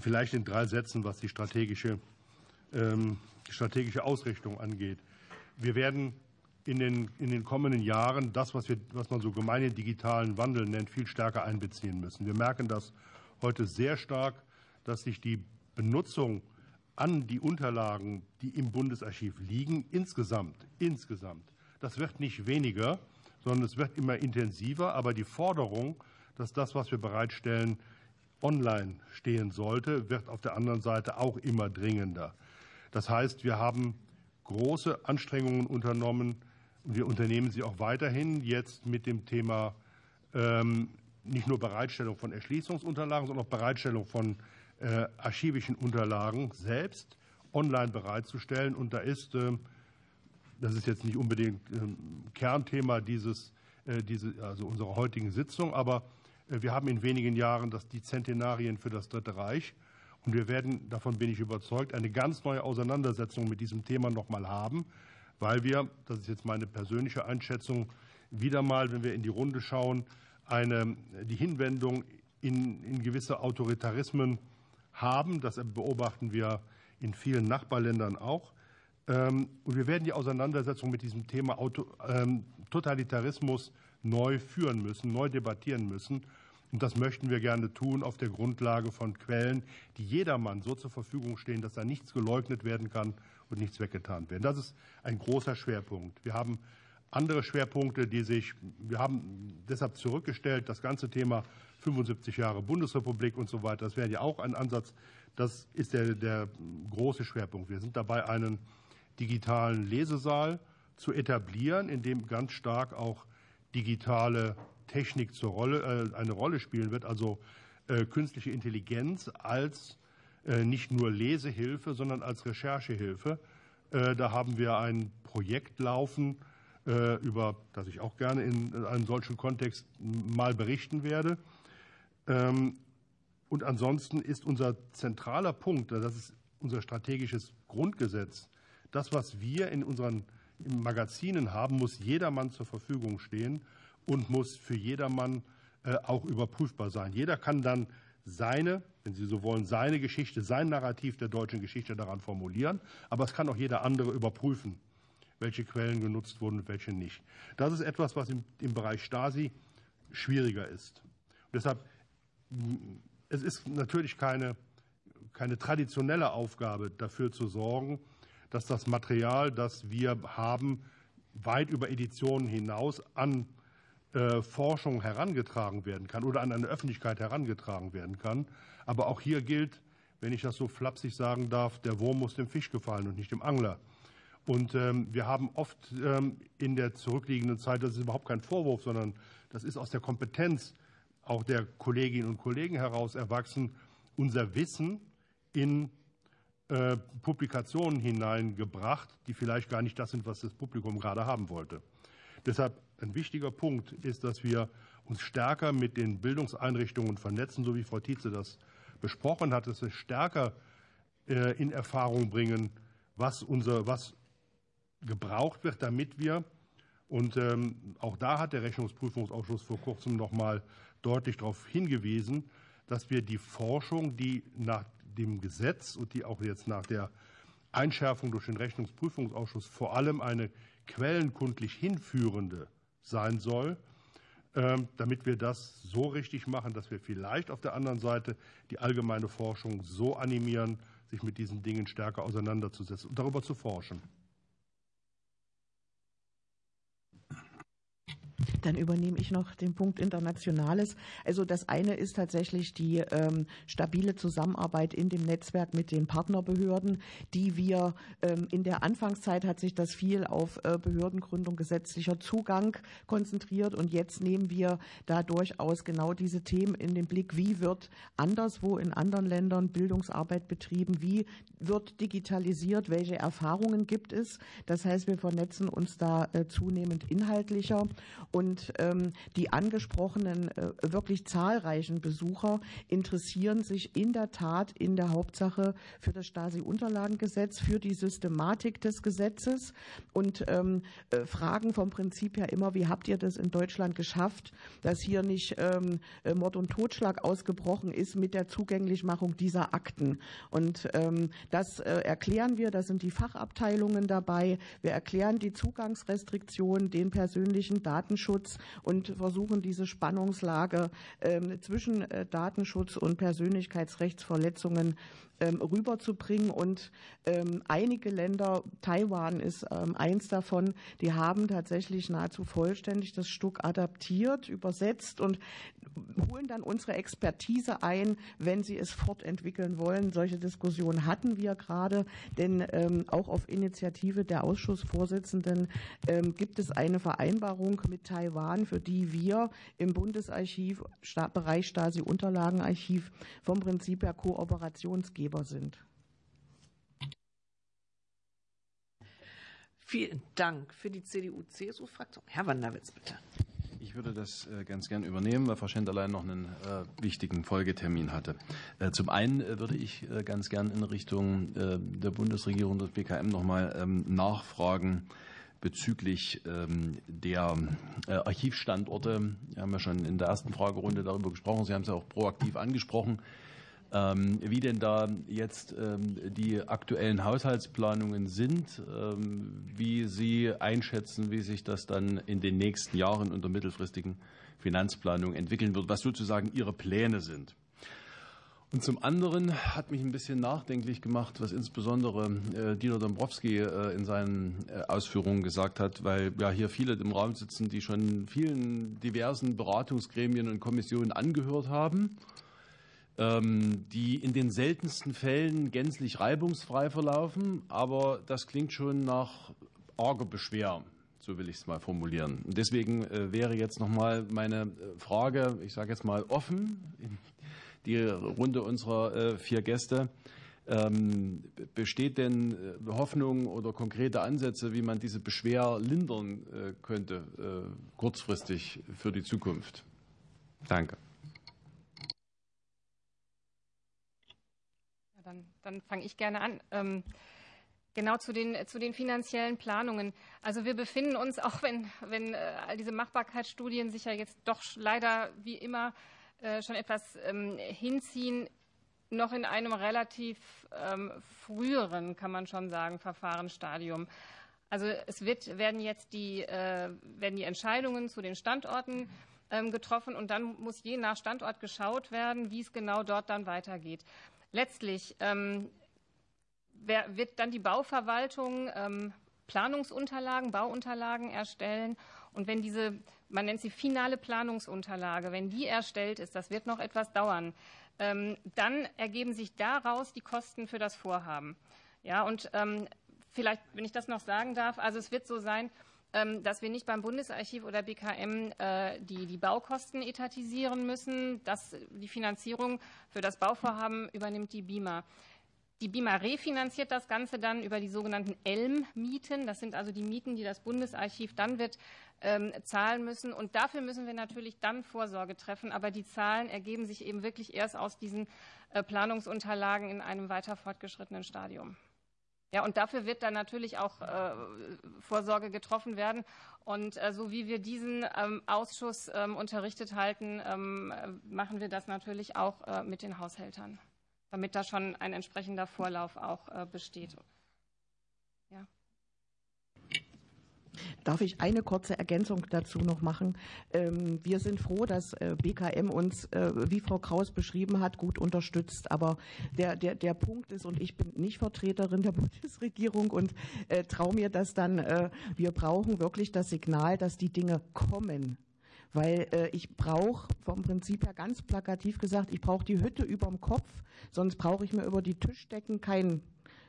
Vielleicht in drei Sätzen, was die strategische, strategische Ausrichtung angeht. Wir werden in den, in den kommenden Jahren das, was, wir, was man so gemein den digitalen Wandel nennt, viel stärker einbeziehen müssen. Wir merken das heute sehr stark, dass sich die Benutzung an die Unterlagen, die im Bundesarchiv liegen, insgesamt, insgesamt, das wird nicht weniger, sondern es wird immer intensiver. Aber die Forderung, dass das, was wir bereitstellen, online stehen sollte, wird auf der anderen Seite auch immer dringender. Das heißt, wir haben große Anstrengungen unternommen, wir unternehmen sie auch weiterhin jetzt mit dem Thema ähm, nicht nur Bereitstellung von Erschließungsunterlagen, sondern auch Bereitstellung von äh, archivischen Unterlagen selbst online bereitzustellen. Und da ist, äh, das ist jetzt nicht unbedingt äh, Kernthema dieses, äh, diese, also unserer heutigen Sitzung, aber äh, wir haben in wenigen Jahren das, die Zentenarien für das Dritte Reich. Und wir werden, davon bin ich überzeugt, eine ganz neue Auseinandersetzung mit diesem Thema noch mal haben weil wir, das ist jetzt meine persönliche Einschätzung, wieder mal, wenn wir in die Runde schauen, eine, die Hinwendung in, in gewisse Autoritarismen haben. Das beobachten wir in vielen Nachbarländern auch. Ähm, und wir werden die Auseinandersetzung mit diesem Thema ähm, Totalitarismus neu führen müssen, neu debattieren müssen. Und das möchten wir gerne tun auf der Grundlage von Quellen, die jedermann so zur Verfügung stehen, dass da nichts geleugnet werden kann und nichts weggetan werden. Das ist ein großer Schwerpunkt. Wir haben andere Schwerpunkte, die sich, wir haben deshalb zurückgestellt, das ganze Thema 75 Jahre Bundesrepublik und so weiter, das wäre ja auch ein Ansatz. Das ist der, der große Schwerpunkt. Wir sind dabei, einen digitalen Lesesaal zu etablieren, in dem ganz stark auch digitale Technik zur Rolle, äh, eine Rolle spielen wird, also äh, künstliche Intelligenz als nicht nur Lesehilfe, sondern als Recherchehilfe. Äh, da haben wir ein Projekt laufen, äh, über das ich auch gerne in einem solchen Kontext mal berichten werde. Ähm, und ansonsten ist unser zentraler Punkt, das ist unser strategisches Grundgesetz, das, was wir in unseren Magazinen haben, muss jedermann zur Verfügung stehen und muss für jedermann auch überprüfbar sein. Jeder kann dann seine, wenn Sie so wollen, seine Geschichte, sein Narrativ der deutschen Geschichte daran formulieren. Aber es kann auch jeder andere überprüfen, welche Quellen genutzt wurden und welche nicht. Das ist etwas, was im, im Bereich Stasi schwieriger ist. Und deshalb, es ist natürlich keine, keine traditionelle Aufgabe, dafür zu sorgen, dass das Material, das wir haben, weit über Editionen hinaus an Forschung herangetragen werden kann oder an eine Öffentlichkeit herangetragen werden kann. Aber auch hier gilt, wenn ich das so flapsig sagen darf, der Wurm muss dem Fisch gefallen und nicht dem Angler. Und ähm, wir haben oft ähm, in der zurückliegenden Zeit, das ist überhaupt kein Vorwurf, sondern das ist aus der Kompetenz auch der Kolleginnen und Kollegen heraus erwachsen, unser Wissen in äh, Publikationen hineingebracht, die vielleicht gar nicht das sind, was das Publikum gerade haben wollte. Deshalb ein wichtiger Punkt ist, dass wir uns stärker mit den Bildungseinrichtungen vernetzen, so wie Frau Tietze das besprochen hat, dass wir stärker äh, in Erfahrung bringen, was, unser, was gebraucht wird, damit wir, und ähm, auch da hat der Rechnungsprüfungsausschuss vor kurzem noch mal deutlich darauf hingewiesen, dass wir die Forschung, die nach dem Gesetz und die auch jetzt nach der Einschärfung durch den Rechnungsprüfungsausschuss vor allem eine quellenkundlich hinführende sein soll, ähm, damit wir das so richtig machen, dass wir vielleicht auf der anderen Seite die allgemeine Forschung so animieren, sich mit diesen Dingen stärker auseinanderzusetzen und darüber zu forschen. Dann übernehme ich noch den Punkt Internationales. Also das eine ist tatsächlich die ähm, stabile Zusammenarbeit in dem Netzwerk mit den Partnerbehörden, die wir ähm, in der Anfangszeit hat sich das viel auf äh, Behördengründung, gesetzlicher Zugang konzentriert und jetzt nehmen wir da durchaus genau diese Themen in den Blick. Wie wird anderswo in anderen Ländern Bildungsarbeit betrieben? Wie wird digitalisiert? Welche Erfahrungen gibt es? Das heißt, wir vernetzen uns da äh, zunehmend inhaltlicher und ähm, die angesprochenen äh, wirklich zahlreichen Besucher interessieren sich in der Tat in der Hauptsache für das Stasi-Unterlagengesetz, für die Systematik des Gesetzes und ähm, äh, fragen vom Prinzip her immer, wie habt ihr das in Deutschland geschafft, dass hier nicht ähm, äh, Mord und Totschlag ausgebrochen ist mit der Zugänglichmachung dieser Akten. Und das erklären wir, da sind die Fachabteilungen dabei. Wir erklären die Zugangsrestriktionen, den persönlichen Datenschutz Datenschutz und versuchen diese Spannungslage ähm, zwischen äh, Datenschutz und Persönlichkeitsrechtsverletzungen ähm, rüberzubringen. Und ähm, einige Länder, Taiwan ist ähm, eins davon, die haben tatsächlich nahezu vollständig das Stück adaptiert, übersetzt und holen dann unsere Expertise ein, wenn sie es fortentwickeln wollen. Solche Diskussionen hatten wir gerade, denn auch auf Initiative der Ausschussvorsitzenden gibt es eine Vereinbarung mit Taiwan, für die wir im Bundesarchiv, Bereich Stasi-Unterlagenarchiv vom Prinzip her Kooperationsgeber Arbeitgeber sind. Vielen Dank für die CDU-CSU-Fraktion. Herr Wanderwitz, bitte. Ich würde das äh, ganz gern übernehmen, weil Frau Schenderlein noch einen äh, wichtigen Folgetermin hatte. Äh, zum einen würde ich ganz gern in Richtung der Bundesregierung des BKM noch mal ähm, nachfragen bezüglich ähm, der Archivstandorte. Wir haben ja schon in der ersten Fragerunde darüber gesprochen. Sie haben es ja auch proaktiv angesprochen. Ähm, wie denn da jetzt ähm, die aktuellen Haushaltsplanungen sind, ähm, wie Sie einschätzen, wie sich das dann in den nächsten Jahren unter mittelfristigen Finanzplanung entwickeln wird, was sozusagen Ihre Pläne sind. Und zum anderen hat mich ein bisschen nachdenklich gemacht, was insbesondere äh, Dino Dombrowski äh, in seinen äh, Ausführungen gesagt hat, weil ja hier viele im Raum sitzen, die schon vielen diversen Beratungsgremien und Kommissionen angehört haben die in den seltensten Fällen gänzlich reibungsfrei verlaufen. Aber das klingt schon nach arger Beschwer. So will ich es mal formulieren. deswegen äh, wäre jetzt noch mal meine äh, Frage, ich sage jetzt mal offen, in die Runde unserer äh, vier Gäste. Ähm, besteht denn Hoffnung oder konkrete Ansätze, wie man diese Beschwer lindern könnte, kurzfristig für die Zukunft? Danke. Dann, dann fange ich gerne an. Ähm, genau zu den, zu den finanziellen Planungen. Also wir befinden uns, auch wenn, wenn äh, all diese Machbarkeitsstudien sich ja jetzt doch leider wie immer äh, schon etwas ähm, hinziehen, noch in einem relativ ähm, früheren, kann man schon sagen, Verfahrensstadium. Also es wird, werden jetzt die, äh, werden die Entscheidungen zu den Standorten ähm, getroffen und dann muss je nach Standort geschaut werden, wie es genau dort dann weitergeht. Letztlich ähm, wird dann die Bauverwaltung ähm, Planungsunterlagen, Bauunterlagen erstellen. Und wenn diese, man nennt sie finale Planungsunterlage, wenn die erstellt ist, das wird noch etwas dauern, ähm, dann ergeben sich daraus die Kosten für das Vorhaben. Ja, und vielleicht, wenn ich das noch sagen darf, also es wird so sein, ähm, dass wir nicht beim Bundesarchiv oder BKM äh, die, die Baukosten etatisieren müssen. Das, die Finanzierung für das Bauvorhaben übernimmt die BIMA. Die BIMA refinanziert das Ganze dann über die sogenannten ELM-Mieten. Das sind also die Mieten, die das Bundesarchiv dann wird ähm, zahlen müssen. Und dafür müssen wir natürlich dann Vorsorge treffen. Aber die Zahlen ergeben sich eben wirklich erst aus diesen äh, Planungsunterlagen in einem weiter fortgeschrittenen Stadium. Ja, und dafür wird dann natürlich auch äh, Vorsorge getroffen werden. Und äh, so wie wir diesen ähm, Ausschuss ähm, unterrichtet halten, ähm, machen wir das natürlich auch äh, mit den Haushältern, damit da schon ein entsprechender Vorlauf auch äh, besteht. Ja. Darf ich eine kurze Ergänzung dazu noch machen? Ähm, wir sind froh, dass äh, BKM uns, äh, wie Frau Kraus beschrieben hat, gut unterstützt. Aber der, der, der Punkt ist, und ich bin nicht Vertreterin der Bundesregierung und äh, traue mir das dann, wir brauchen wirklich das Signal, dass die Dinge kommen weil ich brauche vom Prinzip her ganz plakativ gesagt, ich brauche die Hütte überm Kopf, sonst brauche ich mir über die Tischdecken keinen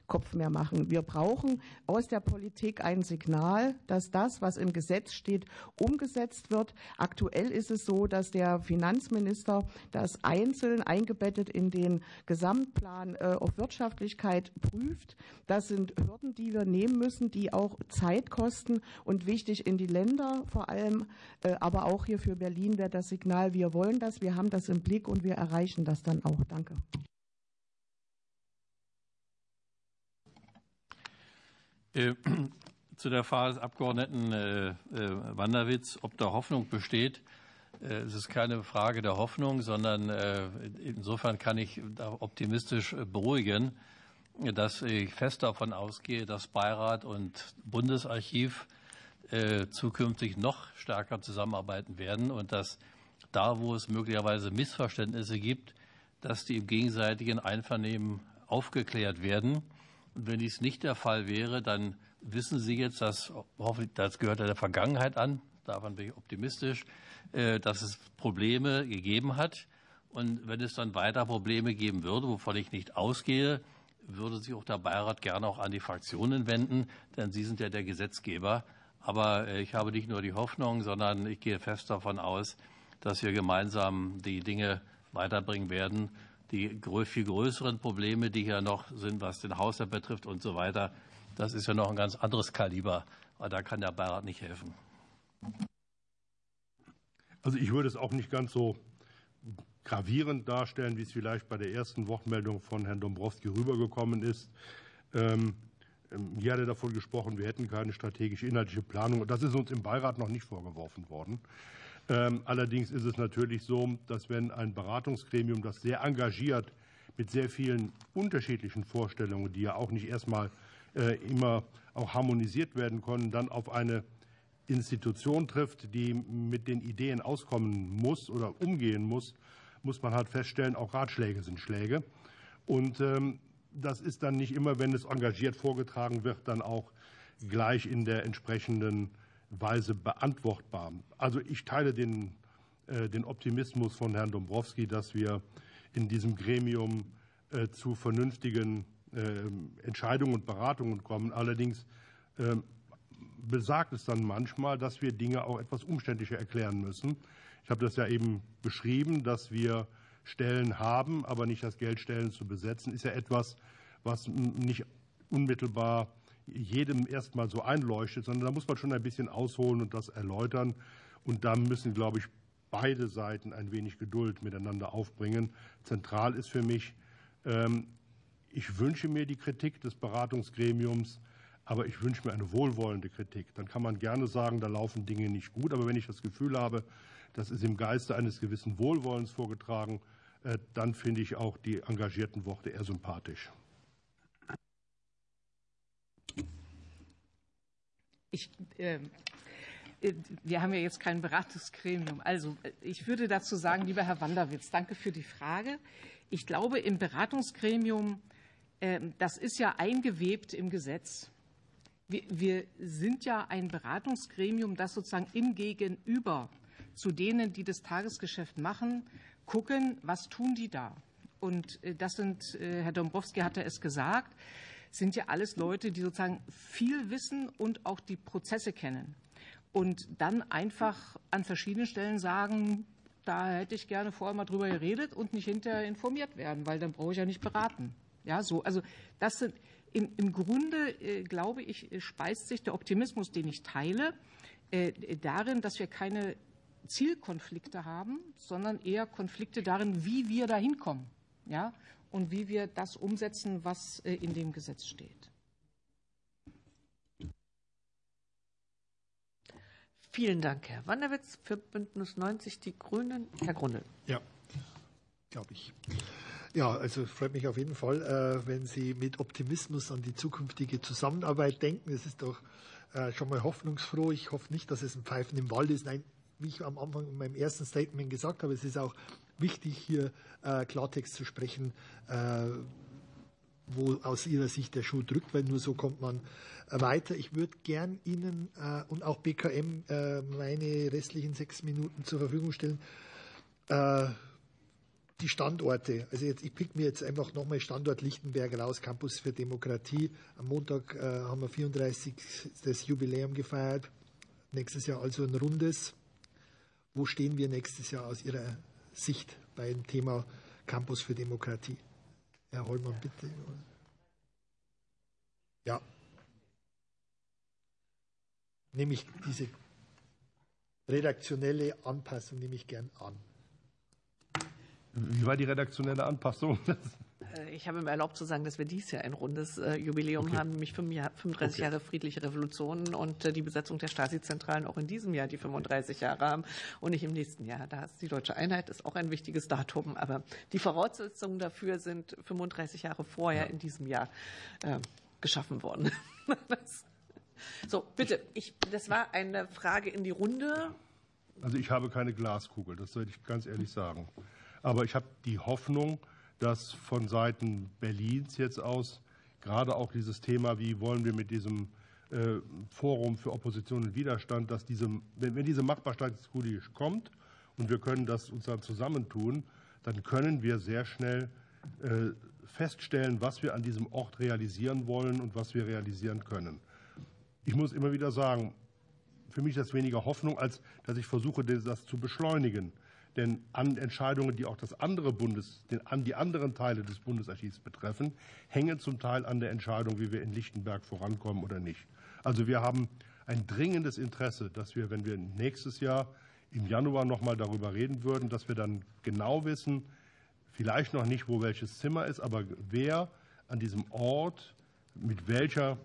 Kopf mehr machen. Wir brauchen aus der Politik ein Signal, dass das, was im Gesetz steht, umgesetzt wird. Aktuell ist es so, dass der Finanzminister das einzeln eingebettet in den Gesamtplan äh, auf Wirtschaftlichkeit prüft. Das sind Hürden, die wir nehmen müssen, die auch Zeit kosten und wichtig in die Länder vor allem, äh, aber auch hier für Berlin wäre das Signal, wir wollen das, wir haben das im Blick und wir erreichen das dann auch. Danke. zu der Frage des Abgeordneten äh, äh, Wanderwitz, ob da Hoffnung besteht. Es ist keine Frage der Hoffnung, sondern insofern kann ich optimistisch beruhigen, dass ich fest davon ausgehe, dass Beirat und Bundesarchiv zukünftig noch stärker zusammenarbeiten werden und dass da, wo es möglicherweise Missverständnisse gibt, dass die im gegenseitigen Einvernehmen aufgeklärt werden wenn dies nicht der Fall wäre, dann wissen Sie jetzt, dass, das gehört der Vergangenheit an, davon bin ich optimistisch, äh, dass es Probleme gegeben hat. Und wenn es dann weiter Probleme geben würde, wovon ich nicht ausgehe, würde sich auch der Beirat gerne auch an die Fraktionen wenden, denn sie sind ja der Gesetzgeber. Aber äh, ich habe nicht nur die Hoffnung, sondern ich gehe fest davon aus, dass wir gemeinsam die Dinge weiterbringen werden die viel größeren Probleme, die hier noch sind, was den Haushalt betrifft und so weiter, das ist ja noch ein ganz anderes Kaliber. Da kann der Beirat nicht helfen. Also ich würde es auch nicht ganz so gravierend darstellen, wie es vielleicht bei der ersten Wortmeldung von Herrn Dombrowski rübergekommen ist. Ähm, ähm, hier hat er davon gesprochen, wir hätten keine strategische inhaltliche Planung. Das ist uns im Beirat noch nicht vorgeworfen worden. Ähm, allerdings ist es natürlich so, dass wenn ein Beratungsgremium, das sehr engagiert mit sehr vielen unterschiedlichen Vorstellungen, die ja auch nicht erstmal äh, immer auch harmonisiert werden können, dann auf eine Institution trifft, die mit den Ideen auskommen muss oder umgehen muss, muss man halt feststellen, auch Ratschläge sind Schläge. Und ähm, das ist dann nicht immer, wenn es engagiert vorgetragen wird, dann auch gleich in der entsprechenden Weise beantwortbar. Also ich teile den, äh, den Optimismus von Herrn Dombrowski, dass wir in diesem Gremium äh, zu vernünftigen äh, Entscheidungen und Beratungen kommen. Allerdings besagt es dann manchmal, dass wir Dinge auch etwas umständlicher erklären müssen. Ich habe das ja eben beschrieben, dass wir Stellen haben, aber nicht das Geld Stellen zu besetzen, ist ja etwas, was nicht unmittelbar jedem erstmal so einleuchtet, sondern da muss man schon ein bisschen ausholen und das erläutern. Und da müssen, glaube ich, beide Seiten ein wenig Geduld miteinander aufbringen. Zentral ist für mich, ähm, ich wünsche mir die Kritik des Beratungsgremiums, aber ich wünsche mir eine wohlwollende Kritik. Dann kann man gerne sagen, da laufen Dinge nicht gut. Aber wenn ich das Gefühl habe, das ist im Geiste eines gewissen Wohlwollens vorgetragen, äh, dann finde ich auch die engagierten Worte eher sympathisch. Ich, äh, äh, wir haben ja jetzt kein Beratungsgremium. Also ich würde dazu sagen, lieber Herr Wanderwitz, danke für die Frage. Ich glaube, im Beratungsgremium, äh, das ist ja eingewebt im Gesetz. Wir, sind ja ein Beratungsgremium, das sozusagen im Gegenüber zu denen, die das Tagesgeschäft machen, gucken, was tun die da. Und äh, das sind, äh, Herr Dombrowski hatte es gesagt, sind ja alles Leute, die sozusagen viel wissen und auch die Prozesse kennen. Und dann einfach an verschiedenen Stellen sagen, da hätte ich gerne vorher mal drüber geredet und nicht hinterher informiert werden, weil dann brauche ich ja nicht beraten. Ja, so, also das sind im, im Grunde, äh, glaube ich, speist sich der Optimismus, den ich teile, äh, darin, dass wir keine Zielkonflikte haben, sondern eher Konflikte darin, wie wir da hinkommen. Ja? Und wie wir das umsetzen, was äh, in dem Gesetz steht. Vielen Dank, Herr Wanderwitz. Für Bündnis 90 Die Grünen, Herr Grundl. Ja, glaube ich. Ja, also freut mich auf jeden Fall, äh, wenn Sie mit Optimismus an die zukünftige Zusammenarbeit denken. Es ist doch schon mal hoffnungsfroh. Ich hoffe nicht, dass es ein Pfeifen im Wald ist. Nein, wie ich am Anfang in meinem ersten Statement gesagt habe, es ist auch wichtig, hier Klartext zu sprechen, wo aus Ihrer Sicht der Schuh drückt, weil nur so kommt man weiter. Ich würde gern Ihnen und auch BKM meine restlichen sechs Minuten zur Verfügung stellen die Standorte. Also jetzt, ich pick mir jetzt einfach nochmal Standort Lichtenberg raus, Campus für Demokratie. Am Montag äh, haben wir 34. das Jubiläum gefeiert. Nächstes Jahr also ein rundes. Wo stehen wir nächstes Jahr aus Ihrer Sicht beim Thema Campus für Demokratie? Herr Hollmann, bitte. Ja. Nehme ich diese redaktionelle Anpassung nehme ich gern an. Wie war die redaktionelle Anpassung? Äh, ich habe mir erlaubt zu sagen, dass wir dieses Jahr ein rundes äh, Jubiläum okay. haben, nämlich 35 okay. Jahre friedliche Revolution und äh, die Besetzung der Stasi-Zentralen auch in diesem Jahr die 35 Jahre haben und nicht im nächsten Jahr. Da ist die deutsche Einheit ist auch ein wichtiges Datum, aber die Voraussetzungen dafür sind 35 Jahre vorher ja. in diesem Jahr äh, geschaffen worden. so, bitte. Ich, das war eine Frage in die Runde. Also ich habe keine Glaskugel, das sollte ich ganz ehrlich sagen. Aber ich habe die Hoffnung, dass von Seiten Berlins jetzt aus gerade auch dieses Thema, wie wollen wir mit diesem äh, Forum für Opposition und Widerstand, dass diese, wenn, diese Machbarkeitsstudie kommt und wir können das uns dann zusammentun, dann können wir sehr schnell äh, feststellen, was wir an diesem Ort realisieren wollen und was wir realisieren können. Ich muss immer wieder sagen, für mich ist das weniger Hoffnung, als dass ich versuche, das zu beschleunigen. Denn an Entscheidungen, die auch das andere Bundes, den, an die anderen Teile des Bundesarchivs betreffen, hängen zum Teil an der Entscheidung, wie wir in Lichtenberg vorankommen oder nicht. Also wir haben ein dringendes Interesse, dass wir, wenn wir nächstes Jahr im Januar noch mal darüber reden würden, dass wir dann genau wissen, vielleicht noch nicht, wo welches Zimmer ist, aber wer an diesem Ort mit welcher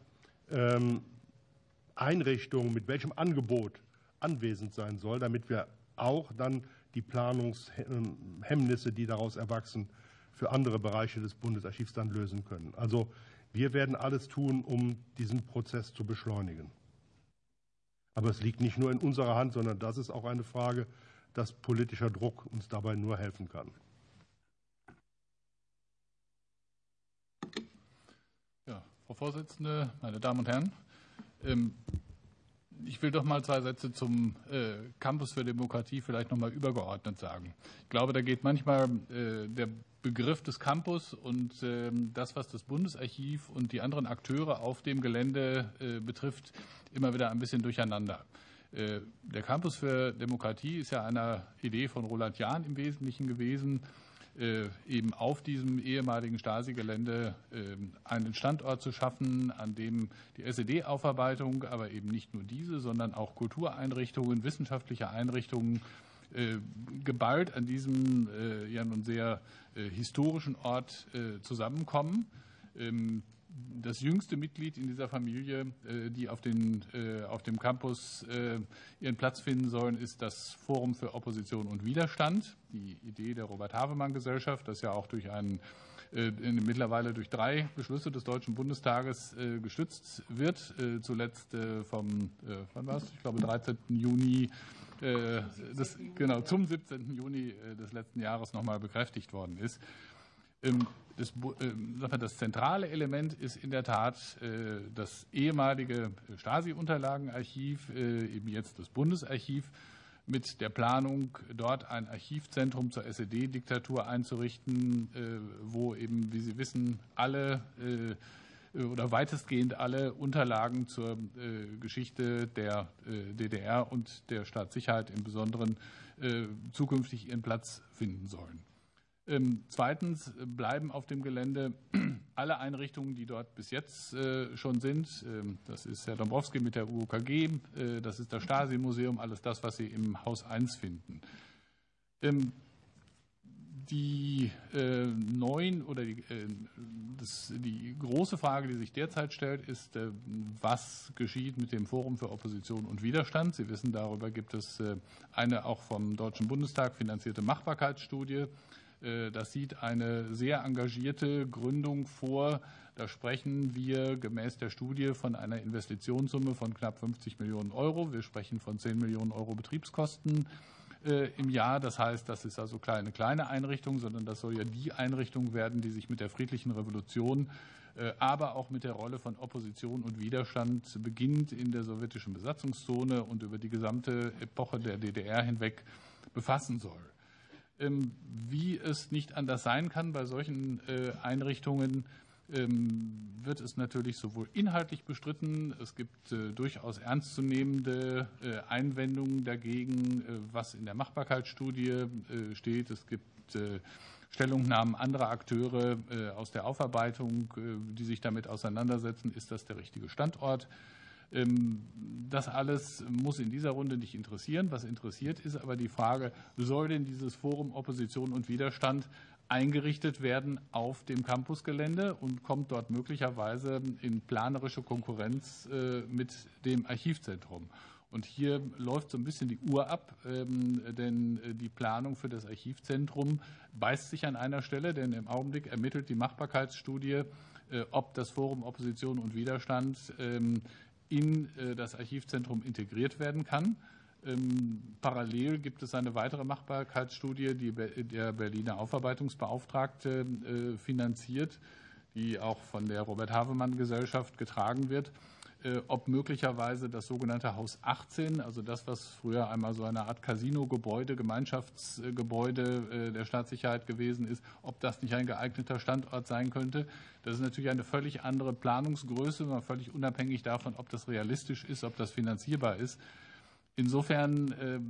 ähm, Einrichtung, mit welchem Angebot anwesend sein soll, damit wir auch dann die Planungshemmnisse, die daraus erwachsen, für andere Bereiche des Bundesarchivs dann lösen können. Also wir werden alles tun, um diesen Prozess zu beschleunigen. Aber es liegt nicht nur in unserer Hand, sondern das ist auch eine Frage, dass politischer Druck uns dabei nur helfen kann. Ja, Frau Vorsitzende, meine Damen und Herren, ähm, ich will doch mal zwei Sätze zum äh, Campus für Demokratie vielleicht noch mal übergeordnet sagen. Ich glaube, da geht manchmal äh, der Begriff des Campus und äh, das, was das Bundesarchiv und die anderen Akteure auf dem Gelände äh, betrifft, immer wieder ein bisschen durcheinander. Äh, der Campus für Demokratie ist ja eine Idee von Roland Jahn im Wesentlichen gewesen, eben auf diesem ehemaligen Stasi-Gelände ähm, einen Standort zu schaffen, an dem die SED-Aufarbeitung, aber eben nicht nur diese, sondern auch Kultureinrichtungen, wissenschaftliche Einrichtungen äh, geballt an diesem äh, ja nun sehr historischen Ort zusammenkommen. Ähm, das jüngste Mitglied in dieser Familie, äh, die auf, den, äh, auf dem Campus äh, ihren Platz finden sollen, ist das Forum für Opposition und Widerstand, die Idee der Robert-Havemann-Gesellschaft, das ja auch durch einen mittlerweile durch drei Beschlüsse des Deutschen Bundestages gestützt wird, zuletzt vom, wann war es? Ich glaube, 13. Juni das, genau, zum 17. Juni des letzten Jahres nochmal bekräftigt worden ist. Das, äh, das, zentrale Element ist in der Tat äh, das ehemalige Stasi-Unterlagenarchiv, äh, eben jetzt das Bundesarchiv, mit der Planung, dort ein Archivzentrum zur SED-Diktatur einzurichten, wo eben, wie Sie wissen, alle oder weitestgehend alle Unterlagen zur Geschichte der DDR und der Staatssicherheit im Besonderen zukünftig ihren Platz finden sollen. Ähm, zweitens bleiben auf dem Gelände alle Einrichtungen, die dort bis jetzt äh, schon sind. Ähm, das ist Herr Dombrowski mit der UOKG, äh, das ist das Stasi-Museum, alles das, was Sie im Haus 1 finden. Ähm, die äh, neuen oder die, das, die, große Frage, die sich derzeit stellt, ist, was geschieht mit dem Forum für Opposition und Widerstand? Sie wissen, darüber gibt es eine auch vom Deutschen Bundestag finanzierte Machbarkeitsstudie Das sieht eine sehr engagierte Gründung vor. Da sprechen wir gemäß der Studie von einer Investitionssumme von knapp 50 Millionen Euro. Wir sprechen von 10 Millionen Euro Betriebskosten im Jahr. Das heißt, das ist also keine kleine Einrichtung, sondern das soll ja die Einrichtung werden, die sich mit der friedlichen Revolution aber auch mit der Rolle von Opposition und Widerstand beginnt in der sowjetischen Besatzungszone und über die gesamte Epoche der DDR hinweg befassen soll. Ähm, wie es nicht anders sein kann bei solchen Einrichtungen, ähm, wird es natürlich sowohl inhaltlich bestritten, es gibt durchaus ernstzunehmende Einwendungen dagegen, was in der Machbarkeitsstudie steht. Es gibt Stellungnahmen anderer Akteure aus der Aufarbeitung, die sich damit auseinandersetzen, ist das der richtige Standort. Ähm, das alles muss in dieser Runde nicht interessieren. Was interessiert, ist aber die Frage, soll denn dieses Forum Opposition und Widerstand eingerichtet werden auf dem Campusgelände und kommt dort möglicherweise in planerische Konkurrenz mit dem Archivzentrum? Und hier läuft so ein bisschen die Uhr ab, ähm, denn die Planung für das Archivzentrum beißt sich an einer Stelle, denn im Augenblick ermittelt die Machbarkeitsstudie, ob das Forum Opposition und Widerstand ähm, in das Archivzentrum integriert werden kann. Ähm, parallel gibt es eine weitere Machbarkeitsstudie, die der Berliner Aufarbeitungsbeauftragte finanziert, die auch von der Robert Havemann Gesellschaft getragen wird. Äh, ob möglicherweise das sogenannte Haus 18, also das, was früher einmal so eine Art Casino-Gebäude, Gemeinschaftsgebäude äh, der Staatssicherheit gewesen ist, ob das nicht ein geeigneter Standort sein könnte. Das ist natürlich eine völlig andere Planungsgröße, völlig unabhängig davon, ob das realistisch ist, ob das finanzierbar ist. Insofern äh,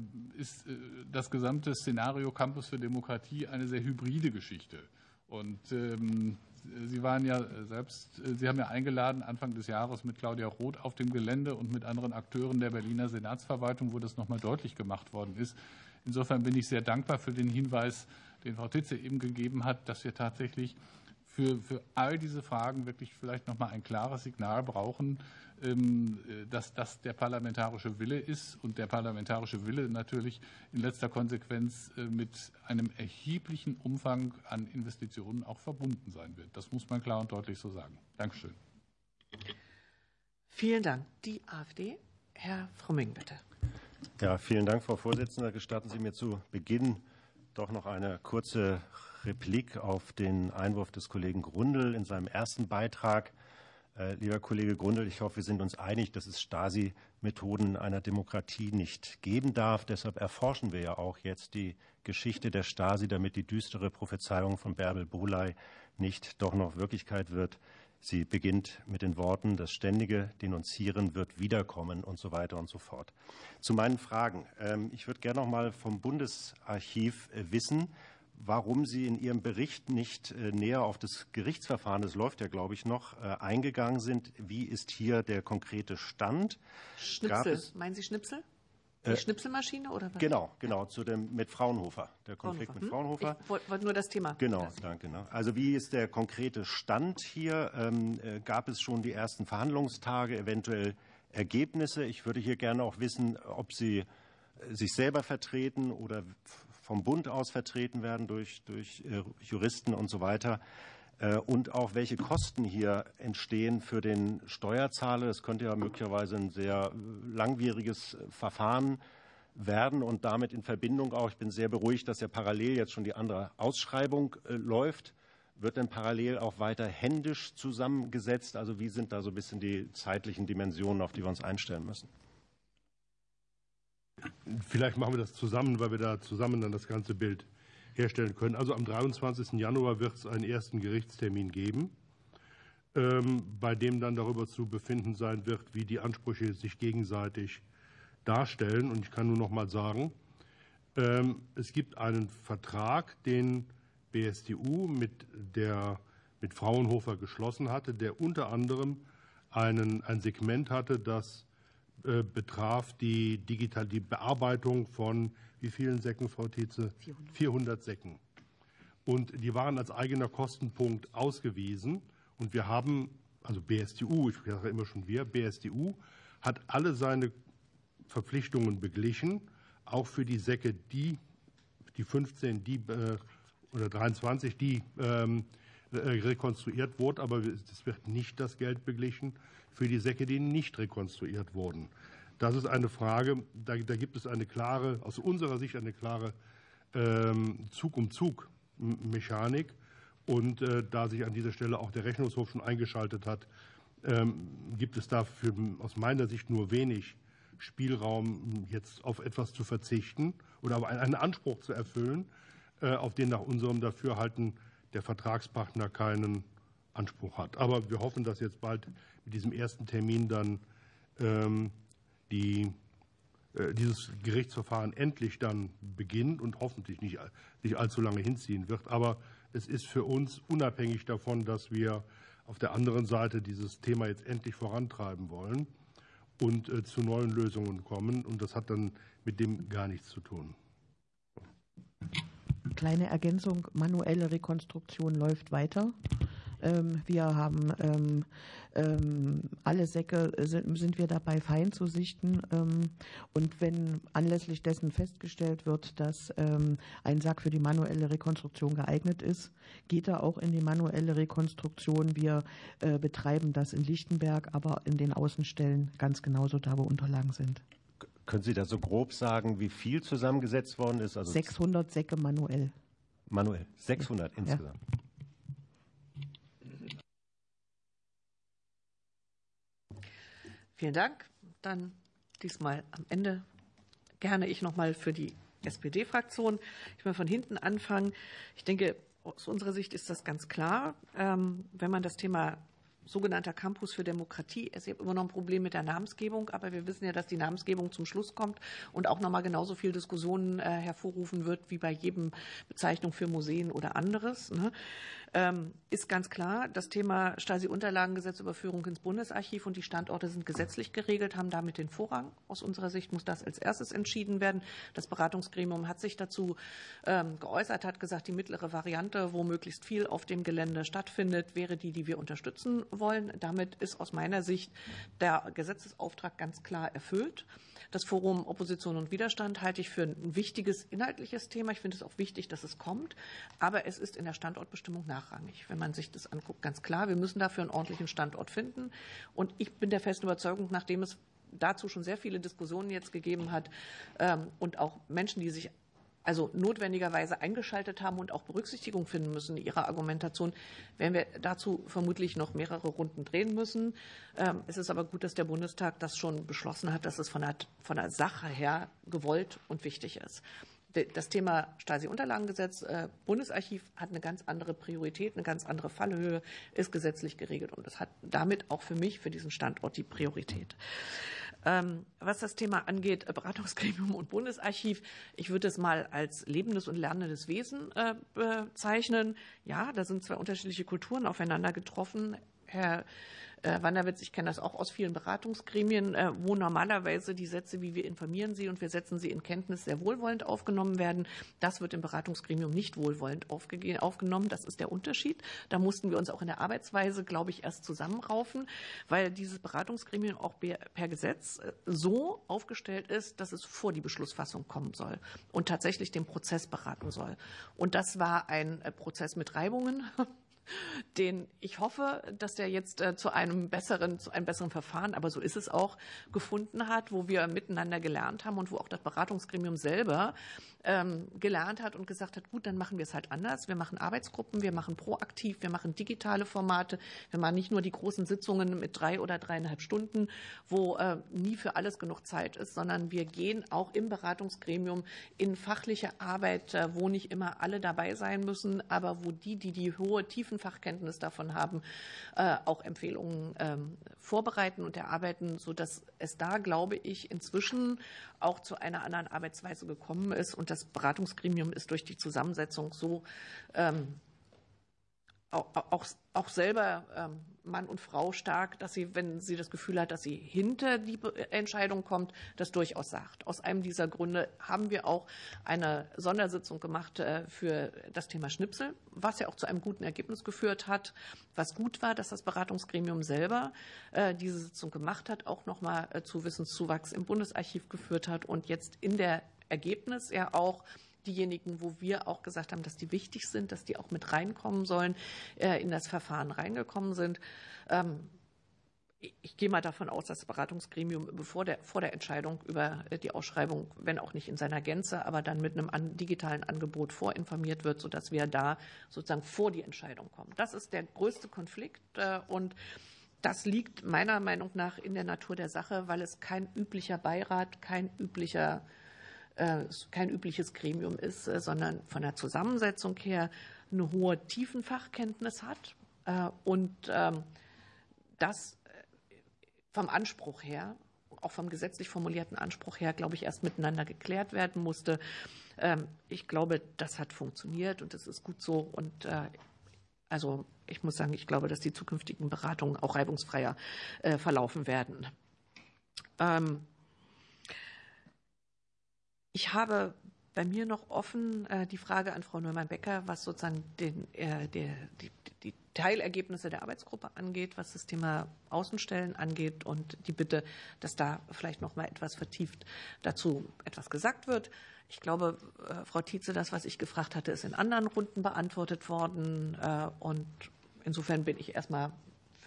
ist das gesamte Szenario Campus für Demokratie eine sehr hybride Geschichte. Und ähm, Sie waren ja selbst, Sie haben ja eingeladen Anfang des Jahres mit Claudia Roth auf dem Gelände und mit anderen Akteuren der Berliner Senatsverwaltung, wo das nochmal deutlich gemacht worden ist. Insofern bin ich sehr dankbar für den Hinweis, den Frau Titze eben gegeben hat, dass wir tatsächlich für, für all diese Fragen wirklich vielleicht nochmal ein klares Signal brauchen, ähm, dass das der parlamentarische Wille ist und der parlamentarische Wille natürlich in letzter Konsequenz äh, mit einem erheblichen Umfang an Investitionen auch verbunden sein wird. Das muss man klar und deutlich so sagen. Dankeschön. Vielen Dank. Die AfD, Herr Frumming, bitte. Ja, vielen Dank, Frau Vorsitzende. Gestatten Sie mir zu Beginn doch noch eine kurze Replik auf den Einwurf des Kollegen Grundl in seinem ersten Beitrag. Äh, lieber Kollege Grundl, ich hoffe, wir sind uns einig, dass es Stasi-Methoden einer Demokratie nicht geben darf. Deshalb erforschen wir ja auch jetzt die Geschichte der Stasi, damit die düstere Prophezeiung von Bärbel Boley nicht doch noch Wirklichkeit wird. Sie beginnt mit den Worten, das ständige Denunzieren wird wiederkommen und so weiter und so fort. Zu meinen Fragen. Ähm, ich würde gerne noch mal vom Bundesarchiv äh, wissen, warum Sie in Ihrem Bericht nicht äh, näher auf das Gerichtsverfahren, das läuft ja, glaube ich, noch, äh, eingegangen sind. Wie ist hier der konkrete Stand? Schnipsel, meinen Sie Schnipsel? Die äh, Schnipselmaschine oder was? Genau, genau, zu dem mit Fraunhofer, der Konflikt Fraunhofer. mit Fraunhofer. Ich wollte nur das Thema. Genau, danke. Genau. Also wie ist der konkrete Stand hier? Ähm, gab es schon die ersten Verhandlungstage, eventuell Ergebnisse? Ich würde hier gerne auch wissen, ob Sie sich selber vertreten oder vom Bund aus vertreten werden durch, durch äh, Juristen und so weiter. Äh, und auch welche Kosten hier entstehen für den Steuerzahler. Es könnte ja möglicherweise ein sehr langwieriges Verfahren werden und damit in Verbindung auch, ich bin sehr beruhigt, dass ja parallel jetzt schon die andere Ausschreibung äh, läuft. Wird denn parallel auch weiter händisch zusammengesetzt? Also wie sind da so ein bisschen die zeitlichen Dimensionen, auf die wir uns einstellen müssen? Vielleicht machen wir das zusammen, weil wir da zusammen dann das ganze Bild herstellen können. Also am 23. Januar wird es einen ersten Gerichtstermin geben, ähm, bei dem dann darüber zu befinden sein wird, wie die Ansprüche sich gegenseitig darstellen. Und ich kann nur noch mal sagen, ähm, es gibt einen Vertrag, den BSDU mit, der, mit Fraunhofer geschlossen hatte, der unter anderem einen, ein Segment hatte, das äh, betraf die, digital, die Bearbeitung von wie vielen Säcken, Frau Tietze? 400. 400 Säcken. Und die waren als eigener Kostenpunkt ausgewiesen. Und wir haben, also BSDU, ich sage immer schon wir, BSDU hat alle seine Verpflichtungen beglichen, auch für die Säcke, die, die 15, die äh, oder 23, die ähm, rekonstruiert wurde, aber es wird nicht das Geld beglichen für die Säcke, die nicht rekonstruiert wurden. Das ist eine Frage, da, da gibt es eine klare, aus unserer Sicht eine klare ähm, Zug-um-Zug-Mechanik. Und äh, da sich an dieser Stelle auch der Rechnungshof schon eingeschaltet hat, ähm, gibt es dafür aus meiner Sicht nur wenig Spielraum, jetzt auf etwas zu verzichten oder aber einen Anspruch zu erfüllen, äh, auf den nach unserem Dafürhalten der Vertragspartner keinen Anspruch hat. Aber wir hoffen, dass jetzt bald mit diesem ersten Termin dann ähm, die, äh, dieses Gerichtsverfahren endlich dann beginnt und hoffentlich nicht, nicht allzu lange hinziehen wird. Aber es ist für uns unabhängig davon, dass wir auf der anderen Seite dieses Thema jetzt endlich vorantreiben wollen und äh, zu neuen Lösungen kommen. Und das hat dann mit dem gar nichts zu tun. Kleine Ergänzung, manuelle Rekonstruktion läuft weiter. Ähm, wir haben ähm, ähm, alle Säcke sind wir dabei fein zu sichten. Und wenn anlässlich dessen festgestellt wird, dass ein Sack für die manuelle Rekonstruktion geeignet ist, geht er auch in die manuelle Rekonstruktion. Wir äh, betreiben das in Lichtenberg, aber in den Außenstellen ganz genauso da, wo Unterlagen sind. Können Sie da so grob sagen, wie viel zusammengesetzt worden ist? Also 600 Säcke manuell. Manuell, 600 ja. insgesamt. Vielen Dank. Dann diesmal am Ende gerne ich noch mal für die SPD-Fraktion. Ich will von hinten anfangen. Ich denke, aus unserer Sicht ist das ganz klar. Ähm, wenn man das Thema sogenannter Campus für Demokratie. Es ist immer noch ein Problem mit der Namensgebung, aber wir wissen ja, dass die Namensgebung zum Schluss kommt und auch noch mal genauso viel Diskussionen äh, hervorrufen wird wie bei jedem Bezeichnung für Museen oder anderes. Ähm, ist ganz klar, das Thema Stasi-Unterlagengesetz Überführung ins Bundesarchiv und die Standorte sind gesetzlich geregelt, haben damit den Vorrang. Aus unserer Sicht muss das als erstes entschieden werden. Das Beratungsgremium hat sich dazu ähm, geäußert, hat gesagt, die mittlere Variante, wo möglichst viel auf dem Gelände stattfindet, wäre die, die wir unterstützen wollen. Damit ist aus meiner Sicht der Gesetzesauftrag ganz klar erfüllt. Das Forum Opposition und Widerstand halte ich für ein wichtiges inhaltliches Thema. Ich finde es auch wichtig, dass es kommt. Aber es ist in der Standortbestimmung nachrangig. Wenn man sich das anguckt, ganz klar, wir müssen dafür einen ordentlichen Standort finden. Und ich bin der festen Überzeugung, nachdem es dazu schon sehr viele Diskussionen jetzt gegeben hat ähm, und auch Menschen, die sich also notwendigerweise eingeschaltet haben und auch Berücksichtigung finden müssen in ihrer Argumentation, werden wir dazu vermutlich noch mehrere Runden drehen müssen. Ähm, es ist aber gut, dass der Bundestag das schon beschlossen hat, dass es von der, von der Sache her gewollt und wichtig ist. Das Thema Stasi-Unterlagengesetz, äh, Bundesarchiv hat eine ganz andere Priorität, eine ganz andere Fallhöhe, ist gesetzlich geregelt und es hat damit auch für mich, für diesen Standort die Priorität. Ähm, was das Thema angeht, äh, Beratungsgremium und Bundesarchiv, ich würde es mal als lebendes und lernendes Wesen äh, bezeichnen. Ja, da sind zwei unterschiedliche Kulturen aufeinander getroffen. Herr äh, Wanderwitz, ich kenne das auch aus vielen Beratungsgremien, äh, wo normalerweise die Sätze, wie wir informieren Sie und wir setzen Sie in Kenntnis, sehr wohlwollend aufgenommen werden. Das wird im Beratungsgremium nicht wohlwollend aufgenommen. Das ist der Unterschied. Da mussten wir uns auch in der Arbeitsweise, glaube ich, erst zusammenraufen, weil dieses Beratungsgremium auch per Gesetz äh, so aufgestellt ist, dass es vor die Beschlussfassung kommen soll und tatsächlich den Prozess beraten soll. Und das war ein Prozess mit Reibungen den ich hoffe, dass der jetzt äh, zu einem besseren, zu einem besseren Verfahren, aber so ist es auch, gefunden hat, wo wir miteinander gelernt haben und wo auch das Beratungsgremium selber ähm, gelernt hat und gesagt hat, gut, dann machen wir es halt anders. Wir machen Arbeitsgruppen, wir machen proaktiv, wir machen digitale Formate, wir machen nicht nur die großen Sitzungen mit drei oder dreieinhalb Stunden, wo äh, nie für alles genug Zeit ist, sondern wir gehen auch im Beratungsgremium in fachliche Arbeit, äh, wo nicht immer alle dabei sein müssen, aber wo die, die die hohe Tiefenfachkenntnis davon haben, äh, auch Empfehlungen ähm, vorbereiten und erarbeiten, sodass es da, glaube ich, inzwischen auch zu einer anderen Arbeitsweise gekommen ist. Und das Beratungsgremium ist durch die Zusammensetzung so ähm, auch, auch selber ähm, Mann und Frau stark, dass sie, wenn sie das Gefühl hat, dass sie hinter die Entscheidung kommt, das durchaus sagt. Aus einem dieser Gründe haben wir auch eine Sondersitzung gemacht äh, für das Thema Schnipsel, was ja auch zu einem guten Ergebnis geführt hat. Was gut war, dass das Beratungsgremium selber äh, diese Sitzung gemacht hat, auch nochmal äh, zu Wissenszuwachs im Bundesarchiv geführt hat und jetzt in der Ergebnis ja auch diejenigen, wo wir auch gesagt haben, dass die wichtig sind, dass die auch mit reinkommen sollen, äh, in das Verfahren reingekommen sind. Ähm, ich gehe mal davon aus, dass das Beratungsgremium bevor der, vor der Entscheidung über äh, die Ausschreibung, wenn auch nicht in seiner Gänze, aber dann mit einem digitalen Angebot vorinformiert wird, sodass wir da sozusagen vor die Entscheidung kommen. Das ist der größte Konflikt äh, und das liegt meiner Meinung nach in der Natur der Sache, weil es kein üblicher Beirat, kein üblicher kein übliches Gremium ist, sondern von der Zusammensetzung her eine hohe Tiefenfachkenntnis hat und ähm, das vom Anspruch her, auch vom gesetzlich formulierten Anspruch her, glaube ich, erst miteinander geklärt werden musste. Ähm, ich glaube, das hat funktioniert und das ist gut so. Und äh, also ich muss sagen, ich glaube, dass die zukünftigen Beratungen auch reibungsfreier äh, verlaufen werden. Ähm, ich habe bei mir noch offen äh, die Frage an Frau Neumann-Becker, was sozusagen den, äh, der, die, die, Teilergebnisse der Arbeitsgruppe angeht, was das Thema Außenstellen angeht und die Bitte, dass da vielleicht noch mal etwas vertieft dazu etwas gesagt wird. Ich glaube, äh, Frau Tietze, das, was ich gefragt hatte, ist in anderen Runden beantwortet worden. Äh, und insofern bin ich erstmal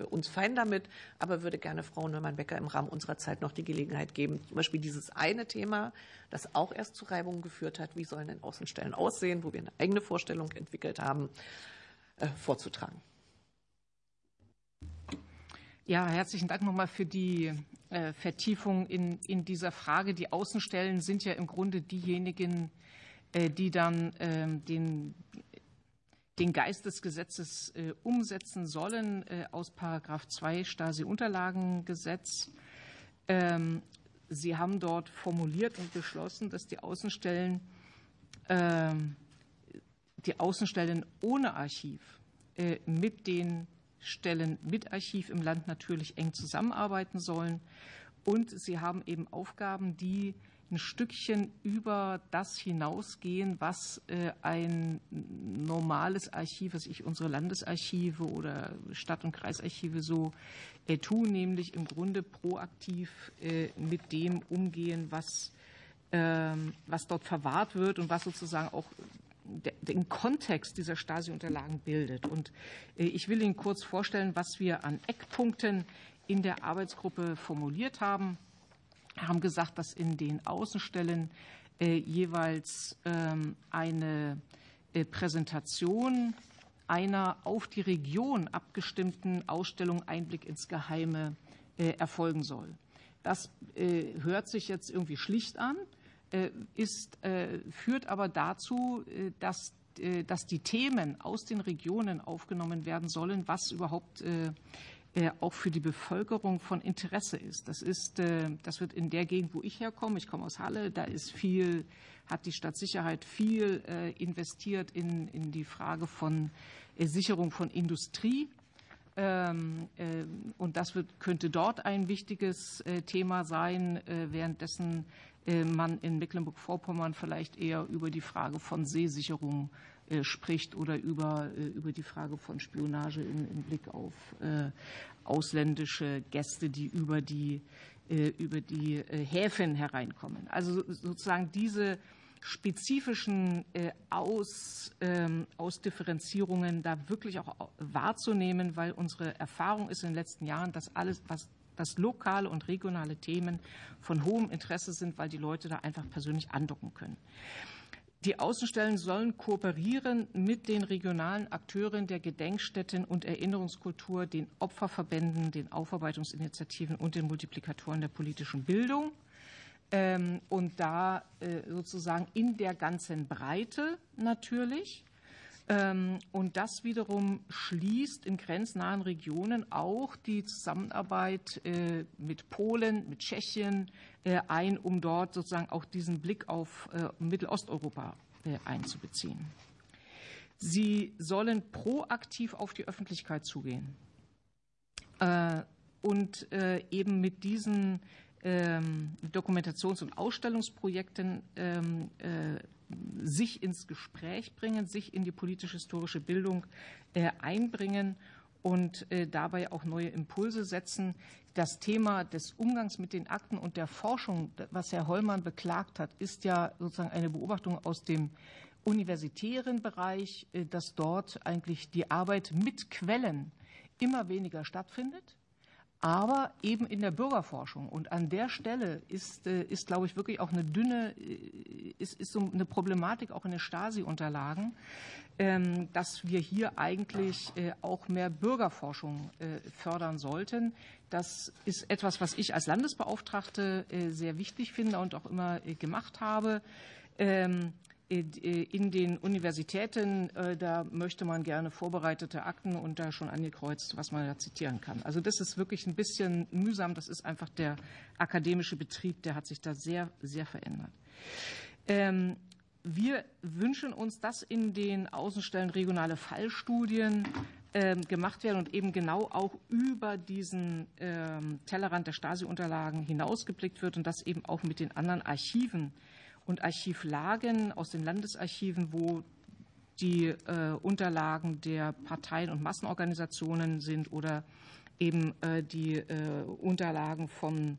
für uns fein damit, aber würde gerne Frau Neumann-Becker im Rahmen unserer Zeit noch die Gelegenheit geben, zum Beispiel dieses eine Thema, das auch erst zu Reibungen geführt hat, wie sollen denn Außenstellen aussehen, wo wir eine eigene Vorstellung entwickelt haben, äh, vorzutragen. Ja, herzlichen Dank nochmal für die äh, Vertiefung in, in dieser Frage. Die Außenstellen sind ja im Grunde diejenigen, äh, die dann ähm, den den Geist des Gesetzes äh, umsetzen sollen äh, aus Paragraph 2 Stasi-Unterlagengesetz. Ähm, Sie haben dort formuliert und beschlossen, dass die Außenstellen, äh, die Außenstellen ohne Archiv äh, mit den Stellen mit Archiv im Land natürlich eng zusammenarbeiten sollen. Und sie haben eben Aufgaben, die ein Stückchen über das hinausgehen, was äh, ein normales Archiv, was ich unsere Landesarchive oder Stadt- und Kreisarchive so äh, tun, nämlich im Grunde proaktiv äh, mit dem umgehen, was, ähm, was dort verwahrt wird und was sozusagen auch den Kontext dieser Stasi-Unterlagen bildet. Und ich will Ihnen kurz vorstellen, was wir an Eckpunkten in der Arbeitsgruppe formuliert haben haben gesagt, dass in den Außenstellen äh, jeweils ähm, eine äh, Präsentation einer auf die Region abgestimmten Ausstellung Einblick ins Geheime äh, erfolgen soll. Das hört sich jetzt irgendwie schlicht an, ist, führt aber dazu, dass, dass die Themen aus den Regionen aufgenommen werden sollen, was überhaupt auch für die Bevölkerung von Interesse ist. Das ist, äh, das wird in der Gegend, wo ich herkomme, ich komme aus Halle, da ist viel, hat die Stadtsicherheit viel äh, investiert in, in die Frage von Sicherung von Industrie. Ähm, und das wird, könnte dort ein wichtiges Thema sein, währenddessen man in Mecklenburg-Vorpommern vielleicht eher über die Frage von Seesicherung äh, spricht oder über, äh, über die Frage von Spionage im, im Blick auf äh, ausländische Gäste, die über die, über die Häfen hereinkommen. Also sozusagen diese spezifischen Aus, ähm, Ausdifferenzierungen da wirklich auch wahrzunehmen, weil unsere Erfahrung ist in den letzten Jahren, dass alles, was dass lokale und regionale Themen von hohem Interesse sind, weil die Leute da einfach persönlich andocken können. Die Außenstellen sollen kooperieren mit den regionalen Akteuren der Gedenkstätten und Erinnerungskultur, den Opferverbänden, den Aufarbeitungsinitiativen und den Multiplikatoren der politischen Bildung. Ähm, und da äh, sozusagen in der ganzen Breite natürlich. Ähm, und das wiederum schließt in grenznahen Regionen auch die Zusammenarbeit äh, mit Polen, mit Tschechien ein, um dort sozusagen auch diesen Blick auf äh, Mittelosteuropa einzubeziehen. Sie sollen proaktiv auf die Öffentlichkeit zugehen und eben mit diesen ähm, Dokumentations- und Ausstellungsprojekten ähm, sich ins Gespräch bringen, sich in die politisch-historische Bildung äh, einbringen und dabei auch neue Impulse setzen. Das Thema des Umgangs mit den Akten und der Forschung, was Herr Hollmann beklagt hat, ist ja sozusagen eine Beobachtung aus dem universitären Bereich, dass dort eigentlich die Arbeit mit Quellen immer weniger stattfindet aber eben in der Bürgerforschung. Und an der Stelle ist, äh, ist glaube ich, wirklich auch eine dünne, äh, ist, ist so eine Problematik auch in den Stasi-Unterlagen, ähm, dass wir hier eigentlich äh, auch mehr Bürgerforschung fördern sollten. Das ist etwas, was ich als Landesbeauftragte sehr wichtig finde und auch immer gemacht habe. Ähm, in den Universitäten, äh, da möchte man gerne vorbereitete Akten und da schon angekreuzt, was man da zitieren kann. Also das ist wirklich ein bisschen mühsam. Das ist einfach der akademische Betrieb, der hat sich da sehr, sehr verändert. Ähm, wir wünschen uns, dass in den Außenstellen regionale Fallstudien ähm, gemacht werden und eben genau auch über diesen ähm, Tellerrand der Stasi-Unterlagen hinausgeblickt wird und das eben auch mit den anderen Archiven und Archivlagen aus den Landesarchiven, wo die äh, Unterlagen der Parteien und Massenorganisationen sind oder eben äh, die äh, Unterlagen von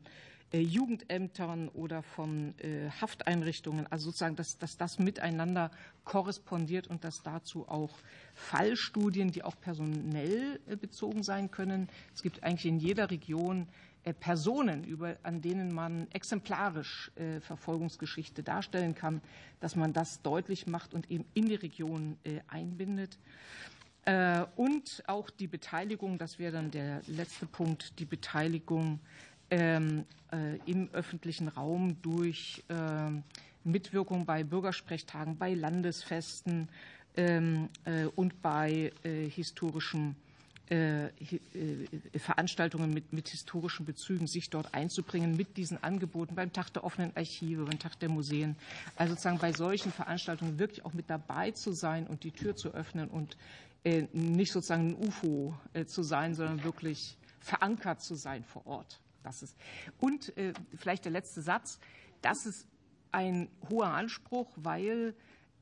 Jugendämtern oder von Hafteinrichtungen, also sozusagen, dass, dass das miteinander korrespondiert und dass dazu auch Fallstudien, die auch personell bezogen sein können. Es gibt eigentlich in jeder Region Personen, über, an denen man exemplarisch äh, Verfolgungsgeschichte darstellen kann, dass man das deutlich macht und eben in die Region äh, einbindet. Äh, und auch die Beteiligung, das wäre dann der letzte Punkt, die Beteiligung ähm, äh, im öffentlichen Raum durch ähm, Mitwirkung bei Bürgersprechtagen, bei Landesfesten ähm, äh, und bei historischen äh, äh, Veranstaltungen mit, mit, historischen Bezügen, sich dort einzubringen mit diesen Angeboten beim Tag der offenen Archive, beim Tag der Museen. Also sozusagen bei solchen Veranstaltungen wirklich auch mit dabei zu sein und die Tür zu öffnen und äh, nicht sozusagen ein UFO äh, zu sein, sondern wirklich verankert zu sein vor Ort. Das ist. Und äh, vielleicht der letzte Satz. Das ist ein hoher Anspruch, weil,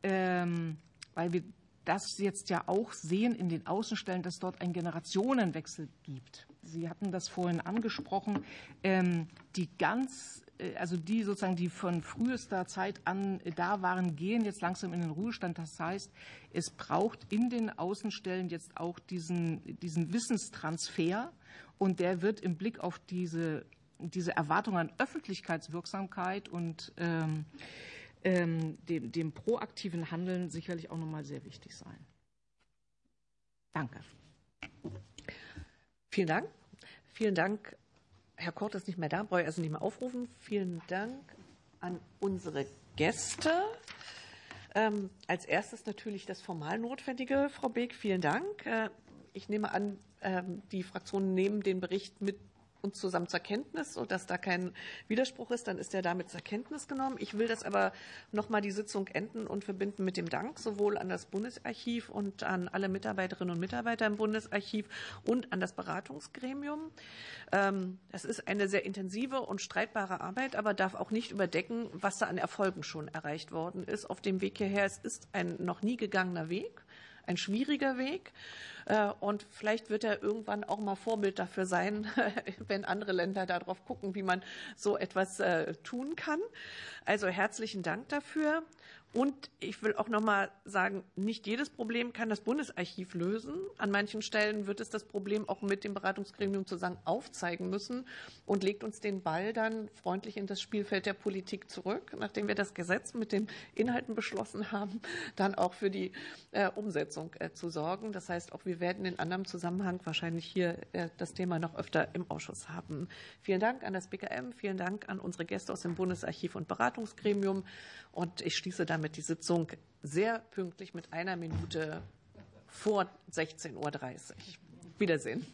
ähm, weil wir das jetzt ja auch sehen in den Außenstellen, dass dort ein Generationenwechsel gibt. Sie hatten das vorhin angesprochen. Ähm, die ganz, äh, also die sozusagen, die von frühester Zeit an da waren, gehen jetzt langsam in den Ruhestand. Das heißt, es braucht in den Außenstellen jetzt auch diesen, diesen Wissenstransfer und der wird im Blick auf diese, diese Erwartung an Öffentlichkeitswirksamkeit und ähm, ähm, dem, dem proaktiven Handeln sicherlich auch nochmal sehr wichtig sein. Danke. Vielen Dank. Vielen Dank. Herr Kort ist nicht mehr da, brauche ich also nicht mehr aufrufen. Vielen Dank an unsere Gäste. Ähm, als erstes natürlich das formal Notwendige, Frau Beek. Vielen Dank. Äh, ich nehme an, äh, die Fraktionen nehmen den Bericht mit uns zusammen zur Kenntnis, sodass da kein Widerspruch ist, dann ist er damit zur Kenntnis genommen. Ich will das aber noch mal die Sitzung enden und verbinden mit dem Dank sowohl an das Bundesarchiv und an alle Mitarbeiterinnen und Mitarbeiter im Bundesarchiv und an das Beratungsgremium. Ähm, das ist eine sehr intensive und streitbare Arbeit, aber darf auch nicht überdecken, was da an Erfolgen schon erreicht worden ist auf dem Weg hierher. Es ist ein noch nie gegangener Weg ein schwieriger Weg. Äh, und vielleicht wird er irgendwann auch mal Vorbild dafür sein, wenn andere Länder darauf gucken, wie man so etwas äh, tun kann. Also herzlichen Dank dafür. Und ich will auch noch mal sagen, nicht jedes Problem kann das Bundesarchiv lösen. An manchen Stellen wird es das Problem auch mit dem Beratungsgremium zusammen aufzeigen müssen und legt uns den Ball dann freundlich in das Spielfeld der Politik zurück, nachdem wir das Gesetz mit den Inhalten beschlossen haben, dann auch für die äh, Umsetzung zu sorgen. Das heißt, auch wir werden in anderem Zusammenhang wahrscheinlich hier äh, das Thema noch öfter im Ausschuss haben. Vielen Dank an das BKM, vielen Dank an unsere Gäste aus dem Bundesarchiv und Beratungsgremium. Und ich schließe damit die Sitzung sehr pünktlich mit einer Minute vor 16.30 Uhr. Wiedersehen.